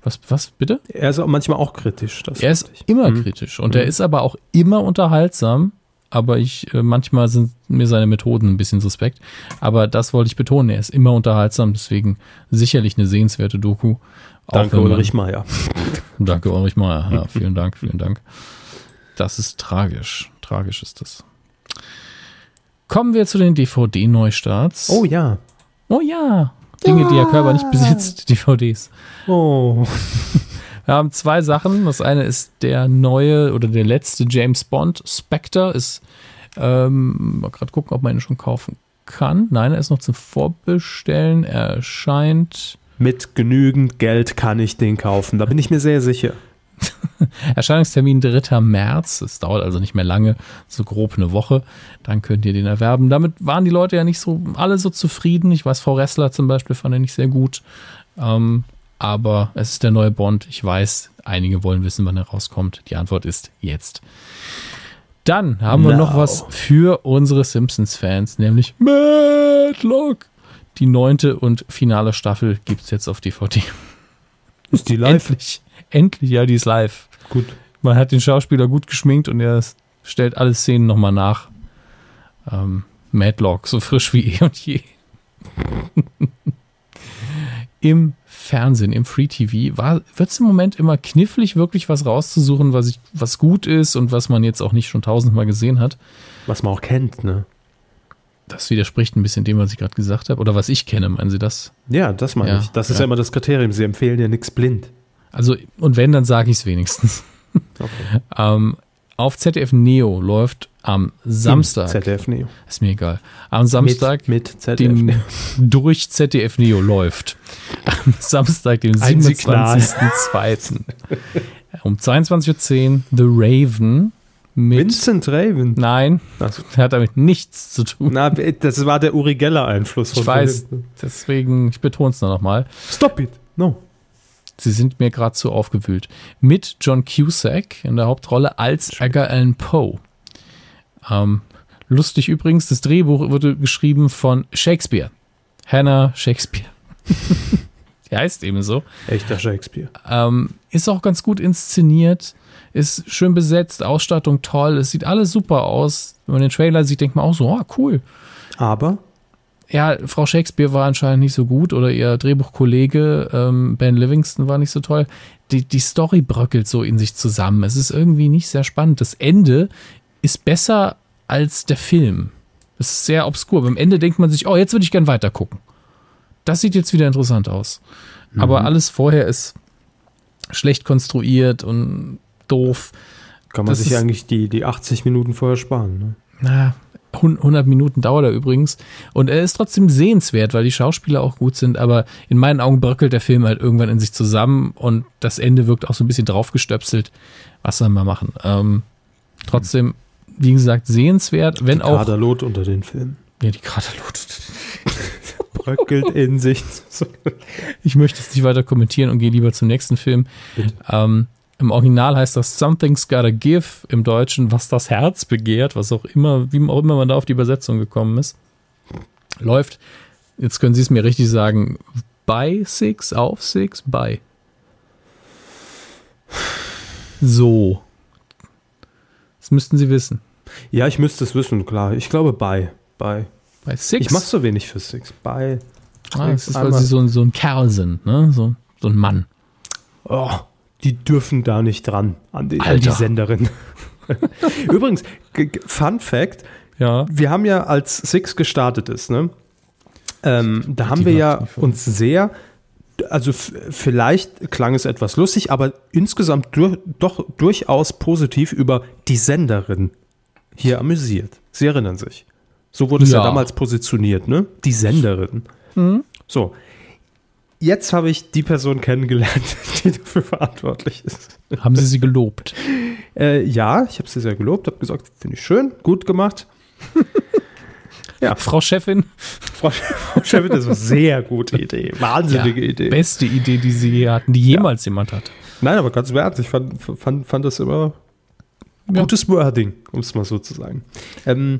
Was, was, bitte? Er ist auch manchmal auch kritisch. Er ist ich. immer Mhm. kritisch und er ist aber auch immer unterhaltsam. Aber ich, äh, manchmal sind mir seine Methoden ein bisschen suspekt. Aber das wollte ich betonen. Er ist immer unterhaltsam, deswegen sicherlich eine sehenswerte Doku. Danke, man- Ulrich Meier. Danke, Ulrich Meier. Ja, vielen Dank, vielen Dank. Das ist tragisch. Tragisch ist das. Kommen wir zu den DVD-Neustarts. Oh ja. Oh ja. Dinge, die Herr Körber nicht besitzt, DVDs. Oh. Wir haben zwei Sachen. Das eine ist der neue oder der letzte James Bond. Spectre ist, ähm, mal gerade gucken, ob man ihn schon kaufen kann. Nein, er ist noch zum Vorbestellen. Er erscheint, Mit genügend Geld kann ich den kaufen. Da bin ich mir sehr sicher. Erscheinungstermin 3. März. Es dauert also nicht mehr lange, so grob eine Woche. Dann könnt ihr den erwerben. Damit waren die Leute ja nicht so alle so zufrieden. Ich weiß, Frau Ressler zum Beispiel fand er nicht sehr gut. Ähm, aber es ist der neue Bond. Ich weiß, einige wollen wissen, wann er rauskommt. Die Antwort ist jetzt. Dann haben wir Now. noch was für unsere Simpsons-Fans, nämlich Matlock. Die neunte und finale Staffel gibt es jetzt auf DVD. Ist die Endlich. Endlich, ja, die ist live. Gut. Man hat den Schauspieler gut geschminkt und er stellt alle Szenen nochmal nach. Ähm, Madlock, so frisch wie eh und je. Im Fernsehen, im Free TV, wird es im Moment immer knifflig, wirklich was rauszusuchen, was, ich, was gut ist und was man jetzt auch nicht schon tausendmal gesehen hat. Was man auch kennt, ne? Das widerspricht ein bisschen dem, was ich gerade gesagt habe. Oder was ich kenne, meinen Sie das? Ja, das meine Ja, ich. Das ist ja. ja immer das Kriterium. Sie empfehlen ja nichts blind. Also, und wenn, dann sage ich es wenigstens. Okay. Ähm, auf ZDF Neo läuft am Samstag. ZDF Neo. Ist mir egal. Am Samstag, Mit, mit ZDF dem Neo. durch ZDF Neo läuft. Am Samstag, dem Ein Signal. 27.02. um 22.10 Uhr The Raven mit. Vincent Raven. Nein, Also, hat damit nichts zu tun. na, das war der Uri Geller-Einfluss. Ich weiß, deswegen, ich betone es nur nochmal. Stop it. No. Sie sind mir gerade zu aufgewühlt. Mit John Cusack in der Hauptrolle als Edgar Allan Poe. Ähm, lustig übrigens, das Drehbuch wurde geschrieben von Shakespeare. Hannah Shakespeare. Die heißt eben so. Echter Shakespeare. Ähm, ist auch ganz gut inszeniert, ist schön besetzt, Ausstattung toll, es sieht alles super aus. Wenn man den Trailer sieht, denkt man auch so, oh, cool. Aber Ja, Frau Shakespeare war anscheinend nicht so gut oder ihr Drehbuchkollege ähm, Ben Livingston war nicht so toll. Die, die Story bröckelt so in sich zusammen. Es ist irgendwie nicht sehr spannend. Das Ende ist besser als der Film. Es ist sehr obskur. Beim Ende denkt man sich, oh, jetzt würde ich gern weiter gucken. Das sieht jetzt wieder interessant aus. Aber alles vorher ist schlecht konstruiert und doof. kann man Das sich ist- eigentlich die, die 80 Minuten vorher sparen. Ne? Na, 100 Minuten dauert er übrigens. Und er ist trotzdem sehenswert, weil die Schauspieler auch gut sind. Aber in meinen Augen bröckelt der Film halt irgendwann in sich zusammen und das Ende wirkt auch so ein bisschen draufgestöpselt. Was soll man machen? Ähm, trotzdem, wie gesagt, sehenswert, wenn auch. Kaderlot unter den Filmen. Ja, die Kaderlot. Bröckelt in sich. Ich möchte es nicht weiter kommentieren und gehe lieber zum nächsten Film. Ähm, Im Original heißt das Something's Gotta Give, im Deutschen Was das Herz begehrt, was auch immer, wie auch immer man da auf die Übersetzung gekommen ist. Läuft, jetzt können Sie es mir richtig sagen, bei Six, auf Six, bei. So. Das müssten Sie wissen. Ja, ich müsste es wissen, klar. Ich glaube bei. Bei. Bei Six. Ich mache so wenig für Six. Bei. ah, das ist, weil Sie so, ein- so ein Kerl sind, ne? So, so ein Mann. Oh, die dürfen da nicht dran an die, an die. Senderin. Übrigens, Fun Fact: Ja. Wir haben ja, als Six gestartet ist, ne? Ähm, da haben wir ja uns sehr, also vielleicht klang es etwas lustig, aber insgesamt dur doch durchaus positiv über die Senderin hier amüsiert. Sie erinnern sich. So wurde es ja, Ja. damals positioniert, ne? Die Senderin. So. Jetzt habe ich die Person kennengelernt, die dafür verantwortlich ist. Haben Sie sie gelobt? Äh, ja, ich habe sie sehr gelobt, habe gesagt, finde ich schön, gut gemacht. Frau Chefin? Frau, Frau Chefin, das war eine sehr gute Idee. Wahnsinnige Idee. Beste Idee, die Sie je hatten, die jemals jemand hat. Nein, aber ganz im Ernst, ich fand, fand, fand das immer Ja. gutes Wording, um es mal so zu sagen. Ähm,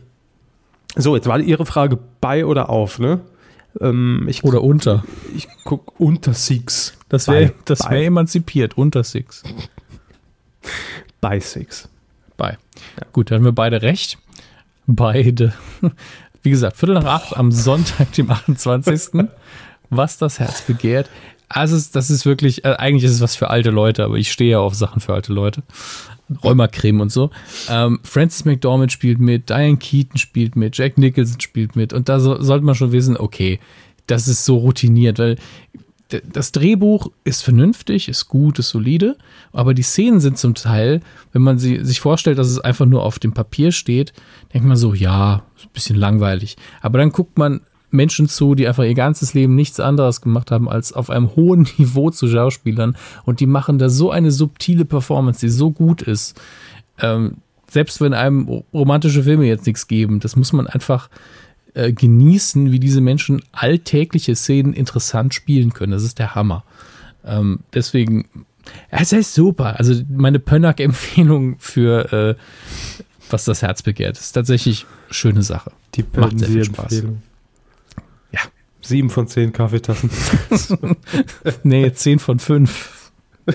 so, jetzt war Ihre Frage bei oder auf, ne? Ähm, ich Oder unter. ich gucke unter Six. Das wäre das wär emanzipiert, unter Six. Bei Six. Bei. Gut, dann haben wir beide recht. Beide. Wie gesagt, Viertel nach acht am Sonntag, dem 28. Was das Herz begehrt. Also, das ist wirklich, äh, eigentlich ist es was für alte Leute, aber ich stehe ja auf Sachen für alte Leute. Rheumacreme und so. Ähm, Francis McDormand spielt mit, Diane Keaton spielt mit, Jack Nicholson spielt mit. Und da so, sollte man schon wissen, okay, das ist so routiniert, weil das Drehbuch ist vernünftig, ist gut, ist solide, aber die Szenen sind zum Teil, wenn man sie sich vorstellt, dass es einfach nur auf dem Papier steht, denkt man so, ja, ist ein bisschen langweilig. Aber dann guckt man Menschen zu, die einfach ihr ganzes Leben nichts anderes gemacht haben, als auf einem hohen Niveau zu Schauspielern und die machen da so eine subtile Performance, die so gut ist. Ähm, selbst wenn einem romantische Filme jetzt nichts geben, das muss man einfach äh, genießen, wie diese Menschen alltägliche Szenen interessant spielen können. Das ist der Hammer. Ähm, deswegen, es ist super. Also meine Pönnack-Empfehlung für äh, was das Herz begehrt, ist tatsächlich eine schöne Sache. Die Macht sehr viel Spaß. Empfehlung. Sieben von zehn Kaffeetassen. Nee, 10 von 5.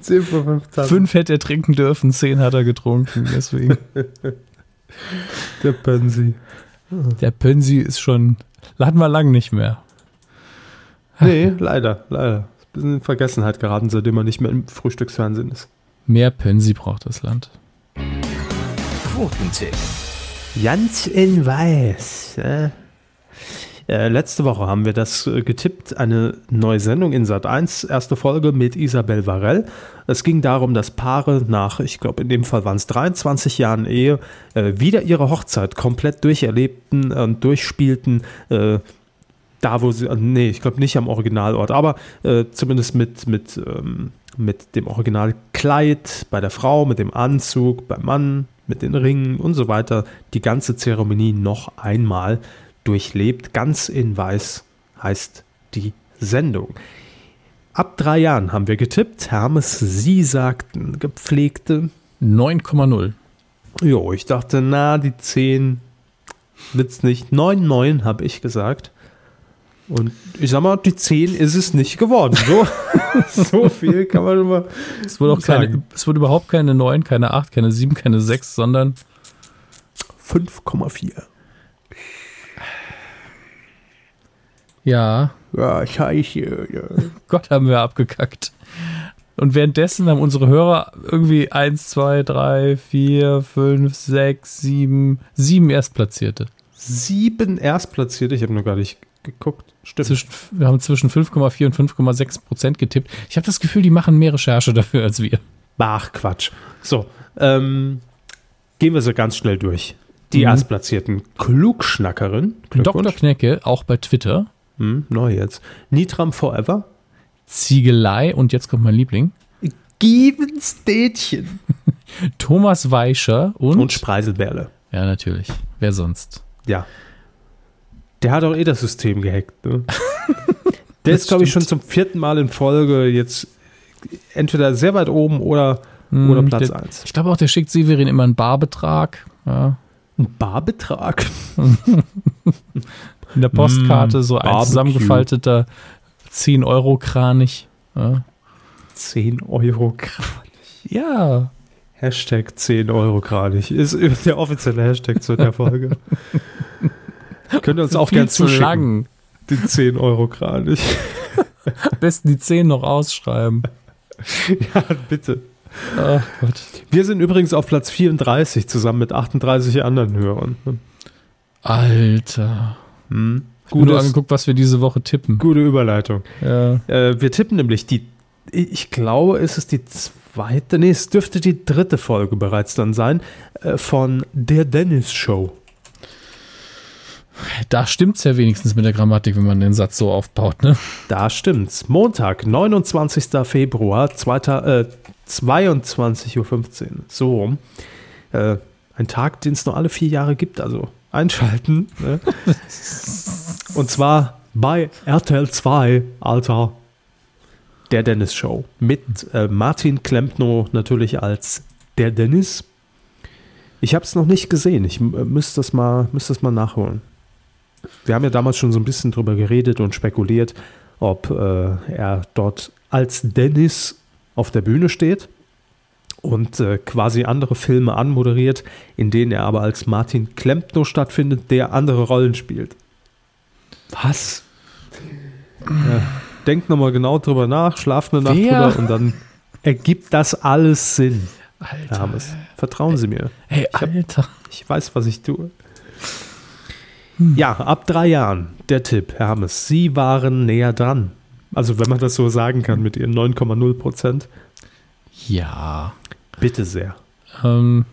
Zehn von fünf Tassen. 5 hätte er trinken dürfen, 10 hat er getrunken. Deswegen. Der Pensi. Der Pönsi ist schon, hatten wir lang nicht mehr. Nee, leider, leider. Ist ein bisschen in Vergessenheit geraten, seitdem er nicht mehr im Frühstücksfernsehen ist. Mehr Pönsi braucht das Land. Quotentipp. Ganz in weiß. Äh. Äh, letzte Woche haben wir das äh, getippt, eine neue Sendung in Sat 1, erste Folge mit Isabel Varell. Es ging darum, dass Paare nach, ich glaube in dem Fall waren es 23 Jahren Ehe, äh, wieder ihre Hochzeit komplett durcherlebten und durchspielten. Äh, da, wo sie, äh, nee, ich glaube nicht am Originalort, aber äh, zumindest mit, mit, ähm, mit dem Originalkleid bei der Frau, mit dem Anzug beim Mann, mit den Ringen und so weiter, die ganze Zeremonie noch einmal durchlebt. Ganz in weiß heißt die Sendung. Ab drei Jahren haben wir getippt. Hermes, Sie sagten gepflegte. 9,0. Jo, ich dachte, na, die 10 wird's nicht. 9, 9 habe ich gesagt. Und ich sag mal, die 10 ist es nicht geworden. So, so viel kann man immer. Es wurde auch keine, sagen. es wurde überhaupt keine 9, keine 8, keine 7, keine 6, sondern 5,4. Ja, Ja, scheiße. Ja. Gott haben wir abgekackt. Und währenddessen haben unsere Hörer irgendwie 1, 2, 3, 4, 5, 6, 7, 7 Erstplatzierte. Sieben Erstplatzierte. Ich habe noch gar nicht geguckt. Stimmt. Zwischen, wir haben zwischen 5,4 und 5,6 Prozent getippt. Ich habe das Gefühl, die machen mehr Recherche dafür als wir. Ach, Quatsch. So, ähm, gehen wir so ganz schnell durch. Die Mhm. Erstplatzierten Klugschnackerin. Dr. Knecke, auch bei Twitter. Hm, neu jetzt. Nitram Forever. Ziegelei und jetzt kommt mein Liebling. Givenstädtchen. Thomas Weischer und, Und Spreiselbärle. ja, natürlich. Wer sonst? Ja. Der hat auch eh das System gehackt. Ne? Der ist, glaube ich, schon zum vierten Mal in Folge jetzt entweder sehr weit oben oder, oder Hm, Platz der- 1. Ich glaube auch, der schickt Severin immer einen Barbetrag. Ja. Ein Barbetrag. In der Postkarte Mm, so ein Barbecue. zusammengefalteter 10-Euro-Kranich. Ja. 10 Euro Kranich. ja. Hashtag 10 Euro Kranich. Ist der offizielle Hashtag zu der Folge. Könnt ihr uns auch gerne zu zuschicken. lang. Den 10 Euro Kranich. Am besten die 10 noch ausschreiben. ja, bitte. Ach Gott. Wir sind übrigens auf Platz 34 zusammen mit 38 anderen Hörern. Alter. Hm. Gut angeguckt, was wir diese Woche tippen. gute Überleitung. Ja. Äh, wir tippen nämlich die, ich glaube, ist es die zweite, nee, es dürfte die dritte Folge bereits dann sein, äh, von Der Dennis Show. Da stimmt's ja wenigstens mit der Grammatik, wenn man den Satz so aufbaut, ne? Da stimmt's. Montag, 29. Februar, zweiter, äh, 22.15 Uhr. So rum. Äh, ein Tag, den es nur alle vier Jahre gibt, also einschalten. Ne? Und zwar bei RTL 2, Alter. Der Dennis Show. Mit äh, Martin Klempno natürlich als der Dennis. Ich habe es noch nicht gesehen. Ich äh, müsste das, mal, müsste das mal nachholen. Wir haben ja damals schon so ein bisschen drüber geredet und spekuliert, ob äh, er dort als Dennis auf der Bühne steht und äh, quasi andere Filme anmoderiert, in denen er aber als Martin Klempno stattfindet, der andere Rollen spielt. Was? Ja, denkt nochmal genau drüber nach, schlaft eine Nacht Wer? drüber und dann ergibt das alles Sinn. Alter. Hermes. Vertrauen Sie mir. Hey, hab- Alter. Ich weiß, was ich tue. Ja, ab drei Jahren, der Tipp, Hermes. Sie waren näher dran. Also, wenn man das so sagen kann mit ihren 9,0 Prozent. Ja. Bitte sehr. Ähm,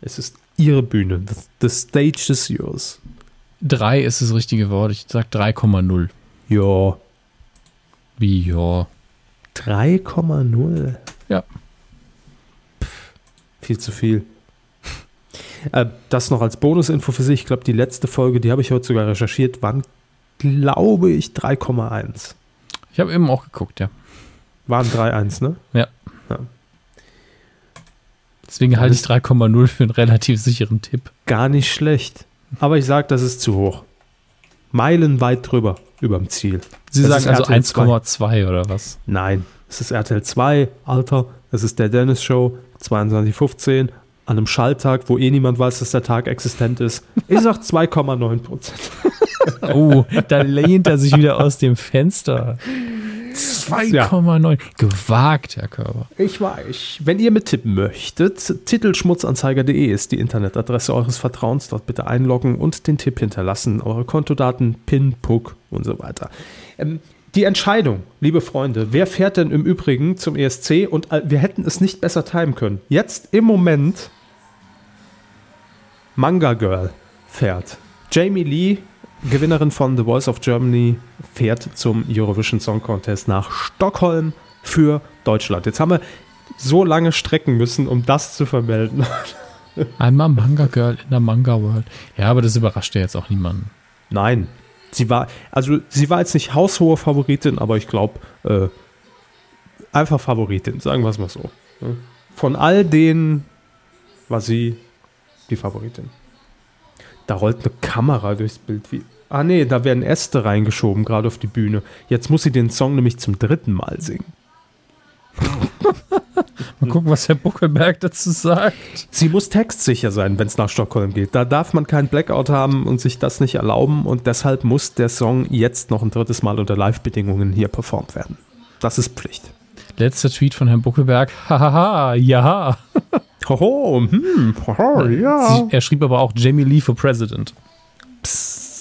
Es ist Ihre Bühne. The, the stage is yours. 3 ist das richtige Wort. Ich sag 3,0. Ja. Wie, ja. 3,0. Ja. Viel zu viel. Äh, das noch als Bonusinfo für sich. Ich glaube, die letzte Folge, die habe ich heute sogar recherchiert, waren, glaube ich, 3,1. Ich habe eben auch geguckt, ja. Waren 3-1, ne? Ja. Deswegen halte ich 3,0 für einen relativ sicheren Tipp. Gar nicht schlecht. Aber ich sage, das ist zu hoch. Meilenweit drüber, überm Ziel. Sie Das sagen also RTL 1,2 oder was? Nein, es ist RTL 2, Alter, es ist der Dennis Show, 22.15 an einem Schalltag, wo eh niemand weiß, dass der Tag existent ist. Ich sag 2,9 Prozent. Oh, da lehnt er sich wieder aus dem Fenster. 2,9. Gewagt, Herr Körber. Ich weiß. Wenn ihr mittippen möchtet, titelschmutzanzeiger.de ist die Internetadresse eures Vertrauens. Dort bitte einloggen und den Tipp hinterlassen. Eure Kontodaten, PIN, PUC und so weiter. Ähm, die Entscheidung, liebe Freunde, wer fährt denn im Übrigen zum ESC? Und äh, wir hätten es nicht besser timen können. Jetzt im Moment Manga Girl fährt. Jamie Lee, Gewinnerin von The Voice of Germany, fährt zum Eurovision Song Contest nach Stockholm für Deutschland. Jetzt haben wir so lange strecken müssen, um das zu vermelden. Einmal Manga Girl in der Manga World. Ja, aber das überrascht ja jetzt auch niemanden. Nein, sie war, also sie war jetzt nicht haushohe Favoritin, aber ich glaube, äh, einfach Favoritin, sagen wir es mal so. Von all denen war sie die Favoritin. Da rollt eine Kamera durchs Bild. Wie, ah nee, da werden Äste reingeschoben, gerade auf die Bühne. Jetzt muss sie den Song nämlich zum dritten Mal singen. Mal gucken, was Herr Buckelberg dazu sagt. Sie muss textsicher sein, wenn es nach Stockholm geht. Da darf man keinen Blackout haben und sich das nicht erlauben. Und deshalb muss der Song jetzt noch ein drittes Mal unter Live-Bedingungen hier performt werden. Das ist Pflicht. Letzter Tweet von Herrn Buckelberg. Hahaha, ja. Hoho, hm, hoho, ja. Sie, er schrieb aber auch Jamie Lee for President.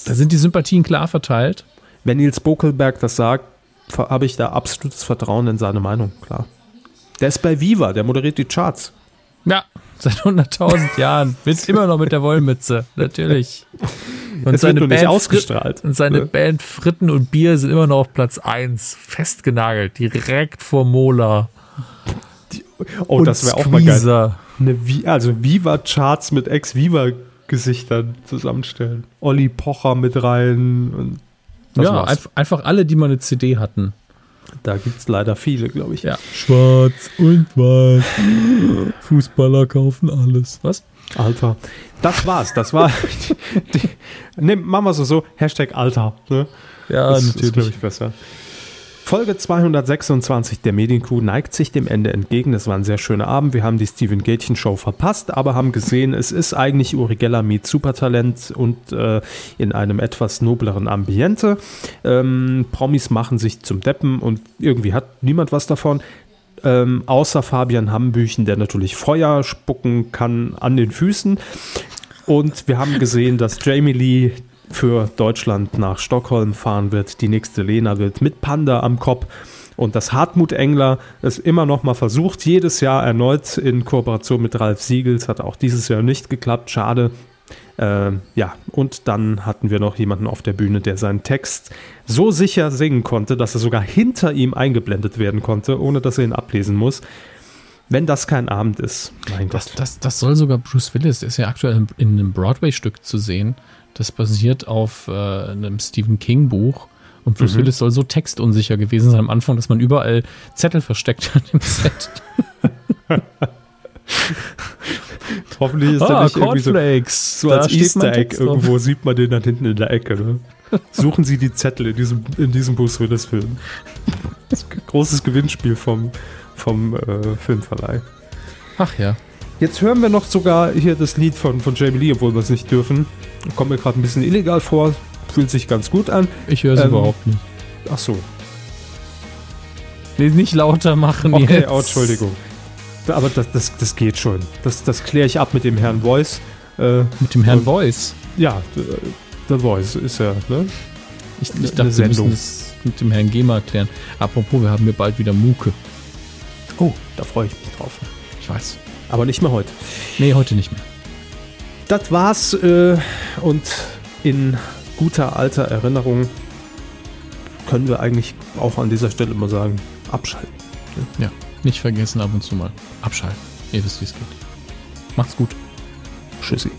Da sind die Sympathien klar verteilt. Wenn Nils Bokelberg das sagt, habe ich da absolutes Vertrauen in seine Meinung, klar. Der ist bei Viva, der moderiert die Charts. Ja, seit 100.000 Jahren. Mit, immer noch mit der Wollmütze, natürlich. Und Es wird nur nicht ausgestrahlt. Und seine Ne? Band Fritten und Bier sind immer noch auf Platz 1. Festgenagelt, direkt vor Mola. Oh, und das wäre auch mal geil. Eine also Viva-Charts mit Ex-Viva-Gesichtern zusammenstellen. Olli Pocher mit rein. Und das Ja, einf einfach alle, die mal eine CD hatten. Da gibt es leider viele, glaube ich. Ja. Schwarz und weiß. Fußballer kaufen alles. Was? Alter. Das war's. Das war. Die, die, ne, machen wir so so. Hashtag Alter. Ne? Ja, das ist, glaube ich, besser. Folge 226 der Medienkuh neigt sich dem Ende entgegen. Es war ein sehr schöner Abend. Wir haben die Steven Gätchen Show verpasst, aber haben gesehen, es ist eigentlich Uri Geller mit Supertalent und äh, in einem etwas nobleren Ambiente. Ähm, Promis machen sich zum Deppen und irgendwie hat niemand was davon. Ähm, außer Fabian Hambüchen, der natürlich Feuer spucken kann an den Füßen. Und wir haben gesehen, dass Jamie Lee für Deutschland nach Stockholm fahren wird. Die nächste Lena wird mit Panda am Kopf. Und dass Hartmut Engler es immer noch mal versucht, jedes Jahr erneut in Kooperation mit Ralf Siegels, hat auch dieses Jahr nicht geklappt, schade. Ähm, ja, und dann hatten wir noch jemanden auf der Bühne, der seinen Text so sicher singen konnte, dass er sogar hinter ihm eingeblendet werden konnte, ohne dass er ihn ablesen muss. Wenn das kein Abend ist, mein Das, Gott. das, das soll sogar Bruce Willis, der ist ja aktuell in, in einem Broadway-Stück zu sehen. Das basiert auf äh, einem Stephen King-Buch. Und Bruce Mhm. Willis soll so textunsicher gewesen sein am Anfang, dass man überall Zettel versteckt hat im Set. Hoffentlich ist er ah, nicht irgendwie so Cornflakes. So Da als Easter Egg irgendwo sieht man den dann hinten in der Ecke. Ne? Suchen Sie die Zettel in diesem, in diesem Bruce Willis-Film. Großes Gewinnspiel vom, vom äh, Filmverleih. Ach ja. Jetzt hören wir noch sogar hier das Lied von, von Jamie Lee, obwohl wir es nicht dürfen. Kommt mir gerade ein bisschen illegal vor, fühlt sich ganz gut an. Ich höre es Ähm, überhaupt nicht. Ach so, Nee, nicht lauter machen okay, jetzt. oh, Entschuldigung. Aber das, das, das geht schon. Das, das kläre ich ab mit dem Herrn Voice. Äh, Mit dem Herrn Und- Voice. ja, äh, The Voice ist ja, ne? Ich, ich dachte, wir Sendung. müssen es mit dem Herrn GEMA klären. Apropos, wir haben hier bald wieder Muke. Oh, da freue ich mich drauf. Ich weiß. Aber nicht mehr heute. Nee, heute nicht mehr. Das war's äh, und in guter alter Erinnerung können wir eigentlich auch an dieser Stelle mal sagen, abschalten. Ja, nicht vergessen ab und zu mal abschalten. Ihr wisst, wie es geht. Macht's gut. Tschüssi.